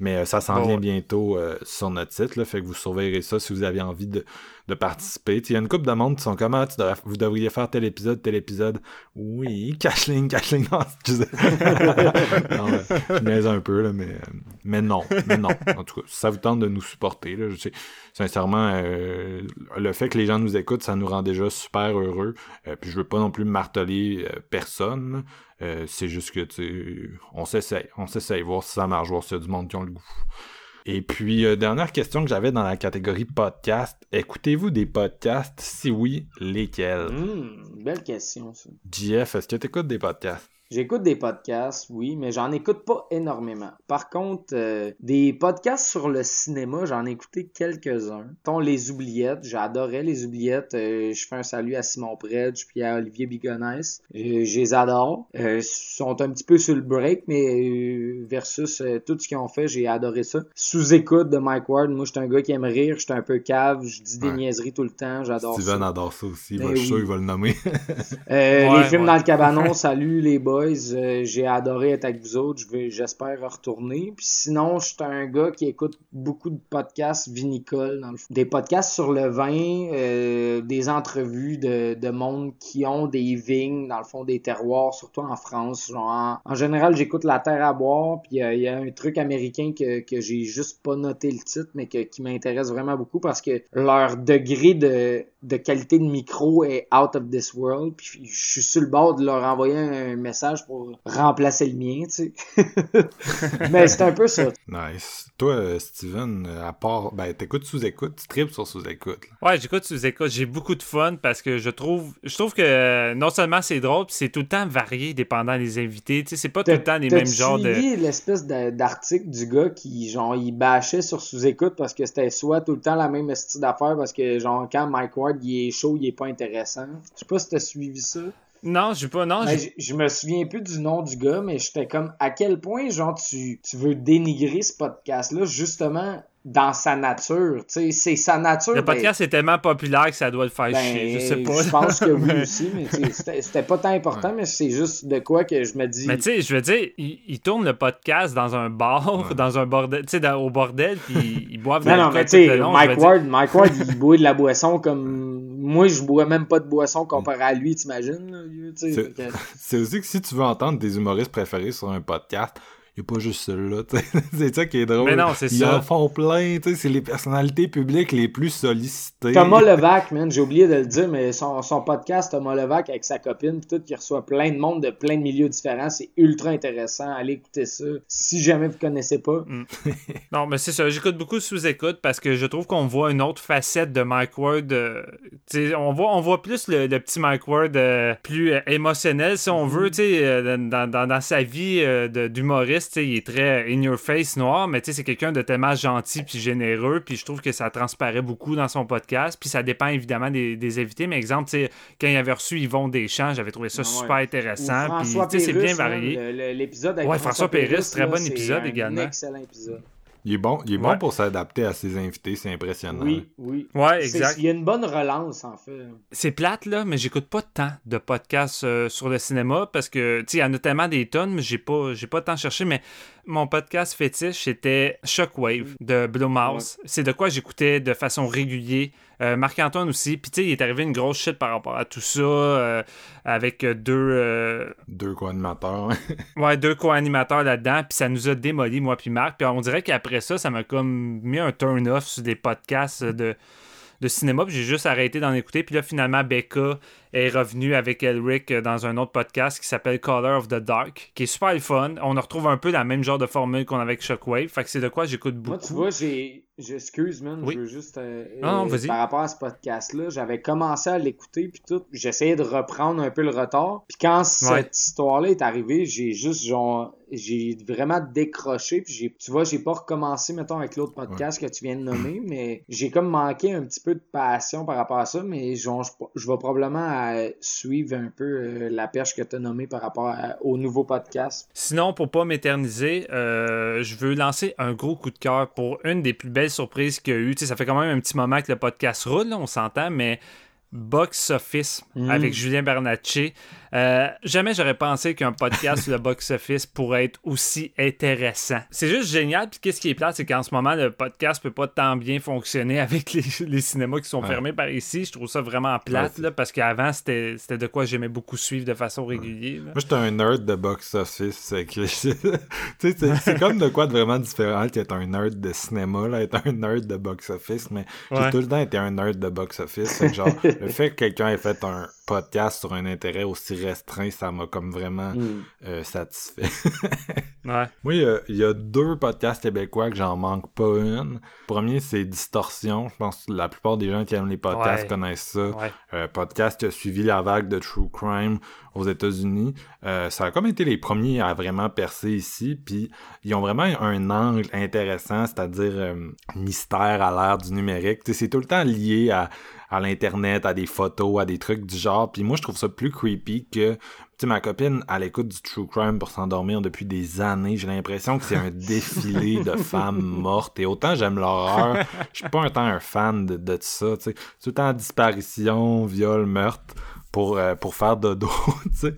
Mais euh, ça s'en Bon, vient bientôt euh, sur notre site, là, fait que vous surveillerez ça si vous avez envie de, de participer. Il y a une couple de monde qui sont comme Ah, tu devrais- vous devriez faire tel épisode, tel épisode. Oui, cashling, cashling, non, je niaise un peu, là, mais, euh, mais non, mais non. En tout cas, si ça vous tente de nous supporter, là, je sais, sincèrement, euh, le fait que les gens nous écoutent, ça nous rend déjà super heureux. Euh, puis je veux pas non plus marteler euh, personne. c'est juste que tu sais, on s'essaye, on s'essaye, voir si ça marche, voir s'il y a du monde qui ont le goût. Et puis, euh, dernière question que j'avais dans la catégorie podcast. Écoutez-vous des podcasts? Si oui, lesquels? Hmm, belle question, ça. JF, est-ce que tu écoutes des podcasts? J'écoute des podcasts, oui, mais j'en écoute pas énormément. Par contre, euh, des podcasts sur le cinéma, j'en ai écouté quelques-uns. Dont Les Oubliettes, j'adorais Les Oubliettes. Euh, je fais un salut à Simon Predge puis à Olivier Bigonès. Euh, je les adore. Euh, ils sont un petit peu sur le break, mais euh, versus euh, tout ce qu'ils ont fait, j'ai adoré ça. Sous-écoute de Mike Ward, moi, je suis un gars qui aime rire, je suis un peu cave, je dis des Ouais. niaiseries tout le temps, j'adore Steven ça. adore ça aussi. Ben je suis sûr qu'il va le nommer. Euh, Ouais, les films ouais. dans le cabanon, salut les boys, Euh, j'ai adoré être avec vous autres, j'espère retourner. Sinon, je suis un gars qui écoute beaucoup de podcasts vinicoles, dans le des podcasts sur le vin, euh, des entrevues de, de monde qui ont des vignes, dans le fond des terroirs, surtout en France. En, général, j'écoute La Terre à boire, puis il y a un truc américain que, que j'ai juste pas noté le titre, mais que, qui m'intéresse vraiment beaucoup parce que leur degré de, de qualité de micro est out of this world. Puis je suis sur le bord de leur envoyer un message pour remplacer le mien, tu sais. Mais c'est un peu ça. Nice. Toi, euh, Steven, euh, à part, ben, t'écoutes sous-écoute, tu tripes sur sous-écoute. Ouais, j'écoute sous écoute. J'ai beaucoup de fun parce que je trouve, je trouve que euh, non seulement c'est drôle, puis c'est tout le temps varié dépendant des invités. Tu sais, c'est pas tout le temps les mêmes genres de. suivi l'espèce d'article du gars qui, genre, il bâchait sur sous-écoute parce que c'était soit tout le temps la même style d'affaires parce que, genre, quand Mike Ward, il est chaud, il est pas intéressant? Je sais pas si t'as suivi ça. Non, j'ai pas. Non, Ben, je je me souviens plus du nom du gars, mais j'étais comme, à quel point, genre, tu, tu veux dénigrer ce podcast-là, justement, dans sa nature. Tu sais, c'est sa nature. le ben, podcast est tellement populaire que ça doit le faire ben, chier. Je sais pas. Je pense que oui aussi, mais c'était pas tant important, mais c'est juste de quoi que je me dis. Mais tu sais, je veux dire, ils, ils tournent le podcast dans un bar, dans un bordel, tu sais, au bordel, puis ils, ils boivent de Non, non, l'alcool mais tu sais, je Mike. Ward, Mike Ward, il boit de la boisson comme. Moi, je bois même pas de boisson comparé à lui, t'imagines? que- C'est aussi que si tu veux entendre des humoristes préférés sur un podcast, il n'y a pas juste sais. c'est ça qui est drôle. Mais non, c'est Ils ça. en font plein, tu sais, c'est les personnalités publiques les plus sollicitées. Thomas Levac, man, j'ai oublié de le dire, mais son, son podcast, Thomas Levac, avec sa copine, tout, qui reçoit plein de monde de plein de milieux différents, c'est ultra intéressant. Allez écouter ça. Si jamais vous connaissez pas. Non, mais c'est ça. J'écoute beaucoup sous-écoute parce que je trouve qu'on voit une autre facette de Mike Ward. euh, tu sais, on, voit, on voit plus le, le petit Mike Ward euh, plus euh, émotionnel, si on veut. tu sais, euh, dans, dans, dans sa vie euh, d'humoriste, il est très in your face noir, mais c'est quelqu'un de tellement gentil puis généreux. Puis je trouve que ça transparaît beaucoup dans son podcast. Puis ça dépend évidemment des, des invités. Mais exemple, quand il avait reçu Yvon Deschamps, j'avais trouvé ça Ouais. super intéressant. Puis François c'est bien varié. le- L'épisode avec Ouais, François Pérus, très là, bon épisode également. excellent épisode. Il est bon, il est bon Ouais. pour s'adapter à ses invités, c'est impressionnant. Oui, oui. Ouais, exact. Il y a une bonne relance, en fait. c'est plate là, mais j'écoute pas tant de podcasts euh, sur le cinéma parce que tu sais, il y en a tellement des tonnes, mais j'ai pas j'ai pas tant cherché mais mon podcast fétiche c'était Shockwave de Blue Mouse. C'est de quoi j'écoutais de façon régulière. Euh, Marc-Antoine aussi. Puis tu sais, il est arrivé une grosse shit par rapport à tout ça euh, avec deux euh, Deux co-animateurs. Ouais, deux co-animateurs là-dedans, puis ça nous a démoli, moi puis Marc. Puis on dirait qu'après ça, ça m'a comme mis un turn-off sur des podcasts de, de cinéma, puis j'ai juste arrêté d'en écouter. Puis là, finalement, Becca est revenue avec Elric dans un autre podcast qui s'appelle Color of the Dark, qui est super fun. On retrouve un peu la même genre de formule qu'on avait avec Shockwave, fait que c'est de quoi j'écoute beaucoup. Moi, tu vois, j'ai. J'excuse, man. Oui. Je veux juste. euh, Non, non, euh, vas-y. par rapport à ce podcast-là, j'avais commencé à l'écouter, puis tout. J'essayais de reprendre un peu le retard. Puis quand cette histoire-là est arrivée, j'ai juste, genre. J'ai vraiment décroché, puis j'ai. Tu vois, j'ai pas recommencé, mettons, avec l'autre podcast que tu viens de nommer, mais j'ai comme manqué un petit peu de passion par rapport à ça, mais genre, je, je vais probablement un peu euh, la perche que tu as nommée par rapport au nouveau podcast. Sinon, pour pas m'éterniser, euh, je veux lancer un gros coup de cœur pour une des plus belles surprises qu'il y a eu. Ça fait quand même un petit moment que le podcast roule, on s'entend, mais Box Office Mm. avec Julien Bernatchez. Euh, jamais j'aurais pensé qu'un podcast sur le Box Office pourrait être aussi intéressant. C'est juste génial. Puis qu'est-ce qui est plate, c'est qu'en ce moment, le podcast peut pas tant bien fonctionner avec les, les cinémas qui sont Ouais. fermés par ici. Je trouve ça vraiment plate, Ouais, là, parce qu'avant, c'était c'était de quoi j'aimais beaucoup suivre de façon régulière. là. Moi, j'étais un nerd de box-office. c'est comme de quoi de vraiment différent qu'être un nerd de cinéma, là, être un nerd de box-office, mais j'ai tout le temps été un nerd de box-office. Genre, le fait que quelqu'un ait fait un podcast sur un intérêt aussi restreint, ça m'a comme vraiment Mm. euh, satisfait. Ouais. Moi, il y a- il y, a deux podcasts québécois que j'en manque pas une. Le premier, c'est Distorsion. Je pense que la plupart des gens qui aiment les podcasts Ouais. connaissent ça. Ouais. Euh, podcast qui a suivi la vague de True Crime aux États-Unis. Euh, ça a comme été les premiers à vraiment percer ici. Puis ils ont vraiment un angle intéressant, c'est-à-dire euh, mystère à l'ère du numérique. C'est tout le temps lié à, à l'Internet, à des photos, à des trucs du genre. Puis moi, je trouve ça plus creepy que... Tu sais, ma copine, elle écoute du true crime pour s'endormir depuis des années. J'ai l'impression que c'est un défilé de femmes mortes. Et autant j'aime l'horreur, je suis pas un temps un fan de, de ça. Tout le temps disparition, viol, meurtre pour, euh, pour faire dodo, tu sais.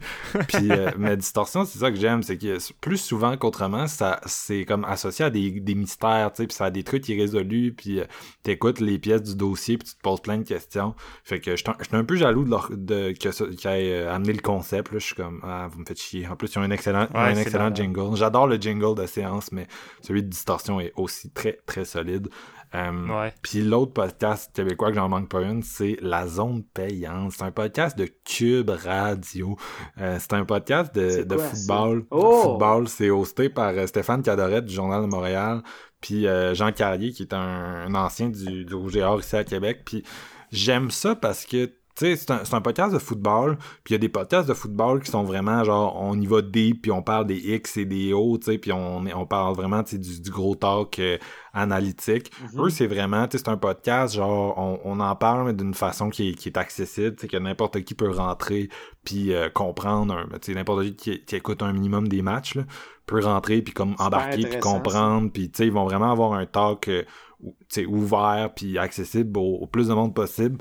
Puis, euh, mais Distorsion, c'est ça que j'aime, c'est que plus souvent qu'autrement, ça, c'est comme associé à des, des mystères, tu sais, puis ça a des trucs irrésolus, puis euh, t'écoutes les pièces du dossier, puis tu te poses plein de questions. Fait que je suis un- peu jaloux de, leur, de que ça, qu'ils aient euh, amené le concept, là. Je suis comme, ah, vous me faites chier. En plus, ils ont un excellent, Ouais, un excellent jingle. J'adore le jingle de séance, mais celui de Distorsion est aussi très, très solide. Euh, Ouais. Puis l'autre podcast québécois que j'en manque pas une, c'est La Zone Payante. C'est un podcast de Cube Radio. Euh, c'est un podcast de, de quoi, football. Oh! Football, c'est hosté par euh, Stéphane Cadorette du Journal de Montréal, puis euh, Jean Carrier qui est un, un ancien du, du Rouge et Or ici à Québec. Puis j'aime ça parce que tu sais, c'est un, podcast de football, puis il y a des podcasts de football qui sont vraiment genre, on y va deep, puis on parle des X et des O, tu sais, puis on, on parle vraiment, tu sais, du, du gros talk euh, analytique. Eux, c'est vraiment, tu sais, c'est un podcast, genre, on, on en parle, mais d'une façon qui est, qui est accessible, tu sais, que n'importe qui peut rentrer, puis euh, comprendre, tu sais, n'importe qui qui, qui écoute un minimum des matchs, là, peut rentrer, puis comme embarquer, puis comprendre, puis tu sais, ils vont vraiment avoir un talk, euh, ou- tu sais, ouvert, puis accessible au, au plus de monde possible.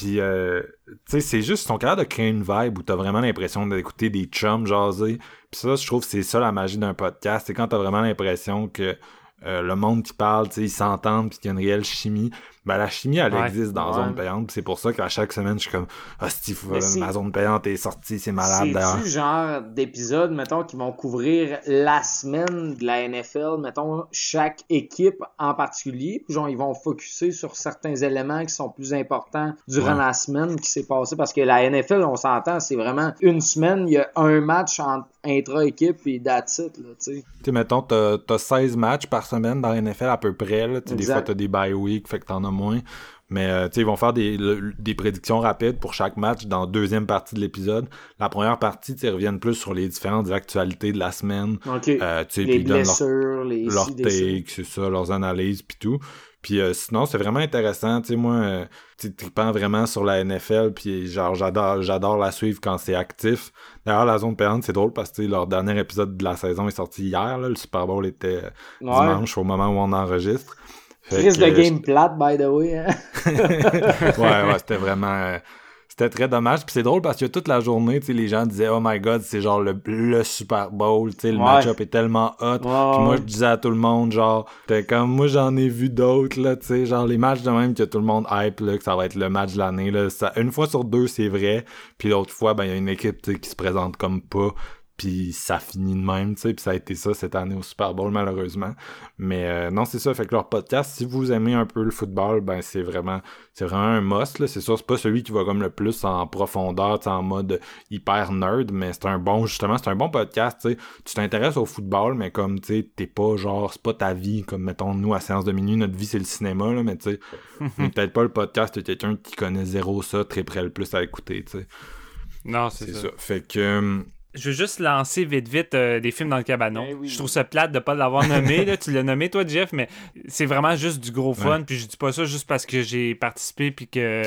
Puis, euh, tu sais, c'est juste, ils sont capables de créer une vibe où t'as vraiment l'impression d'écouter des chums jaser. Puis ça, je trouve que c'est ça la magie d'un podcast. C'est quand t'as vraiment l'impression que euh, le monde qui parle, tu sais, ils s'entendent puis qu'il y a une réelle chimie. Ben, la chimie, elle Ouais. existe dans Ouais. Zone Payante. C'est pour ça qu'à chaque semaine, je suis comme, ah, ma Zone Payante est sortie, c'est malade. C'est-tu genre d'épisodes, mettons, qui vont couvrir la semaine de la NFL, mettons, chaque équipe en particulier, puis genre, ils vont focuser sur certains éléments qui sont plus importants durant Ouais. la semaine qui s'est passée, parce que la NFL, on s'entend, c'est vraiment une semaine, il y a un match entre intra-équipe et that's it, là, tu sais. Mettons, t'as as 16 matchs par semaine dans la NFL à peu près. Là. Des fois, t'as des bye week, fait que t'en as moins. Mais euh, ils vont faire des, le- des prédictions rapides pour chaque match dans la deuxième partie de l'épisode. La première partie, ils reviennent plus sur les différentes actualités de la semaine. Euh, les ils leur, blessures, les leur ci, des ça. take, c'est ça, leurs analyses puis tout. Puis euh, sinon, c'est vraiment intéressant. Tu sais, moi, euh, tu sais, trippant vraiment sur la NFL, puis genre, j'adore j'adore la suivre quand c'est actif. D'ailleurs, la zone payante, c'est drôle parce que leur dernier épisode de la saison est sorti hier. Là, le Super Bowl était Ouais. dimanche au moment où on enregistre. Que, de game plate, by the way. Hein? ouais, ouais, c'était vraiment. euh, c'était très dommage. Puis c'est drôle parce que toute la journée, les gens disaient, oh my god, c'est genre le, le Super Bowl, le Ouais. match-up est tellement hot. Puis moi, je disais à tout le monde, genre, t'es comme, moi, j'en ai vu d'autres, là, genre, les matchs de même que tout le monde hype, là, que ça va être le match de l'année, une fois sur deux, c'est vrai. Puis l'autre fois, ben, il y a une équipe, qui se présente comme pas. Puis ça finit de même, tu sais. Puis ça a été ça cette année au Super Bowl, malheureusement. Mais euh, non, c'est ça. Fait que leur podcast, si vous aimez un peu le football, ben c'est vraiment c'est vraiment un must. là. C'est sûr, c'est pas celui qui va comme le plus en profondeur, tu sais, en mode hyper nerd, mais c'est un bon, justement, c'est un bon podcast, tu sais. Tu t'intéresses au football, mais comme, tu sais, t'es pas genre, c'est pas ta vie, comme, mettons, nous, à Séance de minuit, notre vie, c'est le cinéma, là, mais tu sais, peut-être pas le podcast de quelqu'un qui connaît zéro ça, très près le plus à écouter, tu sais. Non, c'est C'est ça. ça. Fait que... Je veux juste lancer vite vite euh, des films dans le cabanon. Ben oui. Je trouve ça plate de pas l'avoir nommé. là. Tu l'as nommé toi, Jeff, mais c'est vraiment juste du gros fun. Puis je dis pas ça juste parce que j'ai participé puis que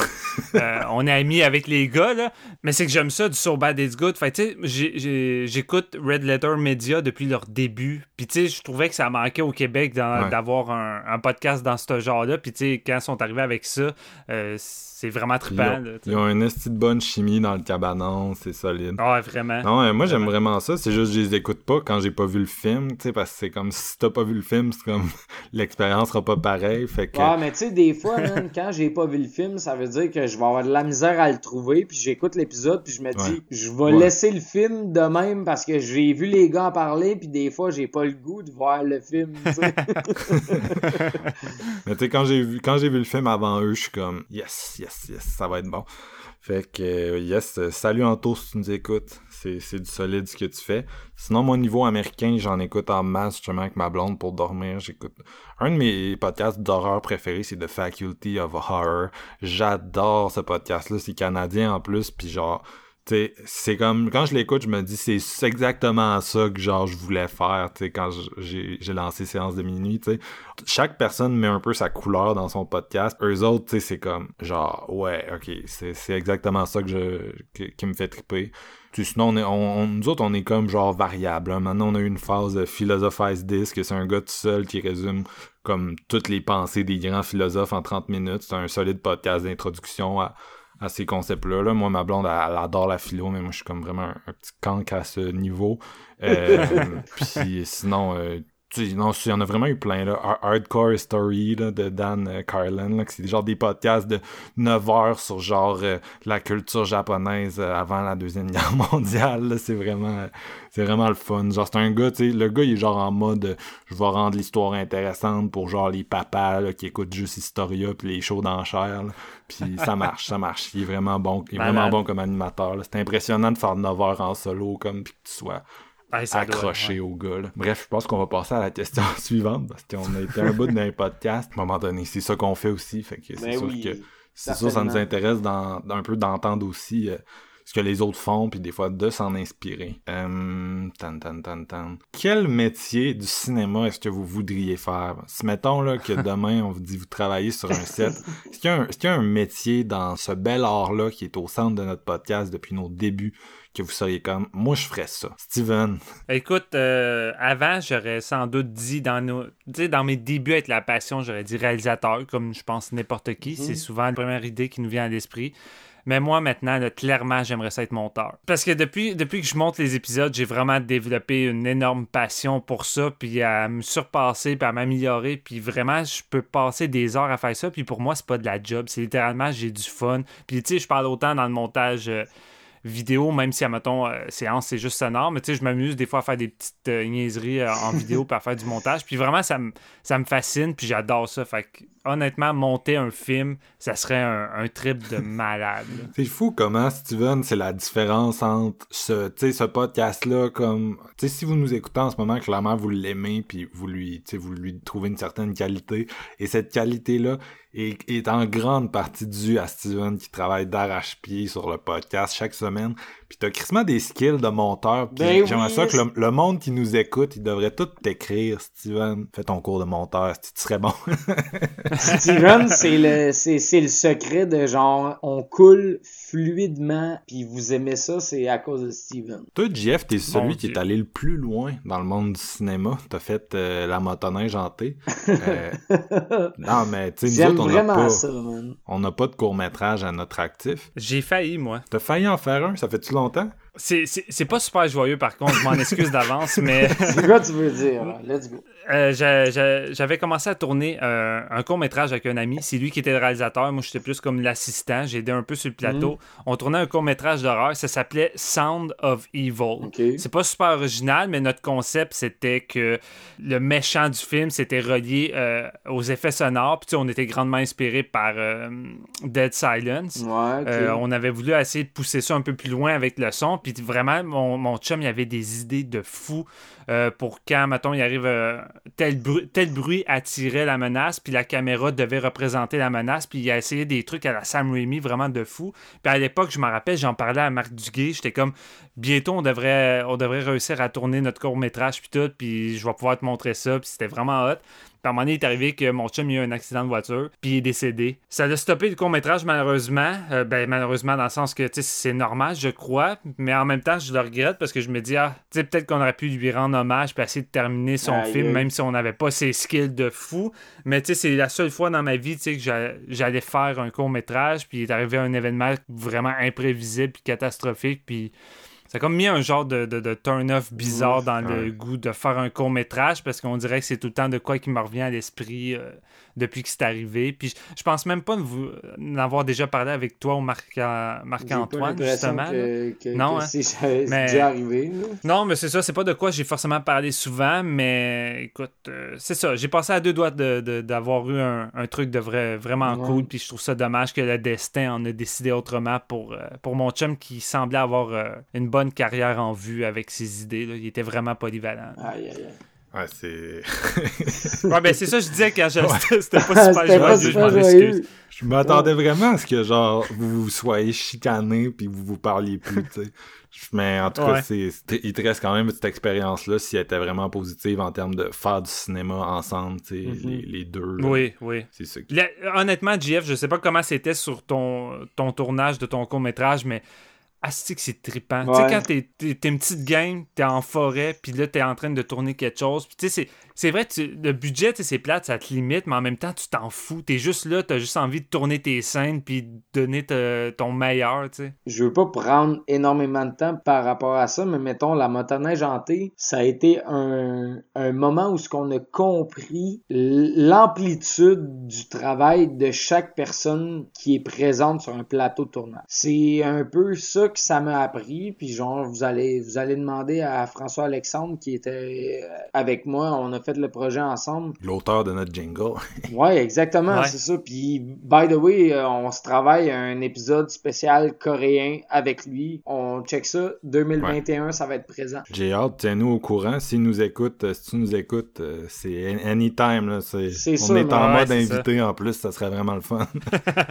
euh, on est amis avec les gars. Là. Mais c'est que j'aime ça du So Bad It's Good. Fait que, tu sais, j'écoute Red Letter Media depuis leur début. Puis tu sais, je trouvais que ça manquait au Québec Ouais. d'avoir un, un podcast dans ce genre-là. Puis tu sais, quand ils sont arrivés avec ça, euh, c'est vraiment Ils trippant. ont, là, tu sais. ils ont une esti de bonne chimie dans le cabanon, c'est solide. Ah, vraiment. Non, moi j'aime vraiment ça, c'est juste que je les écoute pas quand j'ai pas vu le film, tu sais, parce que c'est comme si t'as pas vu le film, c'est comme l'expérience sera pas pareille, fait que... Ouais, mais tu sais, des fois, man, quand j'ai pas vu le film, ça veut dire que je vais avoir de la misère à le trouver, puis j'écoute l'épisode, puis je me dis, Ouais. je vais Ouais. laisser le film de même parce que j'ai vu les gars en parler, puis des fois, j'ai pas le goût de voir le film. Mais tu sais, quand j'ai vu, quand j'ai vu le film avant eux, je suis comme, yes, yes, yes, ça va être bon. Fait que, euh, yes, salut Anto si tu nous écoutes. C'est, c'est du solide ce que tu fais. Sinon, mon niveau américain, j'en écoute en masse justement avec ma blonde pour dormir. J'écoute. Un de mes podcasts d'horreur préférés, c'est The Faculty of Horror. J'adore ce podcast-là. C'est canadien en plus, puis genre. C'est comme quand je l'écoute, je me dis c'est exactement ça que genre je voulais faire, quand j'ai lancé séance de minuit, tu sais. Chaque personne met un peu sa couleur dans son podcast. Eux autres, c'est comme genre ouais, ok, c'est exactement ça que je qui me fait triper. Tu sais, sinon, on est, on, nous autres, on est comme genre variable. hein. Maintenant, on a eu une phase de Philosophize que c'est un gars tout seul qui résume comme toutes les pensées des grands philosophes en 30 minutes. C'est un solide podcast d'introduction à, à ces concepts-là. là. Moi, ma blonde, elle, elle adore la philo, mais moi, je suis comme vraiment un, un petit canc à ce niveau. Euh, puis sinon, euh, tu sais, non, il y en a vraiment eu plein, là. Har- Hardcore Story, là, de Dan euh, Carlin, là, c'est genre des podcasts de 9 heures sur, genre, euh, la culture japonaise avant la Deuxième Guerre mondiale, là. C'est vraiment, c'est vraiment le fun. Genre, c'est un gars, tu sais, le gars, il est genre en mode, je vais rendre l'histoire intéressante pour, genre, les papas, là, qui écoutent juste Historia puis les shows d'enchères. Puis ça marche, ça marche. Il est vraiment bon, il est Malade. vraiment bon comme animateur. C'est impressionnant de faire 9 heures en solo, comme, puis que tu sois doit, accroché ouais. au gars. là. Bref, je pense qu'on va passer à la question suivante parce qu'on a été un bout d'un podcast. À un moment donné, c'est ça qu'on fait aussi. Fait que c'est sûr oui, que c'est sûr ça nous intéresse d'un peu d'entendre aussi euh, ce que les autres font, puis des fois de s'en inspirer. Euh, tan, tan, tan, tan. Quel métier du cinéma est-ce que vous voudriez faire? Si mettons là, que demain on vous dit vous travaillez sur un set, est-ce qu'il y, a un- est-ce qu'il y a un métier dans ce bel art-là qui est au centre de notre podcast depuis nos débuts que vous seriez comme moi je ferais ça? Steven. Écoute, euh, avant, j'aurais sans doute dit dans nos, tu sais, dans mes débuts avec la passion, j'aurais dit réalisateur, comme je pense n'importe qui. C'est souvent la première idée qui nous vient à l'esprit. Mais moi, maintenant, clairement, j'aimerais ça être monteur. Parce que depuis, depuis que je monte les épisodes, j'ai vraiment développé une énorme passion pour ça, puis à me surpasser, puis à m'améliorer, puis vraiment, je peux passer des heures à faire ça, puis pour moi, c'est pas de la job, c'est littéralement, j'ai du fun. Puis tu sais, je parle autant dans le montage... euh, vidéo, même si, admettons, euh, séance, c'est juste sonore. Mais tu sais, je m'amuse des fois à faire des petites euh, niaiseries euh, en vidéo à faire du montage. Puis vraiment, ça me, ça fascine puis j'adore ça. Fait que, honnêtement, monter un film, ça serait un, un trip de malade. C'est fou comment, Steven, c'est la différence entre ce, ce podcast-là, comme, tu sais, si vous nous écoutez en ce moment, clairement, vous l'aimez, puis vous lui, vous lui trouvez une certaine qualité, et cette qualité-là est, est en grande partie due à Steven qui travaille d'arrache-pied sur le podcast chaque semaine, puis t'as crissement des skills de monteur, Ben j'aimerais oui, ça que le, le monde qui nous écoute, il devrait tout t'écrire, Steven, fais ton cours de monteur, si tu serais bon. Steven, c'est le, c'est, c'est le secret de genre, on coule fluidement, puis vous aimez ça, c'est à cause de Steven. Toi, Jeff, t'es celui Mon qui Dieu. est allé le plus loin dans le monde du cinéma. T'as fait euh, la motoneige hantée. Euh, non, mais tu sais, nous autres, on n'a pas, ça, man. on n'a pas de court-métrage à notre actif. J'ai failli, moi. T'as failli en faire un, ça fait-tu longtemps? C'est, c'est, c'est pas super joyeux, par contre, je m'en excuse d'avance, mais C'est quoi tu veux dire? Let's go. Euh, j'a- j'a- j'avais commencé à tourner euh, un court-métrage avec un ami. C'est lui qui était le réalisateur. Moi, j'étais plus comme l'assistant. J'ai aidé un peu sur le plateau. On tournait un court-métrage d'horreur. Ça s'appelait Sound of Evil. OK. C'est pas super original, mais notre concept, c'était que le méchant du film, c'était relié euh, aux effets sonores. Puis, on était grandement inspiré par Dead Silence. Ouais, on avait voulu essayer de pousser ça un peu plus loin avec le son. Puis vraiment, mon, mon chum, il avait des idées de fou euh, pour quand, mettons, il arrive euh, tel, bruit, attirait la menace, puis la caméra devait représenter la menace. Puis il a essayé des trucs à la Sam Raimi, vraiment de fou. Puis à l'époque, je me rappelle, j'en parlais à Marc Duguay. J'étais comme, bientôt, on devrait, on devrait réussir à tourner notre court-métrage, puis tout. Puis je vais pouvoir te montrer ça. Puis c'était vraiment hot. Puis à un moment donné, il est arrivé que mon chum il a eu un accident de voiture, puis il est décédé. Ça a stoppé le court-métrage, malheureusement. Euh, ben, malheureusement, dans le sens que, tu sais, c'est normal, je crois. Mais en même temps, je le regrette parce que je me dis, ah, tu sais, peut-être qu'on aurait pu lui rendre hommage, puis essayer de terminer son film, même si on n'avait pas ses skills de fou. Mais, tu sais, c'est la seule fois dans ma vie, tu sais, que j'a- j'allais faire un court-métrage, puis il est arrivé un événement vraiment imprévisible, puis catastrophique, puis. Ça a comme mis un genre de, de, de turn-off bizarre dans le goût de faire un court métrage parce qu'on dirait que c'est tout le temps de quoi qui me revient à l'esprit euh, depuis que c'est arrivé. Puis je, je pense même pas vous en avoir déjà parlé avec toi ou Marc- euh, Marc-Antoine, l'impression justement. que, que, Non, que hein. Mais- déjà arrivé. là. Non, mais c'est ça, c'est pas de quoi j'ai forcément parlé souvent, mais écoute, euh, c'est ça. J'ai passé à deux doigts de- de- d'avoir eu un, un truc de vrai, vraiment Ouais. cool, puis je trouve ça dommage que le destin en a décidé autrement pour, euh, pour mon chum qui semblait avoir euh, une bonne carrière en vue avec ses idées. là. Il était vraiment polyvalent. Aïe, aïe, aïe. Ouais, c'est. Ouais, ben c'est ça, je disais quand je- c'était c'était pas super joyeux, je m'en excuse. Je m'attendais vraiment à ce que, genre, vous vous soyez chicané puis vous vous parliez plus, tu sais. Mais en tout cas, c'est, il te reste quand même cette expérience-là si elle était vraiment positive en termes de faire du cinéma ensemble, tu sais, Mhm. les, les deux. là. Oui, oui. C'est ça. qui- honnêtement, JF, je sais pas comment c'était sur ton, ton tournage de ton court-métrage, mais asti que c'est trippant. Ouais. Tu sais, quand t'es, t'es, t'es une petite game, t'es en forêt, puis là, t'es en train de tourner quelque chose. Puis tu sais, c'est, c'est vrai, tu- le budget, c'est plate, ça te limite, mais en même temps, tu t'en fous. T'es juste là, t'as juste envie de tourner tes scènes, puis donner te- ton meilleur, tu sais. Je veux pas prendre énormément de temps par rapport à ça, mais mettons, la motoneige hantée, ça a été un, un moment où ce qu'on a compris l'amplitude du travail de chaque personne qui est présente sur un plateau de tournage. C'est un peu ça que ça m'a appris, puis genre, vous allez, vous allez demander à François Alexandre qui était euh, avec moi, on a fait le projet ensemble, L'auteur de notre jingle. Ouais, exactement, Ouais. c'est ça. Puis, by the way, euh, on se travaille un épisode spécial coréen avec lui. On check ça. 2021, ça va être présent. J'ai hâte, tiens-nous au courant. S'il nous écoute, euh, si tu nous écoutes, c'est an- anytime. Là, c'est, C'est on ça, est en ouais, mode ça. invité en plus, ça serait vraiment le fun.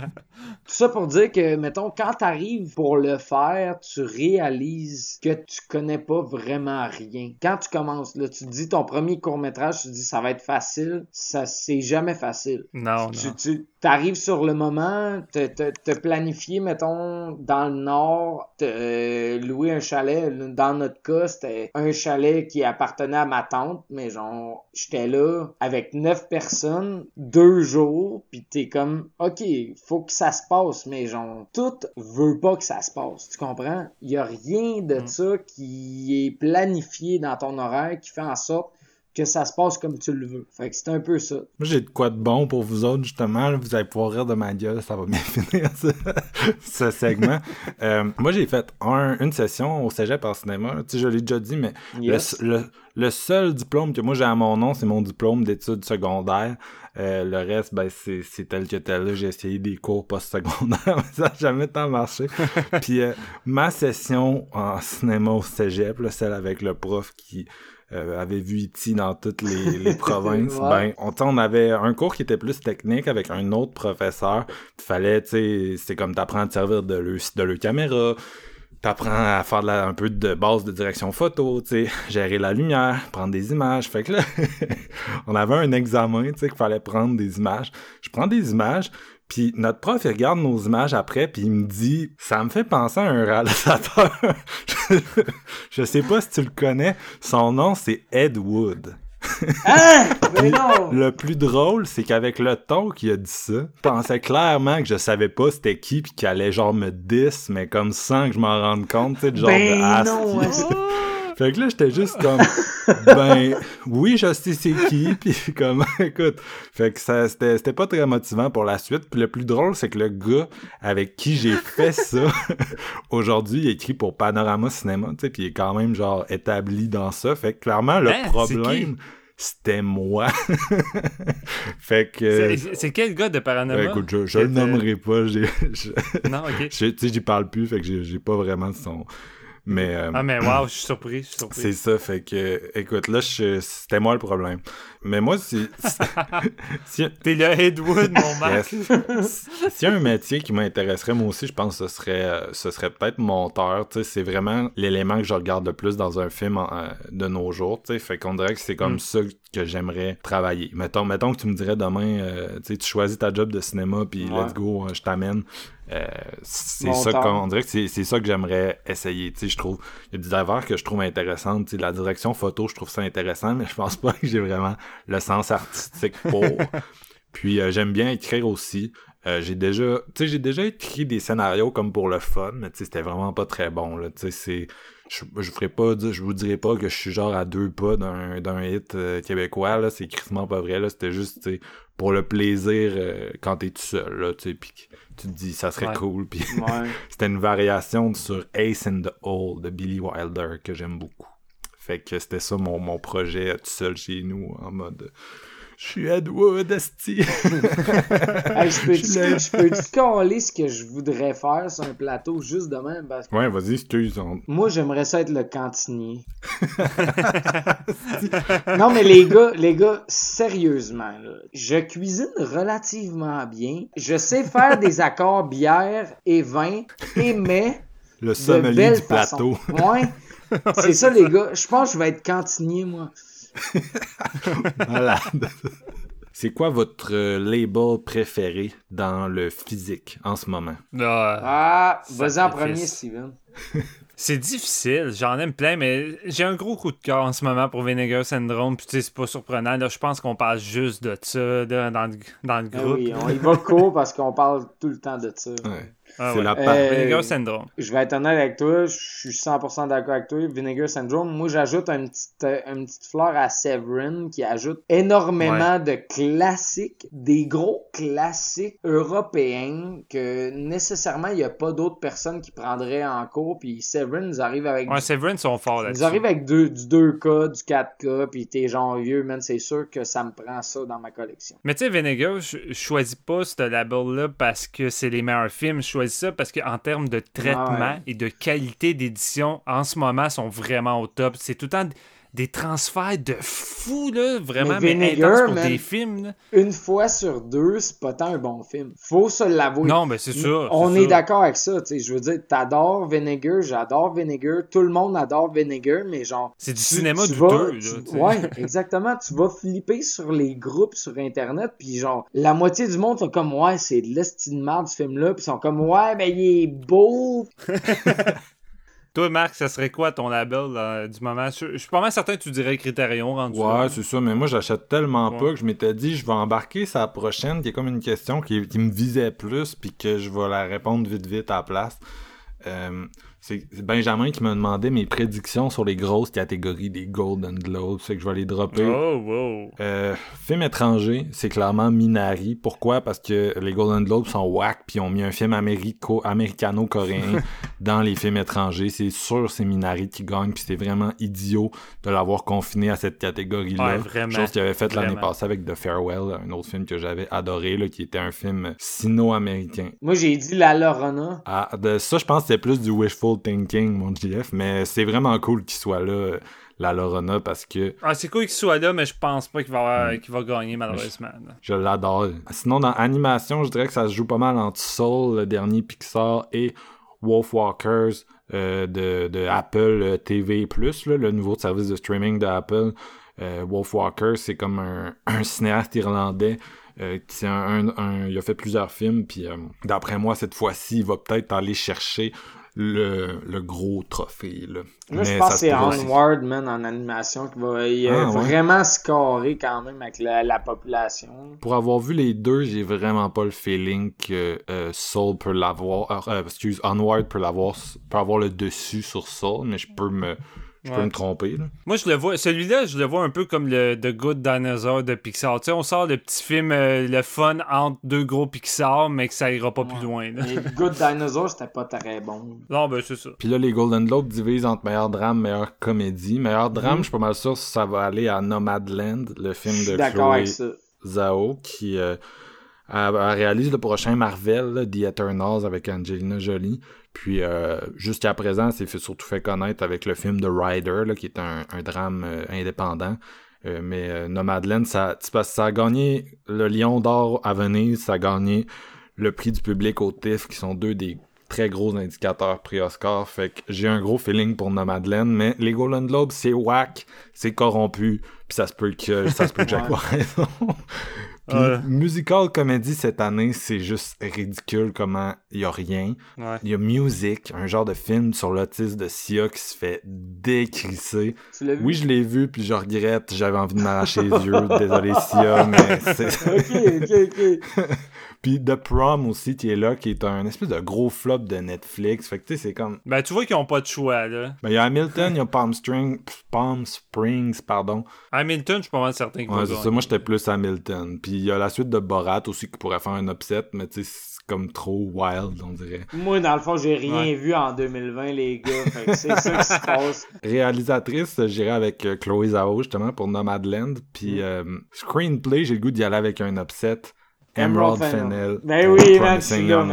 Tout ça pour dire que, mettons, quand t'arrives pour le faire, tu réalises que tu connais pas vraiment rien. Quand tu commences, là, tu te dis ton premier court-métrage, tu te dis ça va être facile. Ça, c'est jamais facile. Non, tu, non. tu arrives sur le moment, te, te, te planifier, mettons, dans le nord, te, euh, louer un chalet. Dans notre cas, c'était un chalet qui appartenait à ma tante, mais genre, j'étais là avec neuf personnes, deux jours, pis t'es comme, ok, faut que ça se passe, mais genre, tout veut pas que ça se passe, tu comprends? Y a rien de Mm. ça qui est planifié dans ton horaire qui fait en sorte que ça se passe comme tu le veux. Fait que c'est un peu ça. Moi, j'ai de quoi de bon pour vous autres, justement. Vous allez pouvoir rire de ma gueule, ça va bien finir, ça, ce segment. Euh, moi, j'ai fait un- une session au cégep en cinéma. Tu sais, je l'ai déjà dit, mais Yes. le, le- le seul diplôme que moi j'ai à mon nom, c'est mon diplôme d'études secondaires. Euh, le reste, ben, c'est tel que tel. là. J'ai essayé des cours post-secondaires, mais ça n'a jamais tant marché. Puis euh, ma session en cinéma au cégep, là, celle avec le prof qui euh, avait vu E.T. dans toutes les, les provinces, Ouais. ben, on, avait un cours qui était plus technique avec un autre professeur. Il fallait, tu sais, c'est comme t'apprends à te servir de le, de le caméra, t'apprends à faire de la- un peu de base de direction photo, tu sais, gérer la lumière, prendre des images. Fait que là, on avait un examen, tu sais, qu'il fallait prendre des images. Je prends des images, puis notre prof, il regarde nos images après, puis il me dit « Ça me fait penser à un réalisateur. » Je sais pas si tu le connais. Son nom, c'est Ed Wood. Hein? Mais non! Le plus drôle, c'est qu'avec le ton qu'il a dit ça, je pensais clairement que je savais pas c'était qui puis qu'il allait genre me 10, mais comme sans que je m'en rende compte, tu sais, genre Ben de asti. non. Fait que là, j'étais juste comme, ben, oui, je sais c'est qui, puis comme, écoute, fait que ça, c'était, c'était pas très motivant pour la suite. Puis le plus drôle, c'est que le gars avec qui j'ai fait ça, aujourd'hui, il écrit pour Panorama Cinéma, tu sais, puis il est quand même genre établi dans ça. Fait que clairement, le Hein, problème, c'était moi. fait que, C'est, c'est quel gars de Paranoma? euh, écoute, je, je le t'as- nommerai pas, j'ai, je- Non, ok. je- tu sais, j'y parle plus, fait que j'ai, j'ai pas vraiment son, mais, euh, Ah, mais wow, je suis surpris, c'est ça, fait que, écoute, là, c'était moi le problème. Mais moi, si, si, T'es le Edwood, mon Marc. yes. S'il y a un métier qui m'intéresserait, moi aussi, je pense que ce serait, ce serait peut-être monteur. C'est vraiment l'élément que je regarde le plus dans un film en- euh, de nos jours. Fait qu'on dirait que c'est comme Mm. ça que j'aimerais travailler. Mettons, mettons que tu me dirais demain, euh, tu choisis ta job de cinéma, puis Ouais. let's go, euh, je t'amène. Euh, c'est ça qu'on dirait que c'est c'est ça que j'aimerais essayer. Tu sais, je trouve, il y a des affaires que je trouve intéressantes. Tu sais, la direction photo, je trouve ça intéressant, mais je pense pas que j'ai vraiment le sens artistique pour. Puis euh, j'aime bien écrire aussi. Euh, j'ai déjà, tu sais, j'ai déjà écrit des scénarios comme pour le fun, mais tu sais, c'était vraiment pas très bon là. Tu sais, c'est, je, je ferai pas, je vous dirai pas que je suis genre à deux pas d'un d'un hit euh, québécois là. C'est crissement pas vrai là. C'était juste, pour le plaisir euh, quand t'es tout seul là, tu puis tu te dis ça serait Ouais. cool. Puis Ouais. c'était une variation sur Ace in the Hole de Billy Wilder que j'aime beaucoup. Fait que c'était ça mon, mon projet euh, tout seul chez nous en mode. Je suis Ed Wood, esti. Hey, je peux-tu Je caler ce que je voudrais faire sur un plateau juste de même? Parce que Ouais, vas-y, excuse. on- moi, j'aimerais ça être le cantinier. non, mais les gars, les gars, sérieusement, là, je cuisine relativement bien. Je sais faire des accords bière et vin et mets Le de sommelier belle du plateau. façon. Ouais. C'est ça, les gars. Je pense que je vais être cantinier, moi. Malade. C'est quoi votre euh, label préféré dans le physique en ce moment? Ah, Ah, vas-y en premier, Steven. c'est difficile, j'en aime plein, mais j'ai un gros coup de cœur en ce moment pour Vinegar Syndrome. Puis tu sais, c'est pas surprenant. Là, je pense qu'on parle juste de ça dans, le, dans le Ah groupe. oui, on y va court parce qu'on parle tout le temps de ça. Ouais. Ah c'est ouais. la Euh, part. Vinegar Syndrome. Je vais être honnête avec toi, je suis 100% d'accord avec toi. Vinegar Syndrome, moi j'ajoute une petite, euh, une petite fleur à Severin qui ajoute énormément de classiques, des gros classiques européens que nécessairement il n'y a pas d'autres personnes qui prendraient en cours. Puis Severin nous arrive avec Ouais, Severin sont forts Ils là-dessus. arrivent avec deux, du 2K, du 4K, puis t'es genre vieux, man, c'est sûr que ça me prend ça dans ma collection. Mais tu sais, Vinegar, je je choisis pas ce label-là parce que c'est les meilleurs films. Je ça parce qu'en termes de traitement Ah ouais. et de qualité d'édition, en ce moment, sont vraiment au top. C'est tout le temps des transferts de fou, là, vraiment, mais, Vinegar, intenses pour man, des films. là. Une fois sur deux, c'est pas tant un bon film. Faut se l'avouer. Non, mais c'est ça. On est d'accord avec ça, tu sais. Je veux dire, t'adores Vinegar, j'adore Vinegar, tout le monde adore Vinegar, mais genre. C'est du tu- cinéma tu douteux, là, tu-. Ouais, exactement. Tu vas flipper sur les groupes sur Internet, puis genre, la moitié du monde sont comme, ouais, c'est de l'estime ce film-là, puis ils sont comme, ouais, ben il est beau, Toi, Marc, ça serait quoi ton label là, du moment? Je, suis pas mal certain que tu dirais Criterion rendu. Ouais, c'est ça, mais moi j'achète tellement Ouais. pas que je m'étais dit je vais embarquer sa prochaine, qui est comme une question qui, qui me visait plus, puis que je vais la répondre vite vite à la place. Euh, c'est Benjamin qui m'a demandé mes prédictions sur les grosses catégories des Golden Globes, c'est que je vais les dropper. Oh, wow. Euh, film étranger, c'est clairement Minari. Pourquoi? Parce que les Golden Globes sont whack, puis ils ont mis un film américo- américano-coréen dans les films étrangers. C'est sûr c'est Minari qui gagne, puis c'est vraiment idiot de l'avoir confiné à cette catégorie-là. Ouais, vraiment. Chose qu'il avait fait l'année passée avec The Farewell, un autre film que j'avais adoré, là, qui était un film sino-américain. Moi, j'ai dit La Lorena. Ah, de ça, je pense que c'est plus du wishful thinking, mon GF, mais c'est vraiment cool qu'il soit là, la Lorena, parce que Ah, c'est cool qu'il soit là, mais je pense pas qu'il va, qu'il va gagner, malheureusement. Je l'adore. Sinon, dans animation, je dirais que ça se joue pas mal entre Soul, le dernier Pixar, et Wolfwalkers euh, de, de Apple euh, TV+, là, le nouveau service de streaming de Apple. Euh, Wolfwalkers, c'est comme un, un cinéaste irlandais. euh, qui un, il a fait plusieurs films, puis d'après moi, cette fois-ci, il va peut-être aller chercher le, le gros trophée. Là. Moi, je pense que c'est. Onward, man, en animation, qui va il a Ah, ouais. vraiment scoré quand même avec la, la population. Pour avoir vu les deux, j'ai vraiment pas le feeling que euh, Soul peut l'avoir. euh, excuse, Onward peut l'avoir, peut avoir le dessus sur Soul, mais je peux me, je peux me tromper. Là. Moi, je le vois. Celui-là, je le vois un peu comme le The Good Dinosaur de Pixar. Tu sais, on sort le petit film, euh, le fun entre deux gros Pixar, mais que ça ira pas plus loin. là. Mais Good Dinosaur, c'était pas très bon. Non, ben, c'est ça. Puis là, les Golden Globes divisent entre meilleur drame, meilleure comédie. Meilleur drame, je suis pas mal sûr que ça va aller à Nomadland, le film de Chloé. Zhao, qui euh, a- a réalise le prochain Marvel, là, The Eternals, avec Angelina Jolie. Puis euh, jusqu'à présent, c'est surtout fait connaître avec le film The Rider, là, qui est un, un drame euh, indépendant. Euh, mais Nomadland, ça, ça a gagné le Lion d'Or à Venise, ça a gagné le prix du public au TIFF, qui sont deux des très gros indicateurs prix-Oscar. Fait que j'ai un gros feeling pour Nomadland, mais les Golden Globes, c'est whack, c'est corrompu, puis ça se peut que ça se peut que j'aie raison. Puis Ouais. musical comédie cette année, c'est juste ridicule comment il y a rien. Ouais. Il y a Music, un genre de film sur l'autisme de Sia qui se fait décrisser. Oui, je l'ai vu, puis je regrette, j'avais envie de m'arracher les yeux. Désolé Sia, mais c'est... Ok, ok, ok. Puis The Prom aussi qui est là, qui est un espèce de gros flop de Netflix. Fait que tu sais, c'est comme... Ben, tu vois qu'ils ont pas de choix, là. Ben, il y a Hamilton, il y a Palm, Spring... Palm Springs, pardon. Hamilton, je suis pas mal certain qu'il Ouais, va c'est gagner. ça. Moi, j'étais plus Hamilton. Puis il y a la suite de Borat aussi qui pourrait faire un upset, mais tu sais, c'est comme trop wild, on dirait. Moi, dans le fond, j'ai rien Ouais. vu en 2020, les gars. Fait que c'est ça qui se passe. Réalisatrice, j'irai avec euh, Chloé Zhao, justement, pour Nomadland. Puis Mm. euh, screenplay, j'ai le goût d'y aller avec un upset. Emerald Fennel. Ben oui, Promising Young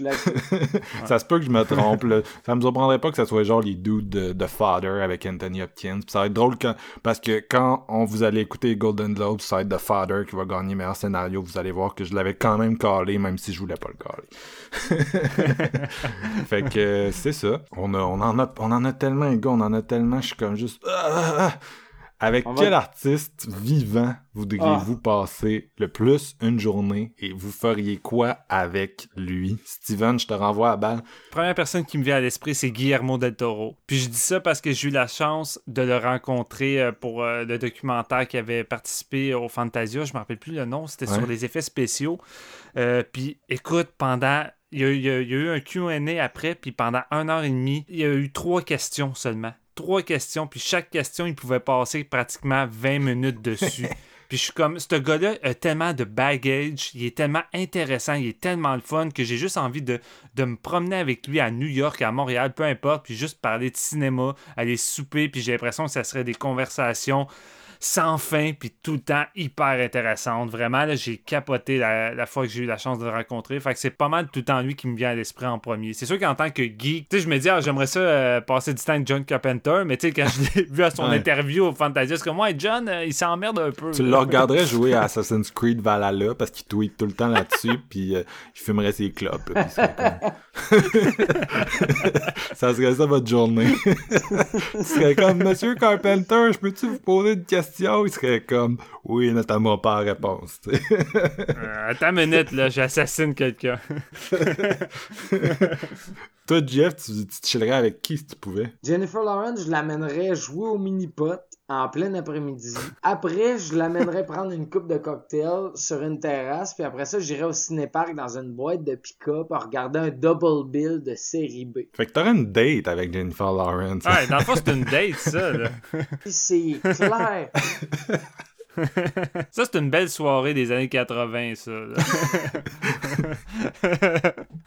là. ça se peut que je me trompe. là. Ça me surprendrait pas que ça soit genre les dudes de, de Father avec Anthony Hopkins. Puis ça va être drôle quand, parce que quand on vous allez écouter Golden Globes, ça va être The Father qui va gagner meilleur scénario. Vous allez voir que je l'avais quand même calé, même si je voulais pas le caler. fait que euh, c'est ça. On, a, on, en a, on en a tellement, les gars, on en a tellement. Je suis comme juste. Ah! Avec On va- quel artiste vivant voudriez-vous passer le plus une journée et vous feriez quoi avec lui? Steven, je te renvoie à balle. Première personne qui me vient à l'esprit, c'est Guillermo del Toro. Puis je dis ça parce que j'ai eu la chance de le rencontrer euh, pour euh, le documentaire qui avait participé au Fantasia. Je me rappelle plus le nom, c'était Ouais. sur les effets spéciaux. Euh, puis écoute, pendant. Il y, a, eu- il y a- eu un QA après, puis pendant une heure et demie, il y a eu trois questions seulement. Trois questions, puis chaque question, il pouvait passer pratiquement 20 minutes dessus. Puis je suis comme, ce gars-là a tellement de baggage, il est tellement intéressant, il est tellement le fun que j'ai juste envie de, de me promener avec lui à New York, à Montréal, peu importe, puis juste parler de cinéma, aller souper, puis j'ai l'impression que ça serait des conversations sans fin, puis tout le temps hyper intéressantes. Vraiment, là, j'ai capoté la, la fois que j'ai eu la chance de le rencontrer. Fait que c'est pas mal tout le temps lui qui me vient à l'esprit en premier. C'est sûr qu'en tant que geek, tu sais, je me dis, ah, j'aimerais ça euh, passer du temps avec John Carpenter, mais tu sais, quand je l'ai vu à son Ouais. interview au Fantasia, c'est comme, ouais, John, euh, il s'emmerde un peu. Tu là. le regarderais jouer à Assassin's Creed Valhalla parce qu'il tweet tout le temps là-dessus, puis euh, il fumerait ses clopes. là, puis ça serait ça votre journée. tu serais comme Monsieur Carpenter, je peux-tu vous poser une question? Il serait comme Oui, notamment pas la réponse. Euh, attends une minute, là, j'assassine quelqu'un. Toi, Jeff, tu, tu te chillerais avec qui si tu pouvais? Jennifer Lawrence, je l'amènerais jouer au mini-pot en plein après-midi. Après, je l'amènerais prendre une coupe de cocktail sur une terrasse, puis après ça, j'irais au cinéparc dans une boîte de pick-up à regarder un double bill de série B. Fait que t'aurais une date avec Jennifer Lawrence. Ouais, dans le fond, c'est une date, ça, là. C'est clair. Ça, c'est une belle soirée des années 80, ça. là.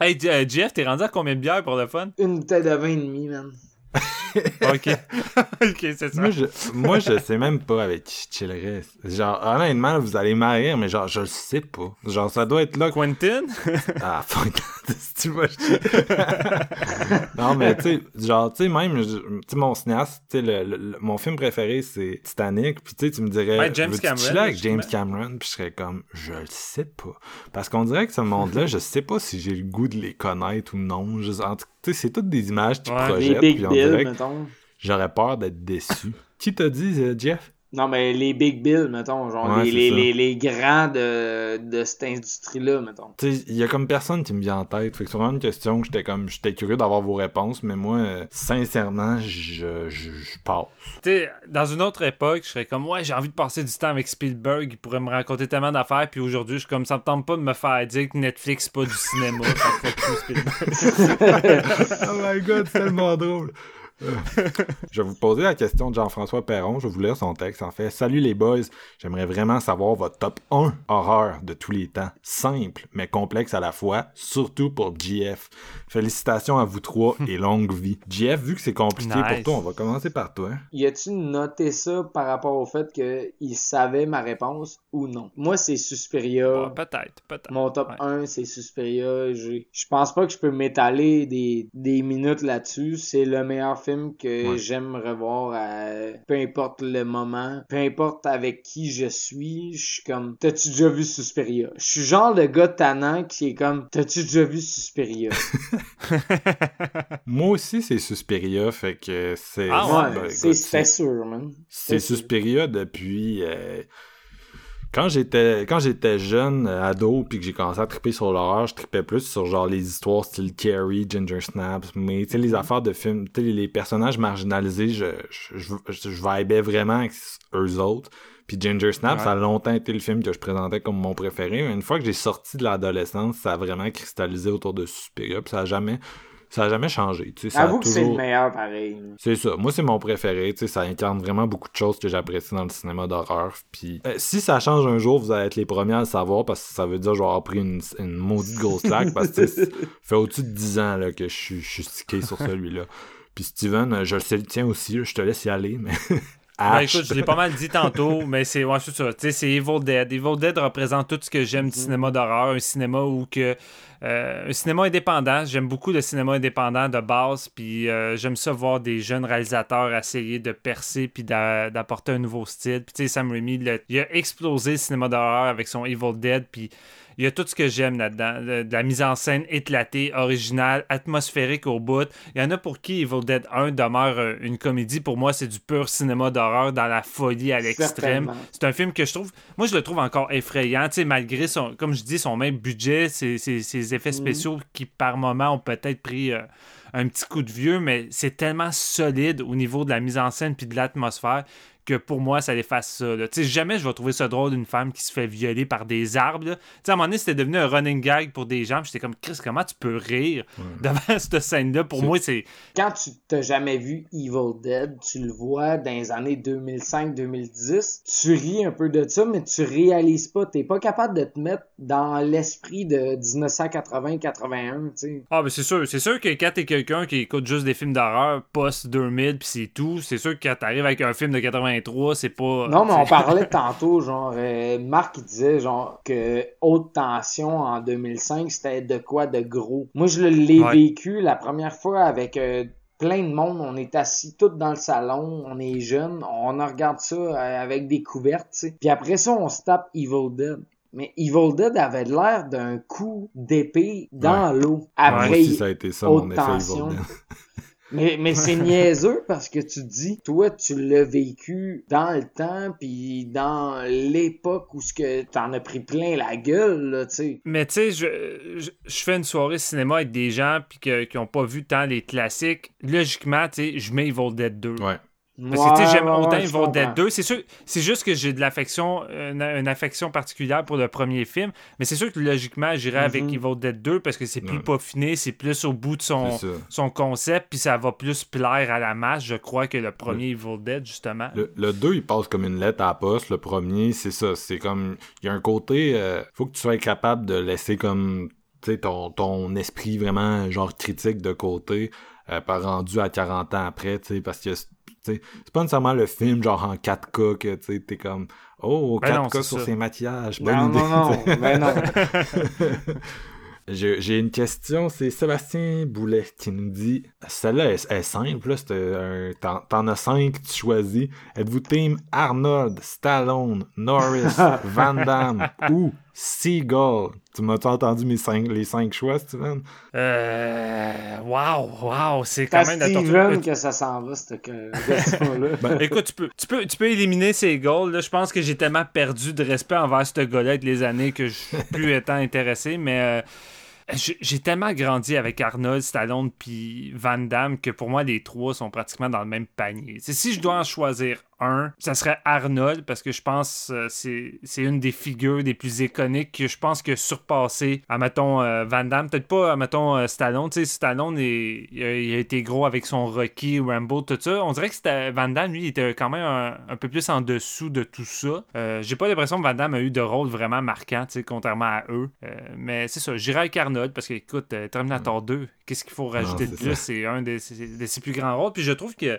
hey, euh, Jeff, t'es rendu à combien de bières pour le fun? Une bouteille de vin et demi, man. Ok. ok, c'est ça. Moi je, moi, je sais même pas avec qui je chillerais. Genre, honnêtement, vous allez m'arrêter, mais genre, je le sais pas. Genre, ça doit être là. Quentin? Ah, fuck. si tu non, mais tu sais, genre, tu sais, même, tu sais, mon cinéaste, tu sais, le, le- le- mon film préféré, c'est Titanic. Puis tu sais, tu me dirais, Ouais, James veux-tu Cameron, avec James. Cameron? Puis je serais comme, je le sais pas. Parce qu'on dirait que ce monde-là, je sais pas si j'ai le goût de les connaître ou non. Je- en tout- tu sais, c'est toutes des images qui Ouais, projettent. Puis on J'aurais peur d'être déçu. qui t'a dit, euh, Jeff? Non, mais les Big Bill, mettons. Genre, Ouais, les, les, les, les grands de, de cette industrie-là, mettons. Tu sais, il y a comme personne qui me vient en tête. Fait que c'est vraiment une question que j'étais comme, j'étais curieux d'avoir vos réponses, mais moi, euh, sincèrement, je, je, je passe. Tu sais, dans une autre époque, je serais comme, ouais, j'ai envie de passer du temps avec Spielberg, il pourrait me raconter tellement d'affaires, puis aujourd'hui, je suis comme, ça me tente pas de me faire dire que Netflix, c'est pas du cinéma. Fait que fuck you, Spielberg. oh my god, c'est tellement drôle. Je vais vous poser la question de Jean-François Perron. Je vais vous lire son texte. En fait, salut les boys. J'aimerais vraiment savoir votre top 1 horreur de tous les temps. Simple, mais complexe à la fois, surtout pour GF. Félicitations à vous trois et longue vie. GF, vu que c'est compliqué Nice. pour toi, on va commencer par toi. Y a-tu noté ça par rapport au fait qu'il savait ma réponse ou non? Moi, c'est Suspiria. Ouais, peut-être, peut-être. Mon top Ouais. 1, c'est Suspiria. J'ai- Je pense pas que je peux m'étaler des, des minutes là-dessus. C'est le meilleur film que Ouais. j'aime revoir à peu importe le moment, peu importe avec qui je suis. Je suis comme, t'as-tu déjà vu Suspiria? Je suis genre le gars tannant qui est comme, t'as-tu déjà vu Suspiria? Moi aussi, c'est Suspiria, fait que c'est... Ah ouais, ben, c'est sûr, man. C'est. Suspiria depuis euh, quand j'étais quand j'étais jeune euh, ado puis que j'ai commencé à triper sur l'horreur, je tripais plus sur genre les histoires style Carrie, Ginger Snaps, mais tu sais les affaires de films, tu sais les, personnages marginalisés, je je, je, je, je vibais vraiment avec eux autres. Puis Ginger Snaps, Ouais. ça a longtemps été le film que je présentais comme mon préféré, mais une fois que j'ai sorti de l'adolescence, ça a vraiment cristallisé autour de Suspiria, puis ça a jamais ça a jamais changé, tu sais, ça a Avoue que c'est le meilleur pareil. c'est ça. Moi, c'est mon préféré. Tu sais, ça incarne vraiment beaucoup de choses que j'apprécie dans le cinéma d'horreur. Puis, euh, si ça change un jour, vous allez être les premiers à le savoir parce que ça veut dire que je vais avoir pris une, une maudite grosse claque parce que ça fait au-dessus de 10 ans là, que je suis, stické sur celui-là. Puis Steven, je le sais le tien aussi. je te laisse y aller, mais. Ben, écoute, je l'ai pas mal dit tantôt, mais c'est ouais, c'est ça. Tu sais, c'est Evil Dead. Evil Dead représente tout ce que j'aime du cinéma d'horreur, un cinéma où que euh, un cinéma indépendant. J'aime beaucoup le cinéma indépendant de base, puis euh, j'aime ça voir des jeunes réalisateurs essayer de percer puis d'a- d'apporter un nouveau style. Puis tu sais, Sam Raimi, le- il a explosé le cinéma d'horreur avec son Evil Dead, puis Il y a tout ce que j'aime là-dedans. De, de la mise en scène éclatée, originale, atmosphérique au bout. Il y en a pour qui Evil Dead 1 demeure euh, une comédie. Pour moi, c'est du pur cinéma d'horreur dans la folie à l'extrême. C'est un film que je trouve, moi je le trouve encore effrayant, tu sais, malgré son, comme je dis, son même budget, ses, ses- ses effets spéciaux qui par moment ont peut-être pris euh, un petit coup de vieux, mais c'est tellement solide au niveau de la mise en scène puis de l'atmosphère que pour moi, ça efface ça. là. Tu sais, jamais je vais trouver ça drôle d'une femme qui se fait violer par des arbres. là. Tu sais, à un moment donné, c'était devenu un running gag pour des gens. puis J'étais comme, Chris, comment tu peux rire devant cette scène-là? Pour moi, c'est. Quand tu t'as jamais vu Evil Dead, tu le vois dans les années 2005-2010, tu ris un peu de ça, mais tu réalises pas. T'es pas capable de te mettre dans l'esprit de 1980-81, tu sais. Ah, ben c'est sûr. C'est sûr que quand t'es quelqu'un qui écoute juste des films d'horreur post-2000 puis c'est tout, c'est sûr que quand t'arrives avec un film de 83, c'est pas. Non, mais on parlait tantôt, genre, euh, Marc il disait, genre, que haute tension en 2005, c'était de quoi de gros. Moi, je l'ai Ouais. vécu la première fois avec euh, plein de monde. On est assis tous dans le salon, on est jeunes, on regarde ça euh, avec des couvertes, tu sais. Puis après ça, on se tape Evil Dead. Mais Evil Dead avait l'air d'un coup d'épée dans l'eau. Après, aussi, ça a été ça, haute mon effet tension. Evil Dead. mais, mais c'est niaiseux parce que tu te dis, toi, tu l'as vécu dans le temps, puis dans l'époque où ce que t'en as pris plein la gueule, là, tu sais. Mais tu sais, je, je, je fais une soirée cinéma avec des gens puis que- qui n'ont pas vu tant les classiques. Logiquement, tu sais, je mets Evil Dead 2. Ouais. Parce que tu sais, j'aime autant Evil Dead comprends. 2. C'est sûr, c'est juste que j'ai de l'affection, une, une affection particulière pour le premier film. Mais c'est sûr que logiquement, j'irai avec. Evil Dead 2 parce que c'est plus Ouais. peaufiné, c'est plus au bout de son, son concept, puis ça va plus plaire à la masse, je crois, que le premier Evil Dead, justement. Le, le 2, il passe comme une lettre à la poste. Le premier, c'est ça. C'est comme. Il y a un côté. euh, faut que tu sois capable de laisser comme. Tu sais, ton, ton esprit vraiment, genre, critique de côté, euh, pas rendu à 40 ans après, tu sais, parce que. C'est pas nécessairement le film, genre, en 4K, que tu t'es comme. Oh, Ben non, 4K c'est sur ça. ses maquillages. Bonne Non, idée. non, ben non. J'ai une question, c'est Sébastien Boulet qui nous dit Celle-là est, est simple, t'en as cinq, tu choisis. Êtes-vous team Arnold, Stallone, Norris, Van Damme ou Seagull Tu m'as entendu mes cinq, les cinq choix, Steven? Euh. Waouh, waouh, c'est quand même de la Steven torture. que ça s'en va, cette que- question-là. Écoute, tu peux, tu, peux, tu peux éliminer ces goals. Là. Je pense que j'ai tellement perdu de respect envers ce gars-là avec les années que je suis plus étant intéressé. Mais euh, j'ai tellement grandi avec Arnold, Stallone puis Van Damme que pour moi, les trois sont pratiquement dans le même panier. C'est si je dois en choisir un, ça serait Arnold parce que je pense euh, c'est une des figures des plus iconiques que je pense que surpassé à mettons euh, Van Damme. Peut-être pas à mettons euh, Stallone. Tu sais Stallone est- il, a, il a été gros avec son Rocky Rambo tout ça. On dirait que Van Damme lui il était quand même un, un peu plus en dessous de tout ça. Euh, j'ai pas l'impression que Van Damme a eu de rôle vraiment marquant tu sais contrairement à eux. Euh, mais c'est ça j'irai avec Arnold parce que écoute Terminator 2 qu'est-ce qu'il faut rajouter de plus? ça. c'est un de ses, de ses plus grands rôles. Puis je trouve que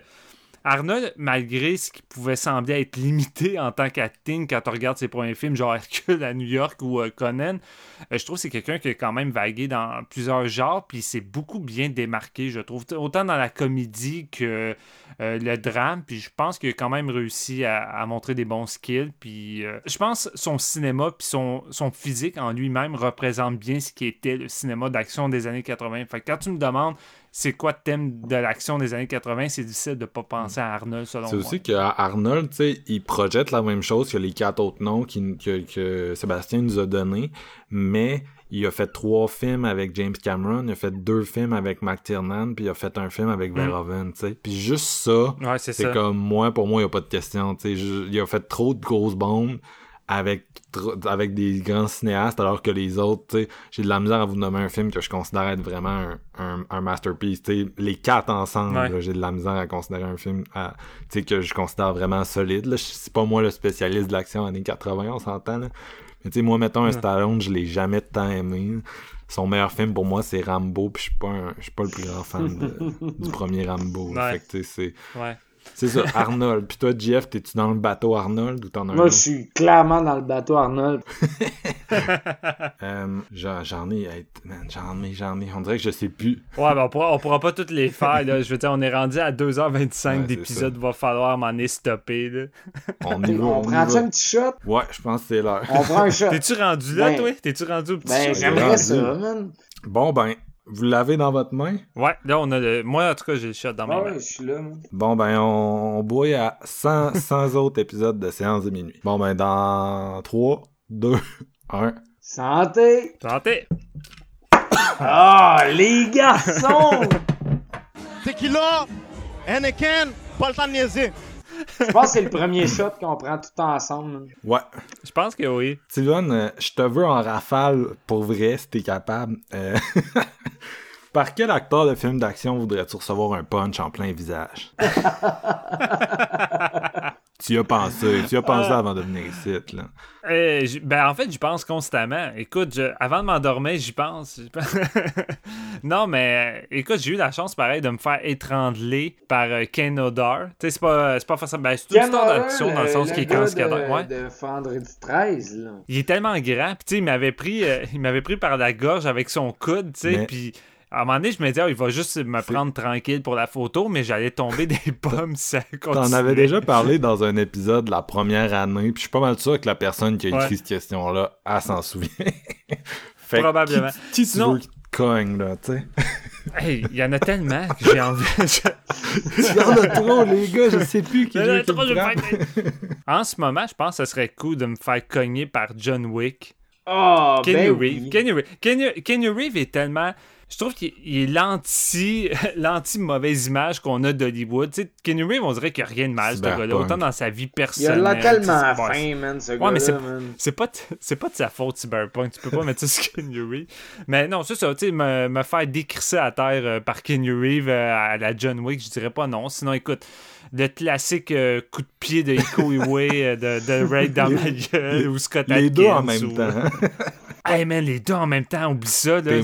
Arnold, malgré ce qui pouvait sembler être limité en tant qu'acting quand on regarde ses premiers films, genre Hercule à New York ou euh, Conan, euh, je trouve que c'est quelqu'un qui a quand même vagué dans plusieurs genres, puis il s'est beaucoup bien démarqué, je trouve, autant dans la comédie que euh, le drame, puis je pense qu'il a quand même réussi à, à montrer des bons skills, puis euh, je pense son cinéma, puis son, son physique en lui-même représente bien ce qui était le cinéma d'action des années 80. Fait que quand tu me demandes c'est quoi le thème de l'action des années 80, c'est difficile de pas penser à Arnold selon C'est moi. aussi qu'Arnold, tu sais, il projette la même chose que les quatre autres noms qui- que, que Sébastien nous a donnés, mais il a fait trois films avec James Cameron, il a fait deux films avec McTiernan, puis il a fait un film avec Verhoeven, tu sais. Puis juste ça, Ouais, c'est comme moi, pour moi, il n'y a pas de question, tu sais. Il a fait trop de grosses bombes avec avec des grands cinéastes alors que les autres tu sais j'ai de la misère à vous nommer un film que je considère être vraiment un, un, un masterpiece tu sais les quatre ensemble Ouais. j'ai de la misère à considérer un film à- tu sais que je considère vraiment solide là. C'est pas moi le spécialiste de l'action années 80 on s'entend là mais tu sais moi mettons un Stallone je l'ai jamais tant aimé son meilleur film pour moi c'est Rambo puis je suis pas un- je suis pas le plus grand fan de- du premier Rambo Ouais. fait que tu sais c'est Ouais. C'est ça, Arnold. Puis toi, Jeff, t'es-tu dans le bateau Arnold ou t'en as un Moi, je suis clairement dans le bateau Arnold. Euh, j'en ai, j'en ai, j'en ai. On dirait que je sais plus. Ouais, ben on pourra, on pourra pas toutes les faire. Là. Je veux dire, on est rendu à 2h25 Ouais, d'épisode. Va falloir m'en est. Là. On y va, On prend-tu un petit shot? Ouais, je pense que c'est l'heure. On prend un shot. T'es-tu rendu là, Ben- toi? T'es-tu rendu au petit Ben, shot? j'aimerais rendu. ça, man. Bon, ben, vous l'avez dans votre main? Ouais, là, on a le... Moi, en tout cas, j'ai le shot dans mes Ah mains. ouais, je suis là, man. Bon, ben, on, on boit à 100, 100 autres épisodes de Séance de minuit. Bon, ben, dans 3, 2, 1. Santé! Santé! Ah, les garçons! Tequila, Anakin, pas le temps de niaiser. Je pense que c'est le premier shot qu'on prend tout ensemble. Ouais. Je pense que oui. Steven, euh, je te veux en rafale pour vrai, si t'es capable. Euh, Par quel acteur de film d'action voudrais-tu recevoir un punch en plein visage? tu y as pensé, tu y as pensé avant de venir ici, là. Euh, ben, en fait, j'y pense constamment. Écoute, je- avant de m'endormir, j'y pense. J'y pense. non, mais euh, écoute, j'ai eu la chance, pareil, de me faire étrangler par euh, Ken Odar. Tu sais, c'est pas, c'est pas forcément. Ben, c'est une histoire d'action dans le sens qu'il est cascadeur. de, Ouais. de Vendredi 13, là. Il est tellement grand, puis tu sais, il m'avait pris, euh, il m'avait pris par la gorge avec son coude, tu sais, Mais- puis à un moment donné, je me disais, oh, il va juste me prendre tranquille pour la photo, mais j'allais tomber des pommes si ça T'en avais déjà parlé dans un épisode la première année, puis je suis pas mal sûr que la personne qui a écrit Ouais. cette question-là, elle s'en souvient. fait Probablement. Qui, qui tu Sinon- veux qui te cogne, là, tu sais? Hey, il y en a tellement que j'ai envie. Il y en a trop, les gars, je sais plus qui Il y en trop, je faire- En ce moment, je pense que ce serait cool de me faire cogner par John Wick. Ah, Kenny ben Reeves. oui. Kenny Reeves. Kenny, Kenny Reeves est tellement. Je trouve qu'il il est l'anti, l'anti-mauvaise image qu'on a d'Hollywood. Tu sais, Kenny Reeves, on dirait qu'il n'y a rien de mal, ce gars-là. Autant dans sa vie Il a personnelle. tellement fin, man, ce Ouais, gars-là, mais c'est- pas, de- c'est pas de sa faute, Cyberpunk. Tu peux pas mettre ça sur Kenny Reeves. Mais non, c'est ça, tu sais, me, me faire décrisser à terre euh, par Kenny Reeves euh, à la John Wick, je dirais pas non. Sinon, écoute, le classique euh, coup de pied de Iko Iwe euh, de, de Raid dans ma gueule ou Scott Les deux en même ou- temps. Hey man, les deux en même temps, oublie ça, là,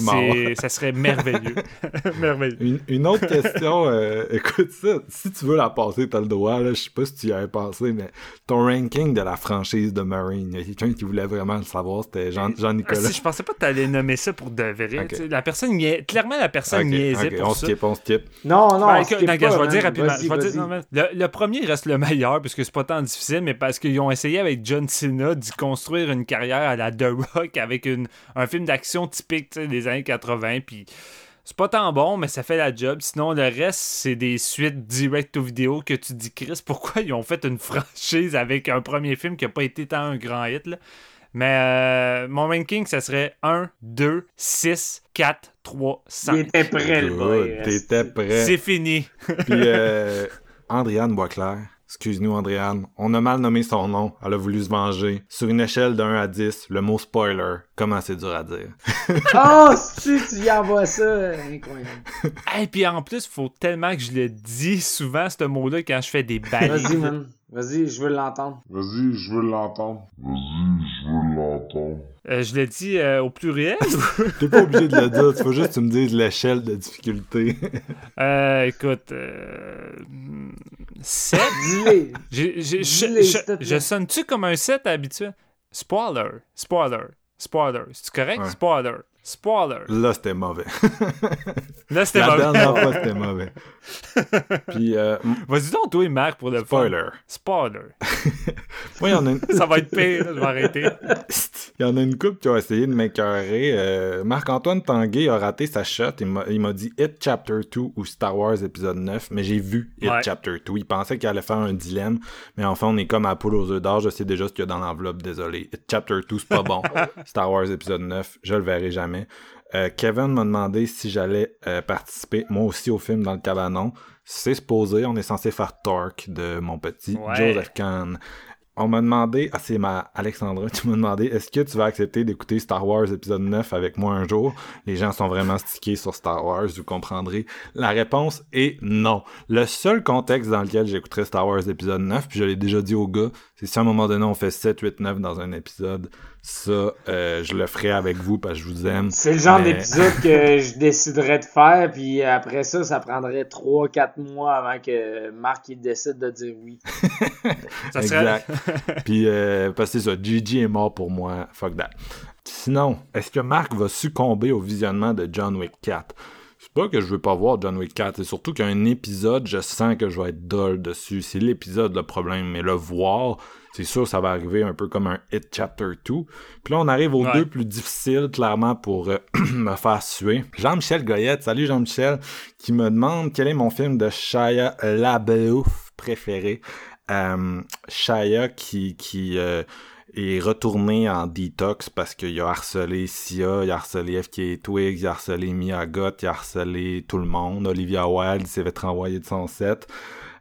ça serait merveilleux. merveilleux. Une, une autre question, euh, écoute ça, si tu veux la passer, t'as le droit, là, je sais pas si tu y avais pensé, mais ton ranking de la franchise de Marine, il y a quelqu'un qui voulait vraiment le savoir, c'était Jean- Ah, Jean-Nicolas. si, je pensais pas que t'allais nommer ça pour de vrai. La personne Clairement, la personne Ok, niaisait pour on ça. skip, on skip. Non, non, Ben, on écoute, skip non, pas, je vais dire rapidement. Vas-y, je vais dire- non, mais le, le premier reste le meilleur parce que c'est pas tant difficile, mais parce qu'ils ont essayé avec John Cena d'y construire une carrière à la The Rock avec une, un film d'action typique des années 80. Puis c'est pas tant bon, mais ça fait la job. Sinon, le reste, c'est des suites direct aux vidéos que tu dis, Chris, pourquoi ils ont fait une franchise avec un premier film qui a pas été tant un grand hit, là? Mais euh, mon ranking, ça serait 1, 2, 6, 4, 3, 5. Il était prêt, le boy. T'étais prêt. C'est fini. Puis, euh, Andréane Boisclair, excuse-nous Andréane, on a mal nommé son nom, elle a voulu se venger. Sur une échelle de 1 à 10, le mot spoiler, comment c'est dur à dire? Oh, si tu y envoies ça, incroyable. Et puis en plus, faut tellement que je le dis souvent, ce mot-là, quand je fais des balises. Vas-y, man. Vas-y, je veux l'entendre. Vas-y, je veux l'entendre. Vas-y, je veux l'entendre. Euh, je le dis euh, au pluriel. T'es pas obligé de le dire, tu faut juste que tu me dises l'échelle de difficulté. euh, écoute, euh, 7. Dis-les. J'ai- j'ai- Je sonne-tu comme un 7 habituel? Spoiler. Spoiler. Spoiler. C'est correct? Ouais. Spoiler. Spoiler. Là, c'était mauvais. Là, c'était La mauvais. dernière fois, c'était mauvais. Puis, euh, Vas-y donc, toi, Marc, pour le fun. spoiler. Spoiler. Moi, il y en a une... Ça va être pire, là, je vais arrêter. Il y en a une couple qui a essayé de m'écœurer. Euh, Marc-Antoine Tanguay a raté sa shot. Il m'a- Il m'a dit Hit Chapter 2 ou Star Wars épisode 9, mais j'ai vu Hit Ouais. Chapter 2. Il pensait qu'il allait faire un dilemme, mais enfin, on est comme à la poule aux œufs d'or. Je sais déjà ce qu'il y a dans l'enveloppe, désolé. Hit Chapter 2, c'est pas bon. Star Wars épisode 9, je le verrai jamais. Euh, Kevin m'a demandé si j'allais euh, participer, moi aussi, au film dans le cabanon. C'est supposé, on est censé faire Torque de mon petit Ouais. Joseph Kahn. On m'a demandé, ah c'est ma Alexandra, tu m'as demandé, est-ce que tu vas accepter d'écouter Star Wars épisode 9 avec moi un jour? Les gens sont vraiment stickés sur Star Wars, vous comprendrez. La réponse est non. Le seul contexte dans lequel j'écouterai Star Wars épisode 9, puis je l'ai déjà dit aux gars, c'est si à un moment donné on fait 7, 8, 9 dans un épisode, Ça, euh, je le ferai avec vous parce que je vous aime. C'est le genre mais- d'épisode que je déciderais de faire, puis après ça, ça prendrait 3-4 mois avant que Marc il décide de dire oui. Ça serait- Exact. Puis, euh, parce que c'est ça, Gigi est mort pour moi. Fuck that. Sinon, est-ce que Marc va succomber au visionnement de John Wick 4? C'est pas que je veux pas voir John Wick 4, c'est surtout qu'un épisode, je sens que je vais être dull dessus. C'est l'épisode le problème, mais le voir, c'est sûr ça va arriver un peu comme un Hit Chapter 2. Puis là, on arrive aux Ouais. deux plus difficiles, clairement, pour euh, me faire suer. Jean-Michel Goyette, salut Jean-Michel, qui me demande quel est mon film de Shia LaBeouf préféré. Euh, Shia qui, qui euh, est retourné en détox parce qu'il a harcelé Sia, il a harcelé FK Twigs, il a harcelé Mia Goth, il a harcelé tout le monde. Olivia Wilde il s'est fait renvoyer de son set.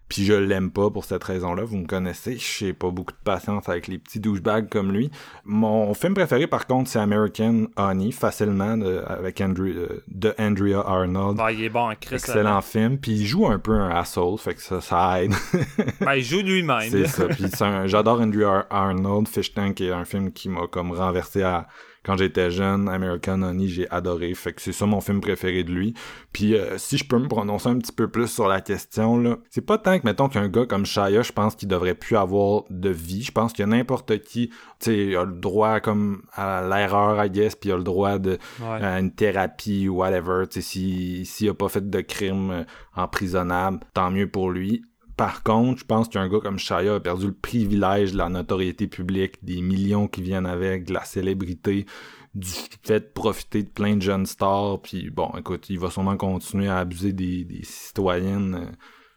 Puis je l'aime pas pour cette raison-là. Vous me connaissez, j'ai pas beaucoup de patience avec les petits douchebags comme lui. Mon film préféré, par contre, c'est American Honey, facilement, de- avec Andrew, euh, de Andrea Arnold. Bah, il est bon Chris. Excellent film. Puis il joue un peu un asshole, fait que ça, ça aide. Ben, il joue lui-même. C'est ça. Puis j'adore Andrew Ar- Arnold. Fish Tank est un film qui m'a comme renversé à quand j'étais jeune. American Honey, j'ai adoré. Fait que c'est ça mon film préféré de lui. Puis euh, si je peux me prononcer un petit peu plus sur la question, là, c'est pas tant que mettons qu'un gars comme Shia, je pense qu'il devrait plus avoir de vie. Je pense que n'importe qui, tu sais, a le droit comme à l'erreur, I guess, puis il a le droit de Ouais. à une thérapie ou whatever. Tu sais, si- s'il a pas fait de crime euh, emprisonnable, tant mieux pour lui. Par contre, je pense qu'un gars comme Shia a perdu le privilège de la notoriété publique, des millions qui viennent avec, de la célébrité, du fait de profiter de plein de jeunes stars. Puis bon, écoute, il va sûrement continuer à abuser des, des citoyennes euh,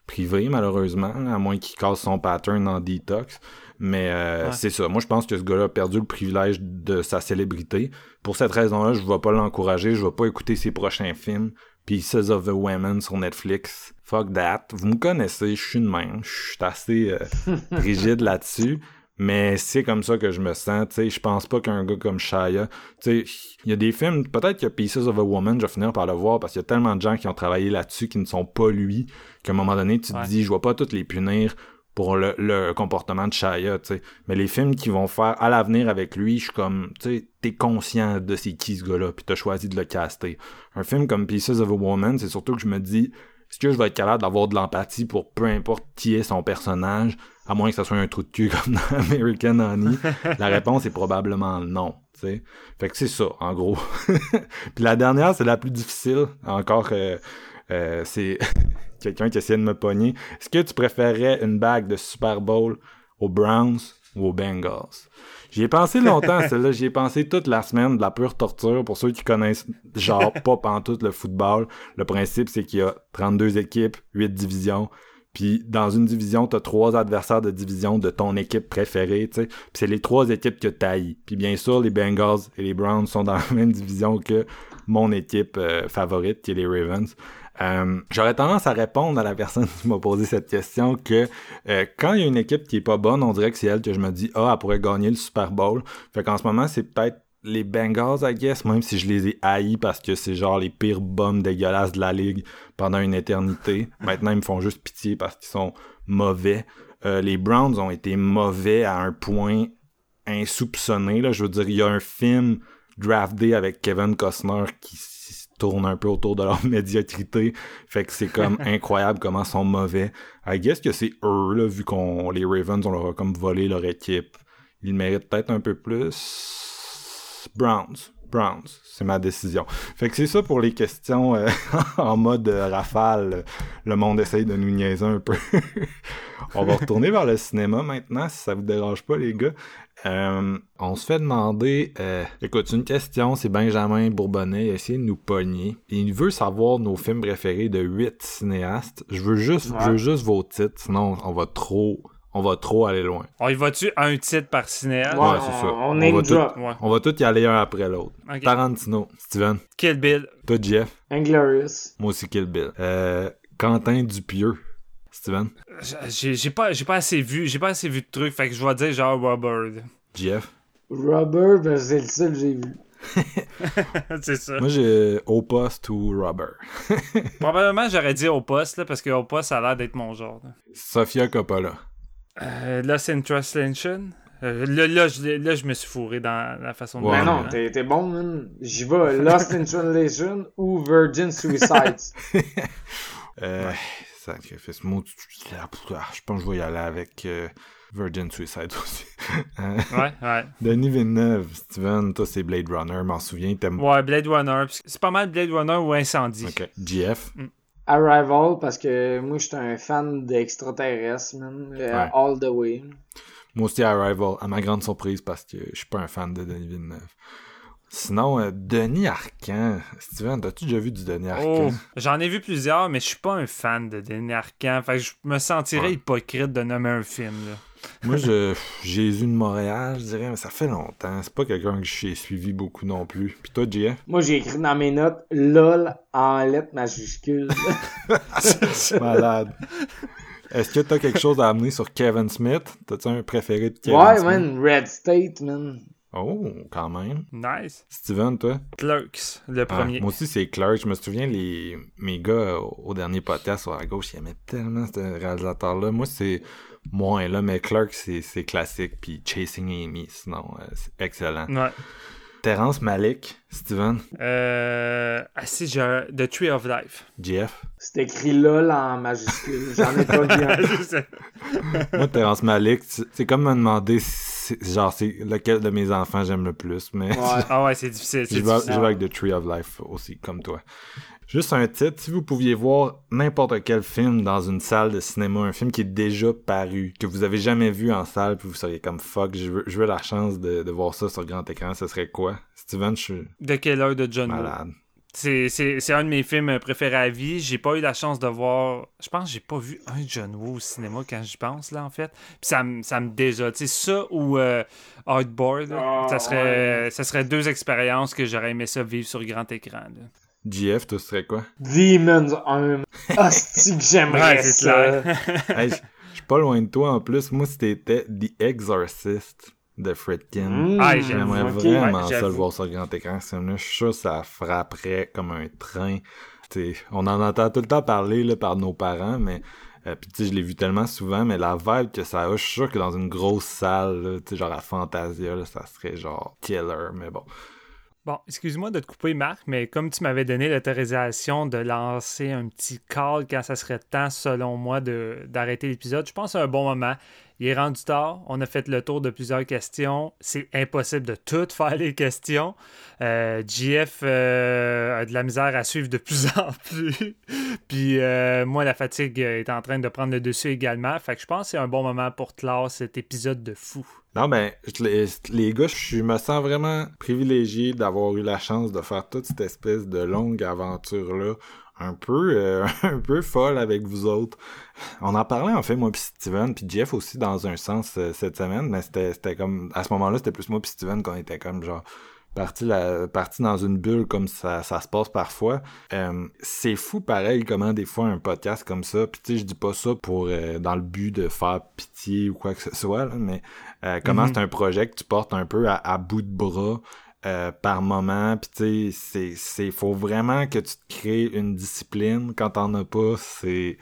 privées, malheureusement, à moins qu'il casse son pattern en détox. Mais euh, Ouais. c'est ça. Moi, je pense que ce gars-là a perdu le privilège de sa célébrité. Pour cette raison-là, je ne vais pas l'encourager. Je vais pas écouter ses prochains films. Pieces of the Women sur Netflix. Fuck that. Vous me connaissez, je suis de même. Je suis assez euh, rigide là-dessus. Mais c'est comme ça que je me sens. Tu sais, je pense pas qu'un gars comme Shia. Tu sais, il y a des films, peut-être que Pieces of a Woman, je vais finir par le voir parce qu'il y a tellement de gens qui ont travaillé là-dessus qui ne sont pas lui, qu'à un moment donné, tu te Ouais. dis, je vais pas toutes les punir pour le, le comportement de Shia, tu sais. Mais les films qui vont faire à l'avenir avec lui, je suis comme, tu sais, t'es conscient de c'est qui ce gars-là, puis t'as choisi de le caster. Un film comme Pieces of a Woman, c'est surtout que je me dis, est-ce que je vais être capable d'avoir de l'empathie pour peu importe qui est son personnage, à moins que ça soit un trou de cul comme dans American Honey? La réponse est probablement non, tu sais. Fait que c'est ça, en gros. puis la dernière, c'est la plus difficile. Encore, euh, euh, c'est quelqu'un qui essaie de me pogner. Est-ce que tu préférais une bague de Super Bowl aux Browns ou aux Bengals? J'y ai pensé longtemps, à celle-là. J'y ai pensé toute la semaine de la pure torture. Pour ceux qui connaissent, genre, pas pantoute le football, le principe, c'est qu'il y a 32 équipes, 8 divisions. Puis dans une division, t'as trois adversaires de division de ton équipe préférée, tu sais. Puis c'est les trois équipes que t'haïs. Puis bien sûr, les Bengals et les Browns sont dans la même division que mon équipe euh, favorite, qui est les Ravens. Euh, J'aurais tendance à répondre à la personne qui m'a posé cette question que euh, quand il y a une équipe qui est pas bonne, on dirait que c'est elle que je me dis ah elle pourrait gagner le Super Bowl. Fait qu'en ce moment c'est peut-être les Bengals, I guess, même si je les ai haïs parce que c'est genre les pires bombes dégueulasses de la ligue pendant une éternité. Maintenant ils me font juste pitié parce qu'ils sont mauvais. Euh, les Browns ont été mauvais à un point insoupçonné. Là. Je veux dire, il y a un film Draft Day avec Kevin Costner qui s- tourne un peu autour de leur médiocrité. Fait que c'est comme incroyable comment ils sont mauvais. I guess que c'est eux, là, vu qu'on les Ravens, on leur a comme volé leur équipe. Ils méritent peut-être un peu plus. Browns. Browns, c'est ma décision. Fait que c'est ça pour les questions euh, en mode euh, rafale. Le monde essaye de nous niaiser un peu. on va retourner vers le cinéma maintenant, si ça vous dérange pas, les gars. Euh, on se fait demander, euh, écoute, une question, c'est Benjamin Bourbonnais, il a essayé de nous pogner. Il veut savoir nos films préférés de 8 cinéastes. Je veux juste, je veux Ouais. juste vos titres, sinon on va trop, on va trop aller loin. On y va-tu un titre par cinéaste? Ouais, c'est ça. on va drop. tout, Ouais. on va tout y aller un après l'autre. Tarantino, Steven, Kill Bill. toi Jeff, Inglorious. moi aussi Kill Bill. Euh, Quentin Dupieux, Steven, J'ai j'ai pas, j'ai pas assez vu, j'ai pas assez vu de trucs, fait que je vais dire genre Robert. Jeff? Rubber, ben, c'est le seul que j'ai vu. c'est ça. Moi j'ai Au Poste ou Robert. Probablement j'aurais dit au poste, là, parce que au poste, ça a l'air d'être mon genre. là. Sofia Coppola. Euh, Lost in Translation. Euh, là, là, je, là, je me suis fourré dans la façon de Ouais, Ben non, t'es t'es bon, man. J'y vais. Lost in Translation ou Virgin Suicides. Euh, Tu- ah, je pense que je vais y aller avec euh, Virgin Suicide aussi. Euh, Ouais, ouais. Denis Villeneuve, Steven, toi c'est Blade Runner, m'en souviens, t'aimes Ouais, Blade Runner. parce que C'est pas mal Blade Runner ou Incendie. Ok. GF. Arrival, parce que moi, j'étais un fan d'extraterrestres, man. Euh, Ouais. All the way. Moi aussi Arrival, à ma grande surprise parce que je suis pas un fan de Denis Villeneuve. Sinon, euh, Denis Arcan. Steven, as-tu déjà vu du Denis Arcan? Oh, j'en ai vu plusieurs, mais je suis pas un fan de Denis Arcand. Fait que je me sentirais Ouais. hypocrite de nommer un film. Là. Moi, je, Jésus de Montréal, je dirais, mais ça fait longtemps. C'est pas quelqu'un que j'ai suivi beaucoup non plus. Puis toi, GF? Moi, j'ai écrit dans mes notes LOL en lettres majuscules. Malade. Est-ce que t'as quelque chose à amener sur Kevin Smith? T'as-tu un préféré de Kevin ouais, Smith? man. Red State, man. Oh, quand même. Nice. Steven, toi? Clerks, le Ah, premier. moi aussi, c'est Clark. Je me souviens, les, mes gars au dernier podcast sur la gauche, ils aimaient tellement ce réalisateur-là. Moi, c'est moins là, mais Clark, c'est classique. Puis Chasing Amy, sinon, euh, c'est excellent. Ouais. Terrence Malick, Steven, Euh, ah si, j'ai un- The Tree of Life. Jeff? C'est écrit LOL en majuscules. J'en ai pas sais. Moi, Terrence Malick, c'est c'est comme me demander, si- genre, c'est lequel de mes enfants j'aime le plus, mais Ouais. ah ouais, c'est difficile. je C'est vais, difficile. je vais avec The Tree of Life aussi, comme toi. Juste un titre, si vous pouviez voir n'importe quel film dans une salle de cinéma, un film qui est déjà paru, que vous avez jamais vu en salle, puis vous seriez comme fuck, je veux, je veux la chance de, de voir ça sur grand écran, ce serait quoi? Steven, je suis De quelle heure de John Woo. C'est, c'est, c'est un de mes films préférés à vie. J'ai pas eu la chance de voir. Je pense que j'ai pas vu un John Woo au cinéma quand j'y pense, là, en fait. Puis ça, me- ça sais, ça ou euh, Hardboard, Ah, ça, serait, ça serait deux expériences que j'aurais aimé ça vivre sur grand écran. là. GF, toi, ce serait quoi? Demons 1. Hostie que j'aimerais Ouais, c'est ça? hey, je je suis pas loin de toi en plus. Moi, c'était The Exorcist de Fredkin. Mmh. Ah, j'aime. J'aimerais vraiment ouais, ça le voir sur grand écran. Je suis sûr que ça frapperait comme un train. T'sais, on en entend tout le temps parler là, par nos parents, mais euh, puis tu sais, je l'ai vu tellement souvent, mais la vibe que ça a, je suis sûr que dans une grosse salle, là, genre à Fantasia, là, ça serait genre killer, mais bon. Bon, excuse-moi de te couper, Marc, mais comme tu m'avais donné l'autorisation de lancer un petit call quand ça serait temps, selon moi, d'arrêter l'épisode, je pense que c'est un bon moment. Il est rendu tard, on a fait le tour de plusieurs questions. C'est impossible de toutes faire les questions. Euh, JF euh, a de la misère à suivre de plus en plus. Puis euh, moi, la fatigue est en train de prendre le dessus également. Fait que je pense que c'est un bon moment pour clore cet épisode de fou. Non, ben, les, gars, je me sens vraiment privilégié d'avoir eu la chance de faire toute cette espèce de longue aventure-là, un peu, euh, un peu folle avec vous autres. On en parlait, en fait, moi puis Steven, puis Jeff aussi, dans un sens, euh, cette semaine, mais c'était comme, à ce moment-là, c'était plus moi puis Steven qu'on était comme, genre, parti, la, dans une bulle comme ça, ça se passe parfois. Euh, c'est fou pareil comment des fois un podcast comme ça, puis tu sais je dis pas ça pour dans le but de faire pitié ou quoi que ce soit, là, mais euh, comment Mhm. c'est un projet que tu portes un peu à, à bout de bras. euh, par moment, puis tu sais, c'est, c'est, faut vraiment que tu te crées une discipline. Quand t'en as pas, c'est,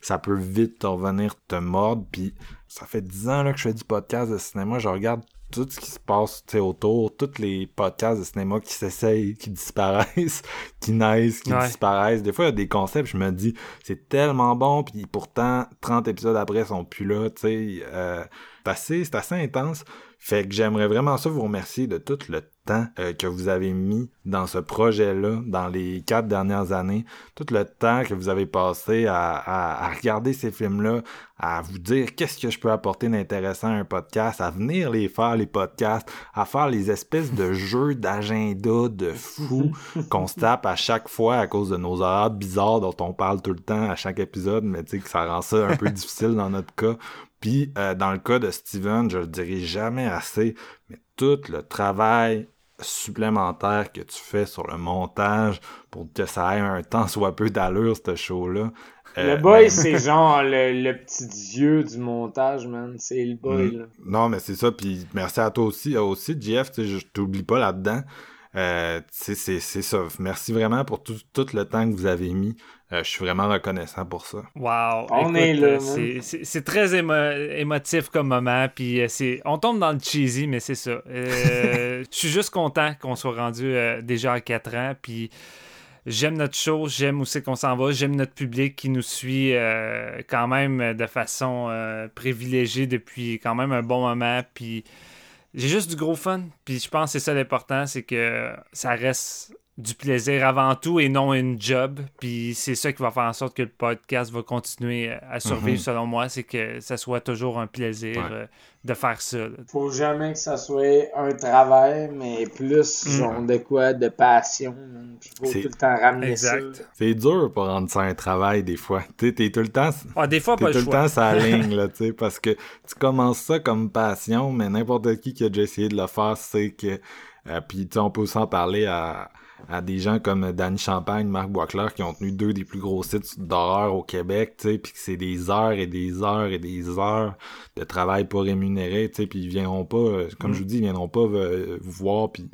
ça peut vite te revenir te mordre. Puis ça fait 10 ans là, que je fais du podcast de cinéma. Je regarde tout ce qui se passe autour, tous les podcasts de cinéma qui s'essayent, qui disparaissent, qui naissent, qui Ouais. disparaissent. Des fois, il y a des concepts, je me dis, c'est tellement bon, puis pourtant, 30 épisodes après, ils sont plus là, tu sais. euh, c'est assez, c'est assez intense. Fait que j'aimerais vraiment ça vous remercier de tout le temps euh, que vous avez mis dans ce projet-là, dans les quatre dernières années, tout le temps que vous avez passé à, à- à regarder ces films-là, à vous dire qu'est-ce que je peux apporter d'intéressant à un podcast, à venir les faire, les podcasts, à faire les espèces de jeux d'agenda de fou qu'on se tape à chaque fois à cause de nos horaires bizarres dont on parle tout le temps à chaque épisode, mais tu sais que ça rend ça un peu difficile dans notre cas. Puis euh, dans le cas de Steven, je le dirai jamais assez, mais tout le travail supplémentaire que tu fais sur le montage pour que ça ait un temps soit peu d'allure, ce show-là. euh, le boy, ben, c'est genre le, le petit dieu du montage, man. C'est le boy, Mm. là. Non, mais c'est ça. Puis merci à toi aussi. euh, aussi, sais, je t'oublie pas là-dedans. Euh, c'est ça. Merci vraiment pour tout, tout le temps que vous avez mis Euh, je suis vraiment reconnaissant pour ça. Wow! On Écoute, est là, euh, c'est- très émo- émotif comme moment, puis euh, c'est on tombe dans le cheesy, mais c'est ça. Euh, Je suis juste content qu'on soit rendu euh, déjà à 4 ans, puis j'aime notre show, j'aime où c'est qu'on s'en va, j'aime notre public qui nous suit euh, quand même de façon euh, privilégiée depuis quand même un bon moment, puis j'ai juste du gros fun, puis je pense que c'est ça l'important, c'est que ça reste du plaisir avant tout et non une job. Puis c'est ça qui va faire en sorte que le podcast va continuer à survivre, Mhm. selon moi, c'est que ça soit toujours un plaisir Ouais. euh, de faire ça. là. Faut jamais que ça soit un travail, mais plus Mm. genre de quoi, de passion. Puis faut C'est- tout le temps ramener Exact. ça. C'est dur pour rendre ça un travail des fois. Tu sais, t'es tout le temps. Ah, des fois, T'es pas tout le temps la ligne, là, tu sais, parce que tu commences ça comme passion, mais n'importe qui qui a déjà essayé de le faire sait que. euh, Puis, on peut aussi en parler à, à des gens comme Danny Champagne, Marc Boisclair, qui ont tenu deux des plus gros sites d'horreur au Québec, tu sais, puis que c'est des heures et des heures et des heures de travail pas rémunéré, tu sais, puis ils viendront pas, euh, comme je vous dis, ils viendront pas euh, vous voir, puis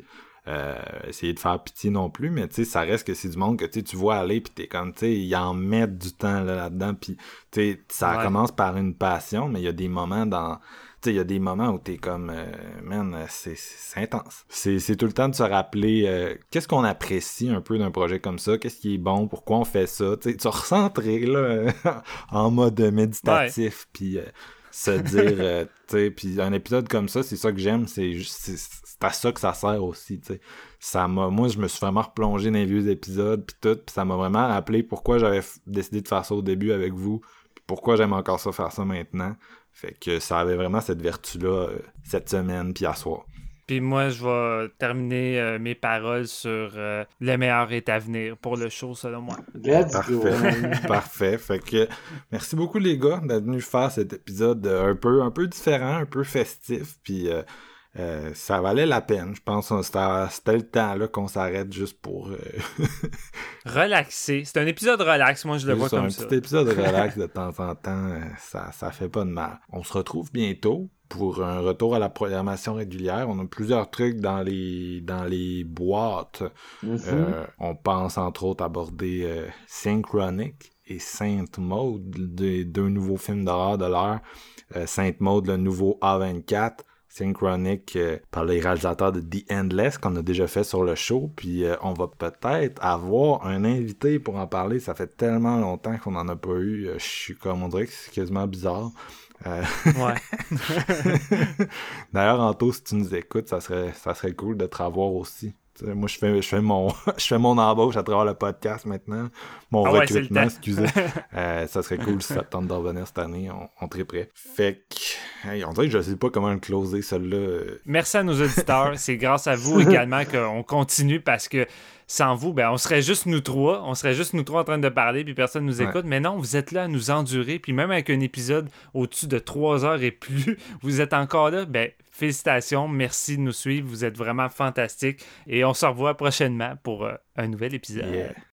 euh, essayer de faire pitié non plus, mais tu sais, ça reste que c'est du monde que tu vois aller, puis t'es comme, tu sais, ils en mettent du temps là, là-dedans, puis tu sais, ça Ouais. commence par une passion, mais il y a des moments dans... Tu il y a des moments où t'es comme, euh, man, c'est intense. C'est tout le temps de se rappeler euh, qu'est-ce qu'on apprécie un peu d'un projet comme ça, qu'est-ce qui est bon, pourquoi on fait ça. Tu sais, te recentrer là, en mode méditatif, puis euh, se dire, tu sais, puis un épisode comme ça, c'est ça que j'aime, c'est juste- c'est à ça que ça sert aussi, tu sais. Ça m'a, moi, je me suis vraiment replongé dans les vieux épisodes, puis tout, puis ça m'a vraiment rappelé pourquoi j'avais décidé de faire ça au début avec vous, puis pourquoi j'aime encore ça faire ça maintenant. Fait que ça avait vraiment cette vertu-là euh, cette semaine, puis à soir. Puis moi, je vais terminer euh, mes paroles sur euh, le meilleur est à venir pour le show, selon moi. Let's go. Parfait. Parfait. Fait que merci beaucoup les gars d'être venus faire cet épisode un peu un peu différent, un peu festif, puis euh, euh, ça valait la peine. Je pense que c'était le temps là qu'on s'arrête juste pour euh, Relaxé. C'est un épisode relax, moi je le vois comme un ça. petit épisode relax de temps en temps. euh, Ça ça fait pas de mal. On se retrouve bientôt pour un retour à la programmation régulière. On a plusieurs trucs dans les dans les boîtes. Euh, on pense entre autres aborder euh, Synchronic et Saint Mode, des deux nouveaux films d'horreur de l'heure. Euh, Saint Mode, le nouveau A24. Synchronic euh, par les réalisateurs de The Endless qu'on a déjà fait sur le show. Puis euh, on va peut-être avoir un invité pour en parler. Ça fait tellement longtemps qu'on n'en a pas eu. Euh, Je suis comme on dirait que c'est quasiment bizarre. Euh, Ouais. D'ailleurs, Anto, si tu nous écoutes, ça serait, ça serait cool de te revoir aussi. Sais, moi, je fais, je fais mon, je fais mon embauche à travers le podcast maintenant. Mon Ah recrutement, excusez. Euh, ça serait cool si ça te tente de revenir cette année. On, on triperait. Fait que, hey, on dirait que je sais pas comment le closer, celle-là. Euh, Merci à nos auditeurs. C'est grâce à vous également qu'on continue parce que sans vous, ben, on serait juste nous trois. On serait juste nous trois en train de parler puis personne nous Ouais. écoute. Mais non, vous êtes là à nous endurer. Puis même avec un épisode au-dessus de trois heures et plus, vous êtes encore là. Ben, félicitations. Merci de nous suivre. Vous êtes vraiment fantastiques. Et on se revoit prochainement pour euh, un nouvel épisode. yeah.